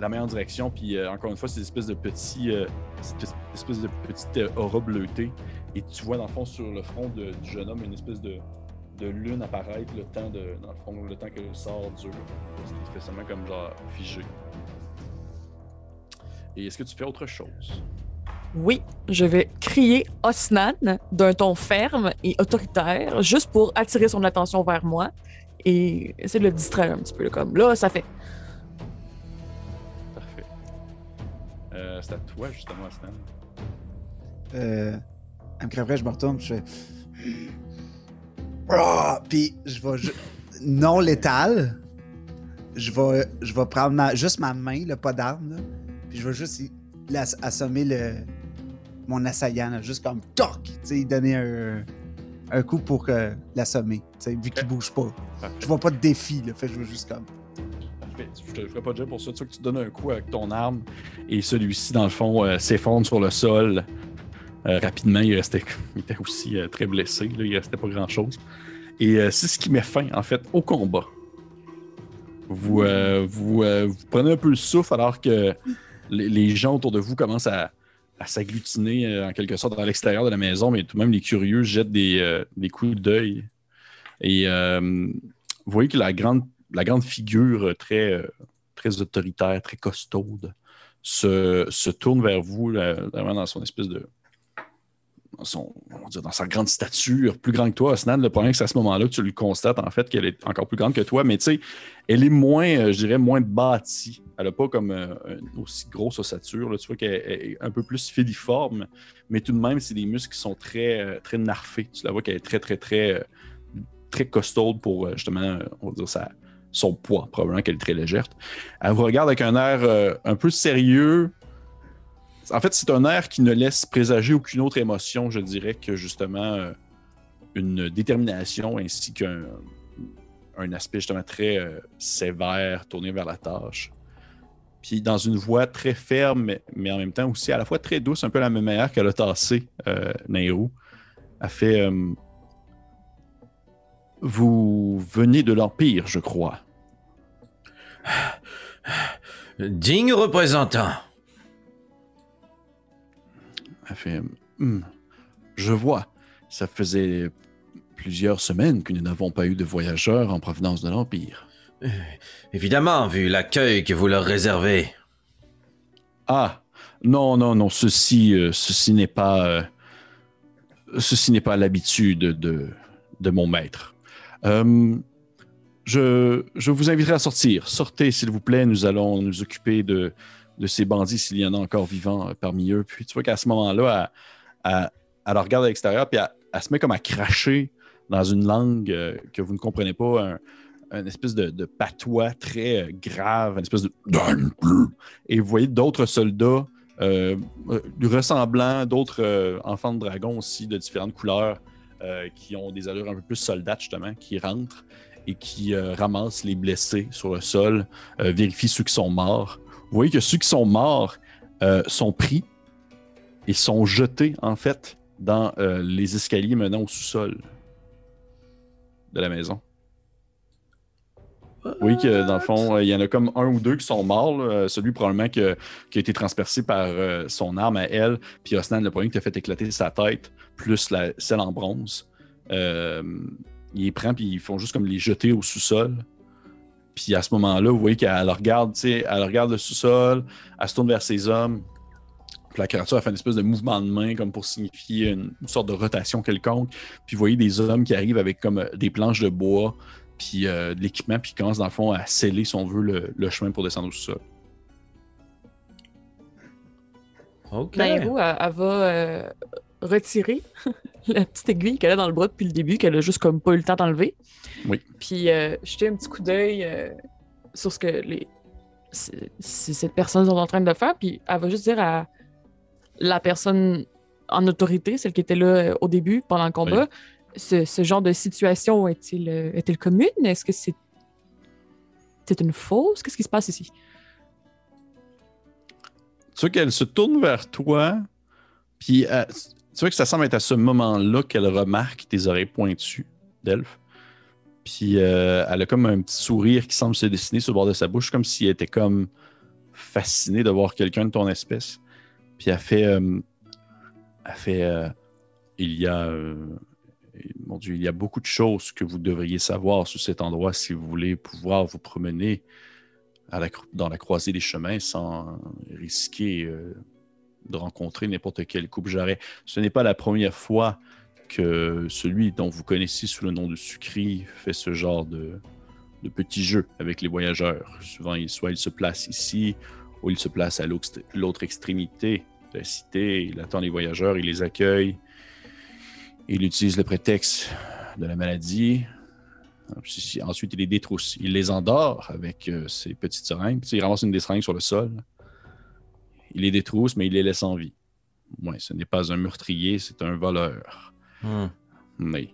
la main en direction, puis euh, encore une fois, ces espèces de petits, euh, cette espèce de petite aura bleutée. Et tu vois dans le fond sur le front du jeune homme une espèce de, de lune apparaître le temps de dans le fond le temps que le sort dure. Fait seulement comme genre figé. Et est-ce que tu fais autre chose? Oui, je vais crier Osnan d'un ton ferme et autoritaire, juste pour attirer son attention vers moi et essayer de le distraire un petit peu. là, Comme là, ça fait. Parfait. Euh, c'est à toi justement, Stan. Euh, elle me crèverait, je me retourne, je fais. Ah! Puis je vais. ju- Non létal. Je vais, je vais prendre ma- juste ma main, là, pas d'arme, là, Puis je vais juste y- l'ass- assommer le, mon assaillant, là, juste comme toc! Tu sais, donner un, un coup pour euh, l'assommer, tu sais, vu qu'il bouge pas. Parfait. Je vois pas de défi, là, fait que je veux juste comme. Parfait. Je te ferai pas de jet pour ça. Tu vois que tu donnes un coup avec ton arme et celui-ci, dans le fond, euh, s'effondre sur le sol. Euh, rapidement, il restait, il était aussi euh, très blessé. Là, il restait pas grand-chose. Et euh, c'est ce qui met fin, en fait, au combat. Vous, vous, vous prenez un peu le souffle alors que les, les gens autour de vous commencent à, à s'agglutiner en quelque sorte à l'extérieur de la maison, mais tout de même les curieux jettent des, des coups d'œil. Et vous voyez que la grande, la grande figure très, très autoritaire, très costaude, se, se tourne vers vous, là, vraiment dans son espèce de. Dans, sa grande stature, plus grande que toi, Osnan. Le problème, c'est à ce moment-là que tu le constates, en fait, qu'elle est encore plus grande que toi, mais tu sais, elle est moins, euh, je dirais, moins bâtie. Elle n'a pas comme euh, une aussi grosse ossature. Tu vois qu'elle elle est un peu plus filiforme, mais tout de même, c'est des muscles qui sont très, euh, très narfés. Tu la vois qu'elle est très, très, très, très costaude pour, justement, on va dire, son poids, probablement qu'elle est très légère. Elle vous regarde avec un air un peu sérieux. En fait, c'est un air qui ne laisse présager aucune autre émotion, je dirais, que justement euh, une détermination ainsi qu'un un aspect justement très euh, sévère, tourné vers la tâche. Puis dans une voix très ferme, mais, en même temps aussi à la fois très douce, un peu la même manière qu'elle a tassé euh, Nairou. Elle fait euh, Vous venez de l'Empire, je crois. Digne représentant. Elle fait Hmm, Je vois. Ça faisait plusieurs semaines que nous n'avons pas eu de voyageurs en provenance de l'Empire. Évidemment, vu l'accueil que vous leur réservez. Ah, non, non, non, ceci, euh, ceci n'est pas. euh, ceci n'est pas l'habitude de, de mon maître. Euh, je, je vous inviterai à sortir. Sortez, s'il vous plaît. Nous allons nous occuper de, de ces bandits, s'il y en a encore vivants euh, parmi eux. Puis tu vois qu'à ce moment-là, elle, regarde à l'extérieur, puis elle, se met comme à cracher dans une langue euh, que vous ne comprenez pas, un, un espèce de, patois très euh, grave, une espèce de. Et vous voyez d'autres soldats euh, ressemblants, d'autres enfants de dragon aussi de différentes couleurs qui ont des allures un peu plus soldates justement, qui rentrent et qui ramassent les blessés sur le sol, vérifient ceux qui sont morts. Vous voyez que ceux qui sont morts euh, sont pris et sont jetés en fait dans euh, les escaliers menant au sous-sol de la maison. Oui, que dans le fond, il y en a comme un ou deux qui sont morts. là. Celui probablement que- qui a été transpercé par euh, son arme à elle. Puis Osnan, le premier qui a fait éclater sa tête, plus la, celle en bronze. Euh, il les prend, puis ils font juste comme les jeter au sous-sol. Puis à ce moment-là, vous voyez qu'elle regarde, tu sais, elle regarde le sous-sol, elle se tourne vers ses hommes. Puis la créature a fait une espèce de mouvement de main comme pour signifier une, une sorte de rotation quelconque. Puis vous voyez des hommes qui arrivent avec comme euh, des planches de bois, puis euh, de l'équipement, puis qui commencent dans le fond à sceller, si on veut, le, le chemin pour descendre au sous-sol. Ok. Nairo, elle, elle va euh, retirer [laughs] la petite aiguille qu'elle a dans le bras depuis le début, qu'elle a juste comme pas eu le temps d'enlever. Oui. Puis euh, jeter un petit coup d'œil euh, sur ce que les cette personne sont en train de faire. Puis elle va juste dire à la personne en autorité, celle qui était là euh, au début pendant le combat, ce, ce genre de situation est-il euh, est-il commune? Est-ce que c'est c'est une fausse? Qu'est-ce qui se passe ici? Tu vois qu'elle se tourne vers toi, puis euh, tu vois que ça semble être à ce moment-là qu'elle remarque tes oreilles pointues d'elfe. Puis euh, elle a comme un petit sourire qui semble se dessiner sur le bord de sa bouche, comme si elle était comme fascinée de voir quelqu'un de ton espèce. Puis elle fait, euh, fait, euh, il y a, mon Dieu, il y a beaucoup de choses que vous devriez savoir sur cet endroit si vous voulez pouvoir vous promener dans la croisée des chemins sans risquer de rencontrer n'importe quel coupe jarret. Ce n'est pas la première fois que celui dont vous connaissez sous le nom de Sucri fait ce genre de, de petits jeux avec les voyageurs. Souvent, il, soit il se place ici, ou il se place à l'autre extrémité de la cité, il attend les voyageurs, il les accueille, il utilise le prétexte de la maladie, puis, Ensuite, il les détrousse. Il les endort avec euh, ses petites seringues. Tu sais, il ramasse une des seringues sur le sol. Il les détrousse, mais il les laisse en vie. Ouais, ce n'est pas un meurtrier, c'est un voleur. Hmm. Mais...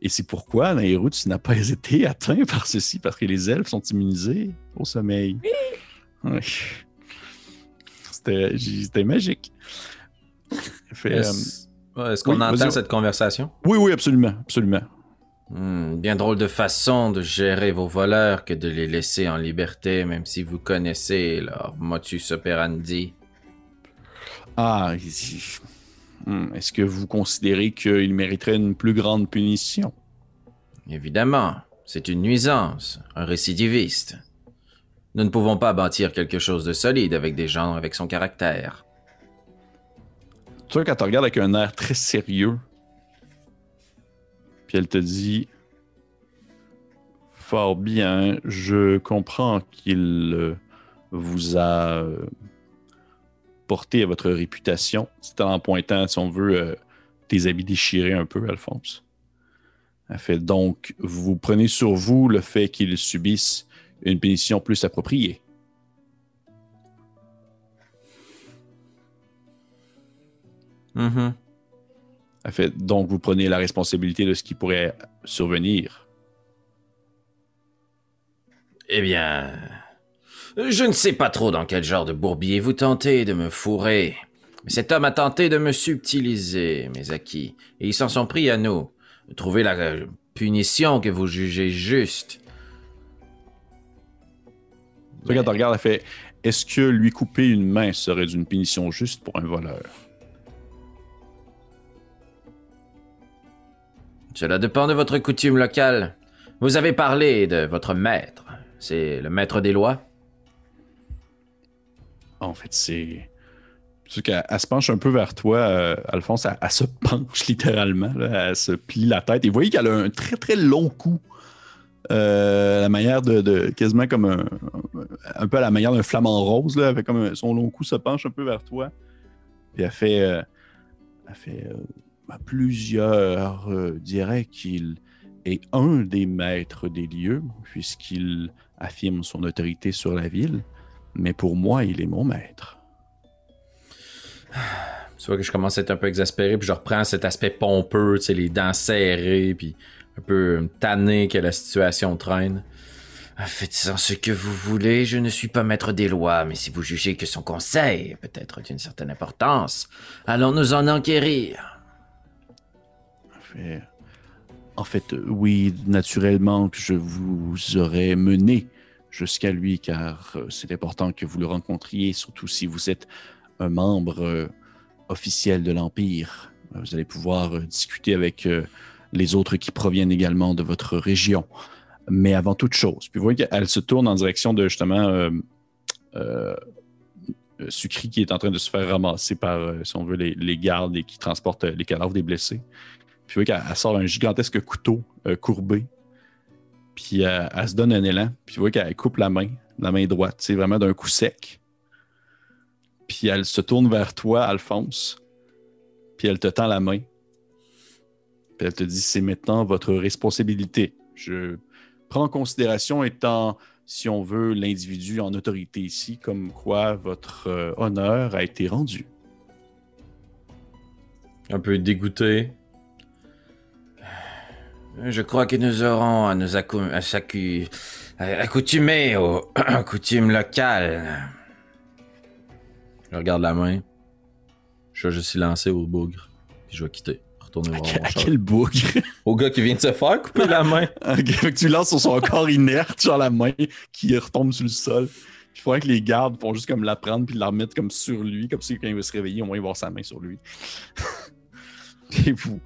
Et c'est pourquoi, Nairou, tu n'as pas été atteint [laughs] par ceci, parce que les elfes sont immunisés au sommeil. Oui. C'était c'était magique. Euh, Est-ce qu'on oui, entend cette conversation? oui, oui, absolument, absolument. Hmm, bien drôle de façon de gérer vos voleurs que de les laisser en liberté, même si vous connaissez leur motus operandi. Ah, Hmm, est-ce que vous considérez qu'il mériterait une plus grande punition? Évidemment, c'est une nuisance, un récidiviste. Nous ne pouvons pas bâtir quelque chose de solide avec des gens avec son caractère. Tu vois, quand tu regardes avec un air très sérieux, puis elle te dit Fort bien, je comprends qu'il euh, vous a porté à votre réputation. C'est en pointant, si on veut, euh, tes habits déchirés un peu, Alphonse. Elle fait donc, vous prenez sur vous le fait qu'il subisse une punition plus appropriée. Mhm. Elle fait donc, vous prenez la responsabilité de ce qui pourrait survenir. Eh bien, je ne sais pas trop dans quel genre de bourbier vous tentez de me fourrer. Mais cet homme a tenté de me subtiliser, mes acquis, et ils s'en sont pris à nous. Trouvez la euh, punition que vous jugez juste. Regardes, elle fait Est-ce que lui couper une main serait d'une punition juste pour un voleur? Cela dépend de votre coutume locale. Vous avez parlé de votre maître. C'est le maître des lois En fait, c'est. Tu qu'elle elle se penche un peu vers toi, euh, Alphonse. Elle, se penche [laughs] littéralement. elle se plie la tête. Et vous voyez qu'elle a un très très long cou. Euh, la manière de, quasiment comme un, un peu à la manière d'un flamant rose là, avec comme un- son long cou se penche un peu vers toi. Puis elle fait, euh, elle fait euh, plusieurs euh, diraient qu'il est un des maîtres des lieux puisqu'il affirme son autorité sur la ville. Mais pour moi, il est mon maître. [sighs] Tu vois que je commence à être un peu exaspéré, puis je reprends cet aspect pompeux, tu sais, les dents serrées, puis un peu tanné que la situation traîne. Ah, Faites-en ce que vous voulez, je ne suis pas maître des lois, mais si vous jugez que son conseil est peut-être d'une certaine importance, allons nous en enquérir. En fait, euh, oui, naturellement que je vous aurais mené jusqu'à lui, car euh, c'est important que vous le rencontriez, surtout si vous êtes un membre euh, officiel de l'Empire. Euh, Vous allez pouvoir discuter avec les autres qui proviennent également de votre région. Mais avant toute chose, puis vous voyez qu'elle se tourne en direction de justement euh, Sucri qui est en train de se faire ramasser par, si on veut, les, gardes et qui transportent les cadavres des blessés. Puis vous voyez qu'elle elle sort un gigantesque couteau courbé. Puis euh, elle se donne un élan. Puis vous voyez qu'elle coupe la main, la main droite, c'est vraiment d'un coup sec. Puis elle se tourne vers toi, Alphonse. Puis elle te tend la main. Puis elle te dit c'est maintenant votre responsabilité. Je prends en considération étant, si on veut, l'individu en autorité ici, comme quoi votre euh, honneur a été rendu. Un peu dégoûté. Je crois que nous aurons à nous accou- à s'accu- à- accoutumer aux [clears throat] coutumes locales. Je regarde la main. Je vais juste y lancer au bougre. Puis je vais quitter. Retourner À, voir mon à quel bougre? [laughs] Au gars qui vient de se faire couper la main. [laughs] Ok, fait que tu lances sur son corps inerte, genre la main qui retombe sur le sol. Puis il faudrait que les gardes font juste comme la prendre puis la remettre comme sur lui, comme si quand il va se réveiller, au moins il va avoir sa main sur lui. [laughs] Et vous,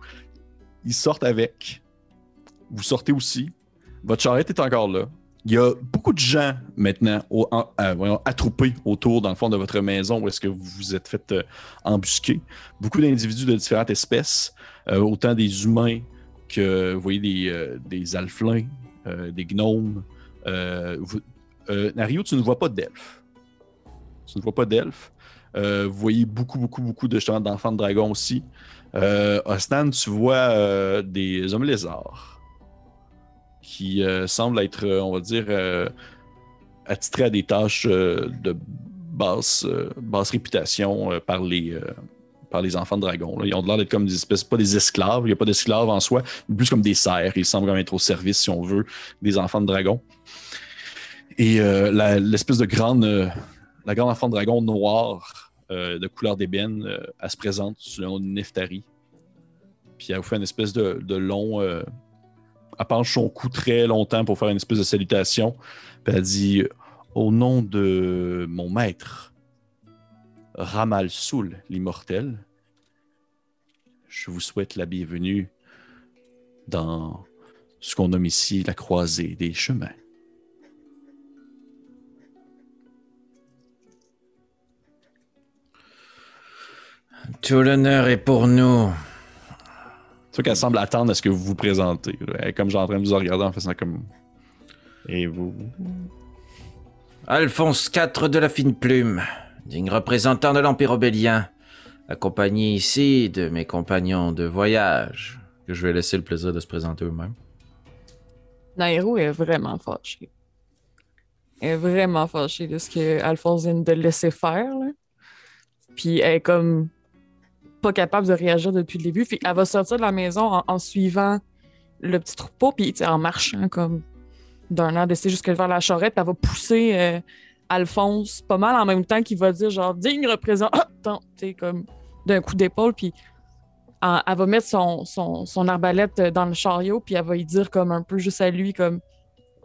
ils sortent avec. Vous sortez aussi. Votre charrette est encore là. Il y a beaucoup de gens maintenant euh, voyons, attroupés autour, dans le fond, de votre maison où est-ce que vous vous êtes fait euh, embusquer. Beaucoup d'individus de différentes espèces, euh, autant des humains que, vous voyez, des, des alflins, des gnomes. Nario, tu ne vois pas d'elfes. Tu ne vois pas d'elfes. Vous voyez beaucoup, beaucoup, beaucoup de d'enfants de dragons aussi. Osnan, tu vois des hommes lézards qui euh, semblent être, euh, on va dire, euh, attitrés à des tâches de basse, basse réputation par les. par les enfants de dragons. là. Ils ont l'air d'être comme des espèces, pas des esclaves, il n'y a pas d'esclaves en soi, mais plus comme des serfs. Ils semblent quand même être au service, si on veut, des enfants de dragons. Et l'espèce de grande, la grande enfant de dragon noire de couleur d'ébène, elle se présente sous le nom de Neftari. Puis elle vous fait une espèce de long. Elle penche son cou très longtemps pour faire une espèce de salutation. Puis elle dit Au nom de mon maître, Ramal Soul, l'immortel, je vous souhaite la bienvenue dans ce qu'on nomme ici la croisée des chemins. Tout l'honneur est pour nous. Sûr qu'elle semble attendre à ce que vous vous présentez. là. Elle est comme j'ai en train de vous regarder en faisant comme. Et vous? Alphonse IV de la fine plume, digne représentant de l'Empire obélien, accompagné ici de mes compagnons de voyage, que je vais laisser le plaisir de se présenter eux-mêmes. Nairo est vraiment fâché. Elle est vraiment fâchée de ce que Alphonse vient de laisser faire. là. Puis elle est comme capable de réagir depuis le début. Elle va sortir de la maison en, suivant le petit troupeau, puis tu en marchant comme d'un air d'essayer jusqu'à vers la charrette. Elle va pousser euh, Alphonse pas mal en même temps qu'il va dire genre digne représentant, tu sais, comme d'un coup d'épaule. Puis elle va mettre son, son, son arbalète dans le chariot, puis elle va y dire comme un peu juste à lui, comme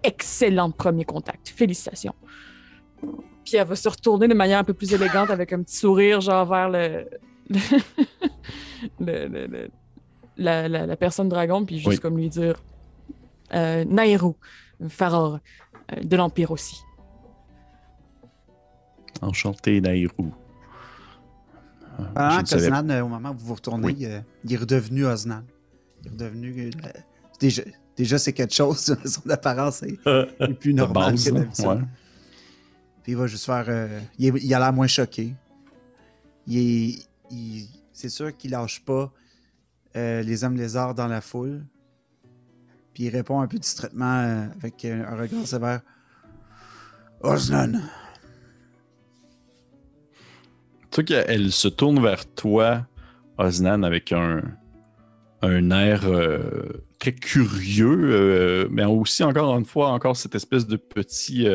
excellent premier contact, félicitations. Puis elle va se retourner de manière un peu plus élégante avec un petit sourire, genre vers le. Le- le- le- la, la- la personne dragon, puis juste Oui. comme lui dire euh, Nairo, Faror, euh, de l'Empire aussi. Enchanté, Nairou. Euh, savais qu'Oznan, euh, au moment où vous vous retournez, euh, il est redevenu Oznan. Il est redevenu. euh, déjà, déjà c'est quelque chose. [laughs] Son apparence est, est plus normale base, que là. d'habitude. Ouais. Puis il va juste faire. euh, il, est- il a l'air moins choqué. Il est- c'est sûr qu'il lâche pas euh, les hommes lézards dans la foule. Puis il répond un peu distraitement euh, avec un regard sévère. Oznan, Tu sais qu'elle se tourne vers toi, Osnan, avec un, un air euh, très curieux, mais aussi, encore une fois, encore cette espèce de petit,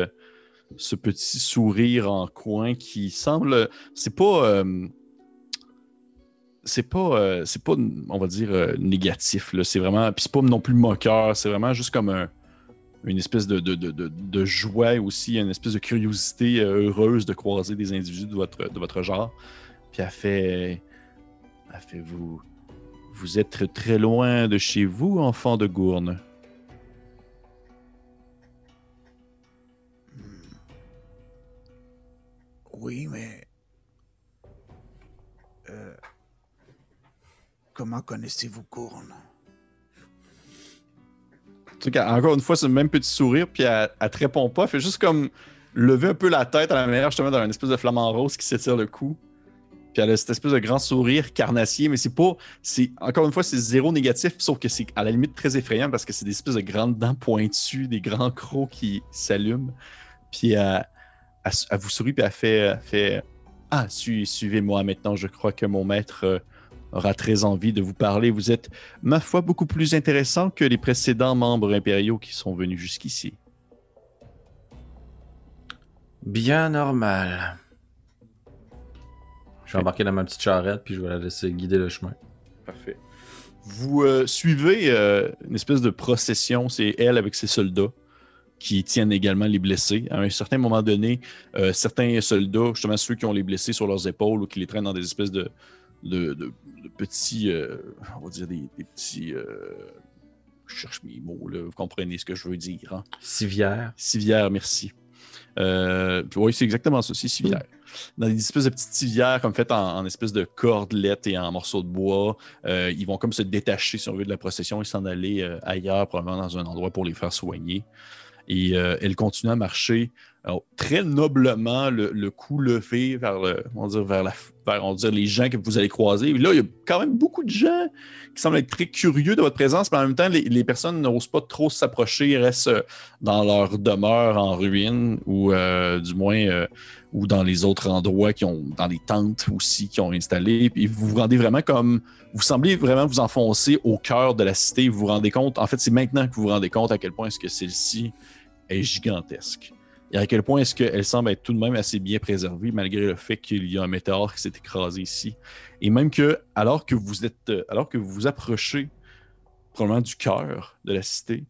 ce petit sourire en coin qui semble. C'est pas. C'est pas, euh, c'est pas, on va dire, euh, négatif. C'est vraiment, puis c'est pas non plus moqueur. C'est vraiment juste comme un- une espèce de, de, de, de- joie aussi, une espèce de curiosité euh, heureuse de croiser des individus de votre, de votre genre. Puis elle fait, elle fait vous, vous êtes très loin de chez vous, enfant de Gourne. Oui, mais. Comment connaissez-vous sais qu'encore une fois, c'est le même petit sourire, puis elle, elle te répond pas. Elle fait juste comme lever un peu la tête à la manière, justement, une espèce de flamant rose qui s'étire le cou. Puis elle a cette espèce de grand sourire carnassier, mais c'est pas. c'est Encore une fois, c'est zéro négatif, sauf que c'est à la limite très effrayant parce que c'est des espèces de grandes dents pointues, des grands crocs qui s'allument. Puis elle, elle, vous sourit, puis elle fait. fait ah, su- suivez-moi maintenant, je crois que mon maître. euh, aura très envie de vous parler. Vous êtes, ma foi, beaucoup plus intéressant que les précédents membres impériaux qui sont venus jusqu'ici. Bien normal. Je vais embarquer dans ma petite charrette, puis je vais la laisser guider le chemin. Parfait. Vous euh, suivez euh, une espèce de procession, c'est elle avec ses soldats qui tiennent également les blessés. À un certain moment donné, euh, certains soldats, justement ceux qui ont les blessés sur leurs épaules ou qui les traînent dans des espèces de, de, de- de petits, euh, on va dire des, des petits... euh, je cherche mes mots, là, vous comprenez ce que je veux dire. Hein? Civière. Civière, merci. Euh, oui, c'est exactement ça, c'est civière. Dans des espèces de petites civières comme faites en, en espèces de cordelettes et en morceaux de bois, euh, ils vont comme se détacher, si on veut, de la procession et s'en aller euh, ailleurs, probablement dans un endroit pour les faire soigner. Et elle continue à marcher très noblement, le, le cou levé vers, on vers, les gens que vous allez croiser. Là, il y a quand même beaucoup de gens qui semblent être très curieux de votre présence, mais en même temps, les, les personnes n'osent pas trop s'approcher, restent euh, dans leur demeure en ruine, ou euh, du moins, euh, ou dans les autres endroits qui ont, dans les tentes aussi, qui ont installé. Puis vous vous rendez vraiment comme, vous semblez vraiment vous enfoncer au cœur de la cité. Vous vous rendez compte, en fait, c'est maintenant que vous vous rendez compte à quel point est-ce que celle-ci est gigantesque. Et à quel point est-ce qu'elle semble être tout de même assez bien préservée, malgré le fait qu'il y a un météore qui s'est écrasé ici. Et même que, alors que vous êtes, euh, alors que vous vous approchez probablement du cœur de la cité,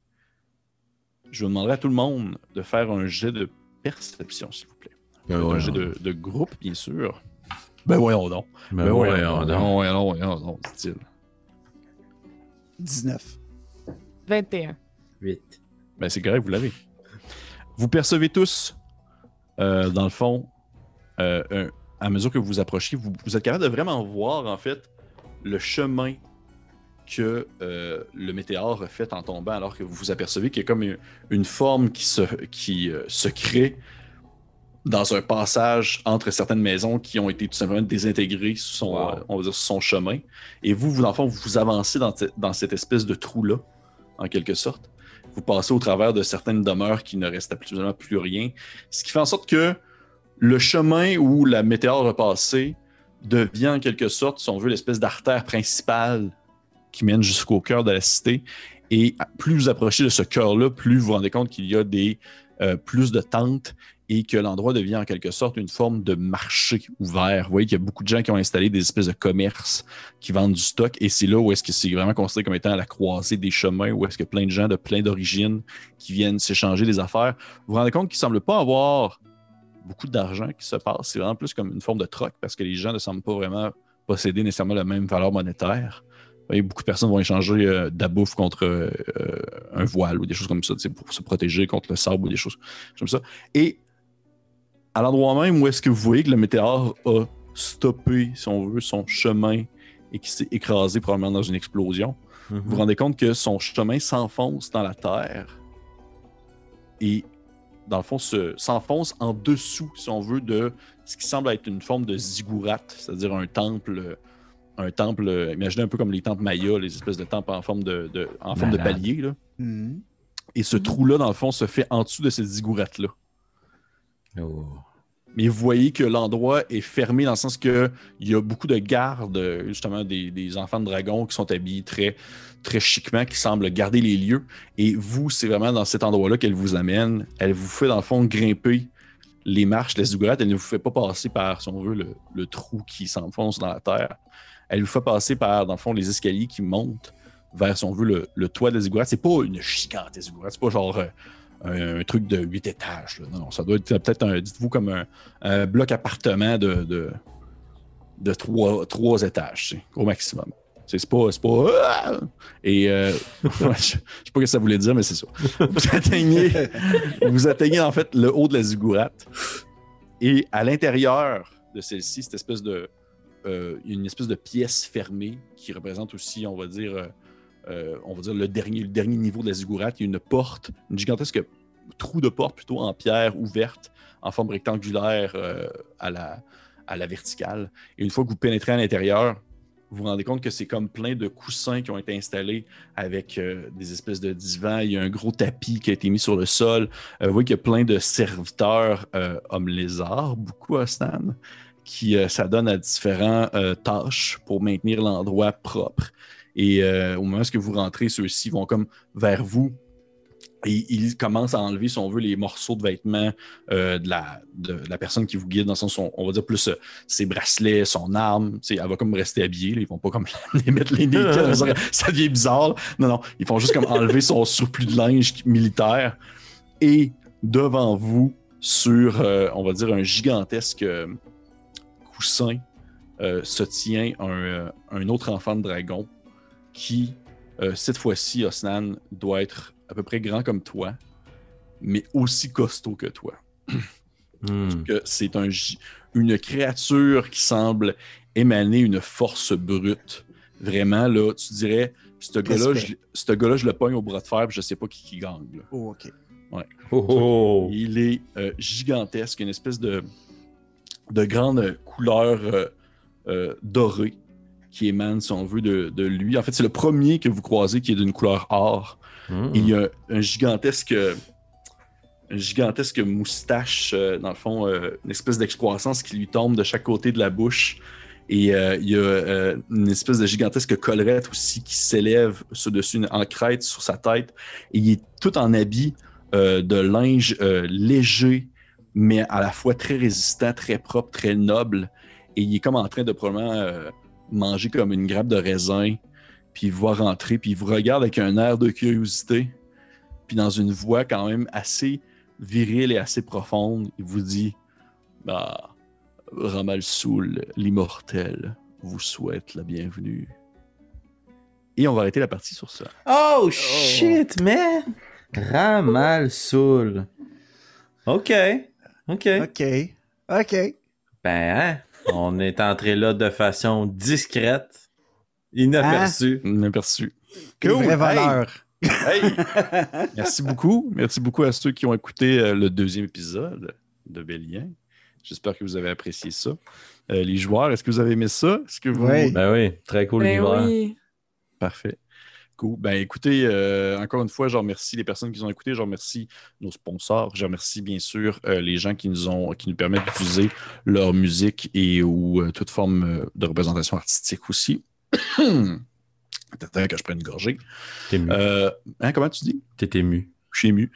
je vous demanderai à tout le monde de faire un jet de perception, s'il vous plaît. Ben un jet de, de groupe, bien sûr. Ben voyons donc. Ben Ben ouais, voyons. Voyons donc, voyons donc, dit-il. 19. 21. Huit. Ben c'est correct, vous l'avez. Vous percevez tous, euh, dans le fond, euh, un- à mesure que vous vous approchez, vous, vous êtes capable de vraiment voir, en fait, le chemin que euh, le météore a fait en tombant, alors que vous vous apercevez qu'il y a comme une, une forme qui, se, qui se crée dans un passage entre certaines maisons qui ont été tout simplement désintégrées sur son, Wow. on va dire, sur son chemin. Et vous, vous, dans le fond, vous avancez dans cette espèce de trou-là, en quelque sorte. Vous passez au travers de certaines demeures qui ne restent absolument plus rien. Ce qui fait en sorte que le chemin où la météore a passé devient en quelque sorte, si on veut, l'espèce d'artère principale qui mène jusqu'au cœur de la cité. Et plus vous approchez de ce cœur-là, plus vous vous rendez compte qu'il y a des, euh, plus de tentes et que l'endroit devient en quelque sorte une forme de marché ouvert. Vous voyez qu'il y a beaucoup de gens qui ont installé des espèces de commerces qui vendent du stock et c'est là où est-ce que c'est vraiment considéré comme étant la croisée des chemins, où est-ce que plein de gens de plein d'origines qui viennent s'échanger des affaires. Vous vous rendez compte qu'il ne semble pas avoir beaucoup d'argent qui se passe. C'est vraiment plus comme une forme de troc parce que les gens ne semblent pas vraiment posséder nécessairement la même valeur monétaire. Voyez, beaucoup de personnes vont échanger euh, de la bouffe contre euh, un voile ou des choses comme ça, pour se protéger contre le sable ou des choses comme ça. Et à l'endroit même où est-ce que vous voyez que le météore a stoppé, si on veut, son chemin et qui s'est écrasé probablement dans une explosion, Mhm. vous vous rendez compte que son chemin s'enfonce dans la terre et, dans le fond, se- s'enfonce en dessous, si on veut, de ce qui semble être une forme de ziggurat, c'est-à-dire un temple, un temple, imaginez un peu comme les temples mayas, les espèces de temples en forme de, de- en forme de palier. Là. Mhm. Et ce trou-là, dans le fond, se fait en dessous de cette ziggurat-là. Oh. Mais vous voyez que l'endroit est fermé dans le sens que il y a beaucoup de gardes, justement des, des enfants de dragons qui sont habillés très, très chiquement, qui semblent garder les lieux. Et vous, c'est vraiment dans cet endroit-là qu'elle vous amène. Elle vous fait, dans le fond, grimper les marches la ziggurat. Elle ne vous fait pas passer par, si on veut, le, trou qui s'enfonce dans la terre. elle vous fait passer par, dans le fond, les escaliers qui montent vers, si on veut, le, le toit de la ziggourate. C'est pas une gigantesque ziggourate, c'est pas genre euh, un, truc de 8 étages. Non, ça doit être peut-être, un, dites-vous, comme un, bloc appartement de, de, étages, au maximum. C'est pas. Pas ah! Et euh, [laughs] je, sais pas ce que ça voulait dire, mais c'est ça. Vous atteignez, vous atteignez en fait le haut de la ziggourate. Et à l'intérieur de celle-ci, cette espèce de. euh, une espèce de pièce fermée qui représente aussi, on va dire, euh, on va dire le dernier, niveau de la ziggourate. Il y a une porte, une gigantesque trou de porte plutôt en pierre ouverte, en forme rectangulaire euh, à, la, verticale. Et une fois que vous pénétrez à l'intérieur, vous vous rendez compte que c'est comme plein de coussins qui ont été installés avec euh, des espèces de divans. Il y a un gros tapis qui a été mis sur le sol. Vous voyez qu'il y a plein de serviteurs hommes lézards, beaucoup à Stan, qui s'adonnent à différentes tâches pour maintenir l'endroit propre. Et euh, au moment où vous rentrez, ceux-ci vont comme vers vous et ils commencent à enlever, si on veut, les morceaux de vêtements euh, de, la, de, de la personne qui vous guide, dans le sens, on, on va dire plus euh, ses bracelets, son arme. Elle va comme rester habillée. là. Ils vont pas comme [laughs] les mettre les naked. [laughs] ça devient bizarre. là. Non, non. Ils font juste comme enlever son surplus de linge militaire. Et devant vous, sur, on va dire, un gigantesque coussin, se tient un, un autre enfant de dragon qui, euh, cette fois-ci, Osnan, doit être à peu près grand comme toi, mais aussi costaud que toi. [clears throat] Que c'est un, une créature qui semble émaner une force brute. Vraiment, là, tu dirais, ce gars-là, je, ce gars-là, je le pogne au bras de fer, puis je sais pas qui, qui gagne. là. Oh, OK. Oh, oh. Il est euh, gigantesque, une espèce de, de grande couleur euh, euh, dorée qui émane, si on veut, de, de lui. En fait, c'est le premier que vous croisez qui est d'une couleur or. Hmm. Il y a un gigantesque, un gigantesque moustache, euh, dans le fond, euh, une espèce d'excroissance qui lui tombe de chaque côté de la bouche. Et euh, il y a euh, une espèce de gigantesque collerette aussi qui s'élève sur-dessus, une- en crête sur sa tête. Et il est tout en habit euh, de linge léger, mais à la fois très résistant, très propre, très noble. Et il est comme en train de probablement manger comme une grappe de raisin. Puis il vous voit rentrer, puis il vous regarde avec un air de curiosité. Puis dans une voix quand même assez virile et assez profonde, il vous dit Bah, Ramalsoul, l'immortel, vous souhaite la bienvenue. Et on va arrêter la partie sur ça. Oh shit, man! Ramal Soul. Ok. Ok. OK. OK. Ben, hein, on est entré là de façon discrète, inaperçue. Inaperçu. Des vrais voleurs. Hey! [laughs] Merci beaucoup. Merci beaucoup à ceux qui ont écouté euh, le deuxième épisode de Bélien. J'espère que vous avez apprécié ça. Euh, les joueurs, est-ce que vous avez aimé ça? Est-ce que vous... Oui. Ben oui, très cool Ben l'univers. oui. Parfait. Cool. Ben écoutez, euh, encore une fois, je remercie les personnes qui nous ont écoutés, je remercie nos sponsors, je remercie bien sûr euh, les gens qui nous ont qui nous permettent d'utiliser leur musique et ou euh, toute forme de représentation artistique aussi. [coughs] Attends que je prenne une gorgée. T'es ému. Hein, comment tu dis? T'es ému. Je suis ému.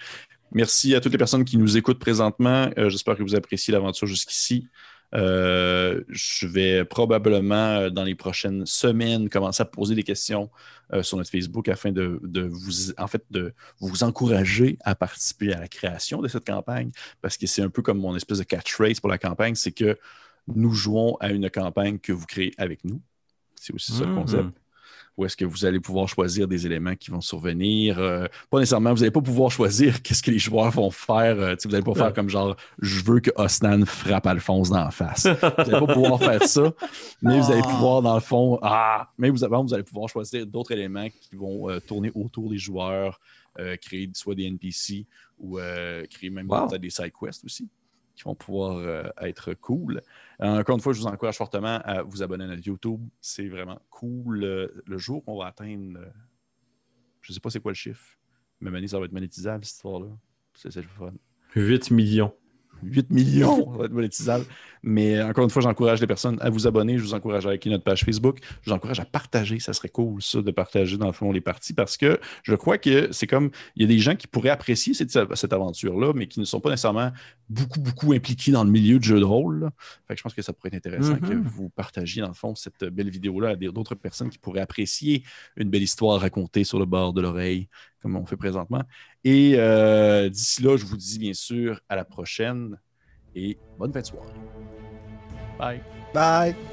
Merci à toutes les personnes qui nous écoutent présentement. J'espère que vous appréciez l'aventure jusqu'ici. Euh, je vais probablement, euh, dans les prochaines semaines, commencer à poser des questions euh, sur notre Facebook afin de, de vous, en fait, de vous encourager à participer à la création de cette campagne, parce que c'est un peu comme mon espèce de catchphrase pour la campagne, c'est que nous jouons à une campagne que vous créez avec nous. C'est aussi ça le Mhm. concept où est-ce que vous allez pouvoir choisir des éléments qui vont survenir? euh, pas nécessairement, vous n'allez pas pouvoir choisir [laughs] qu'est-ce que les joueurs vont faire. euh, vous n'allez pas faire comme genre, je veux que Osnan frappe Alphonse dans la face. vous n'allez pas pouvoir faire ça, mais vous allez Ah. pouvoir, dans le fond, ah, mais vous, avant, vous allez pouvoir choisir d'autres éléments qui vont euh, tourner autour des joueurs, créer soit des NPC ou créer même Wow. des side quests aussi qui vont pouvoir euh, être cool. Euh, encore une fois, je vous encourage fortement à vous abonner à notre YouTube. C'est vraiment cool. Euh, le jour qu'on va atteindre, je ne sais pas c'est quoi le chiffre, mais ça va être monétisable, cette histoire-là. C'est le fun. 8 millions. 8 millions, ça va être monétisable. Mais euh, encore une fois, j'encourage les personnes à vous abonner. Je vous encourage à liker notre page Facebook. Je vous encourage à partager. Ça serait cool, ça, de partager, dans le fond, les parties parce que je crois que c'est comme. Il y a des gens qui pourraient apprécier cette, cette aventure-là, mais qui ne sont pas nécessairement beaucoup, beaucoup impliqués dans le milieu du jeu de rôle. Fait que je pense que ça pourrait être intéressant que vous partagiez, dans le fond, cette belle vidéo-là à d'autres personnes qui pourraient apprécier une belle histoire racontée sur le bord de l'oreille, comme on fait présentement. Et euh, d'ici là, je vous dis bien sûr à la prochaine et bonne fête de soirée. Bye. Bye!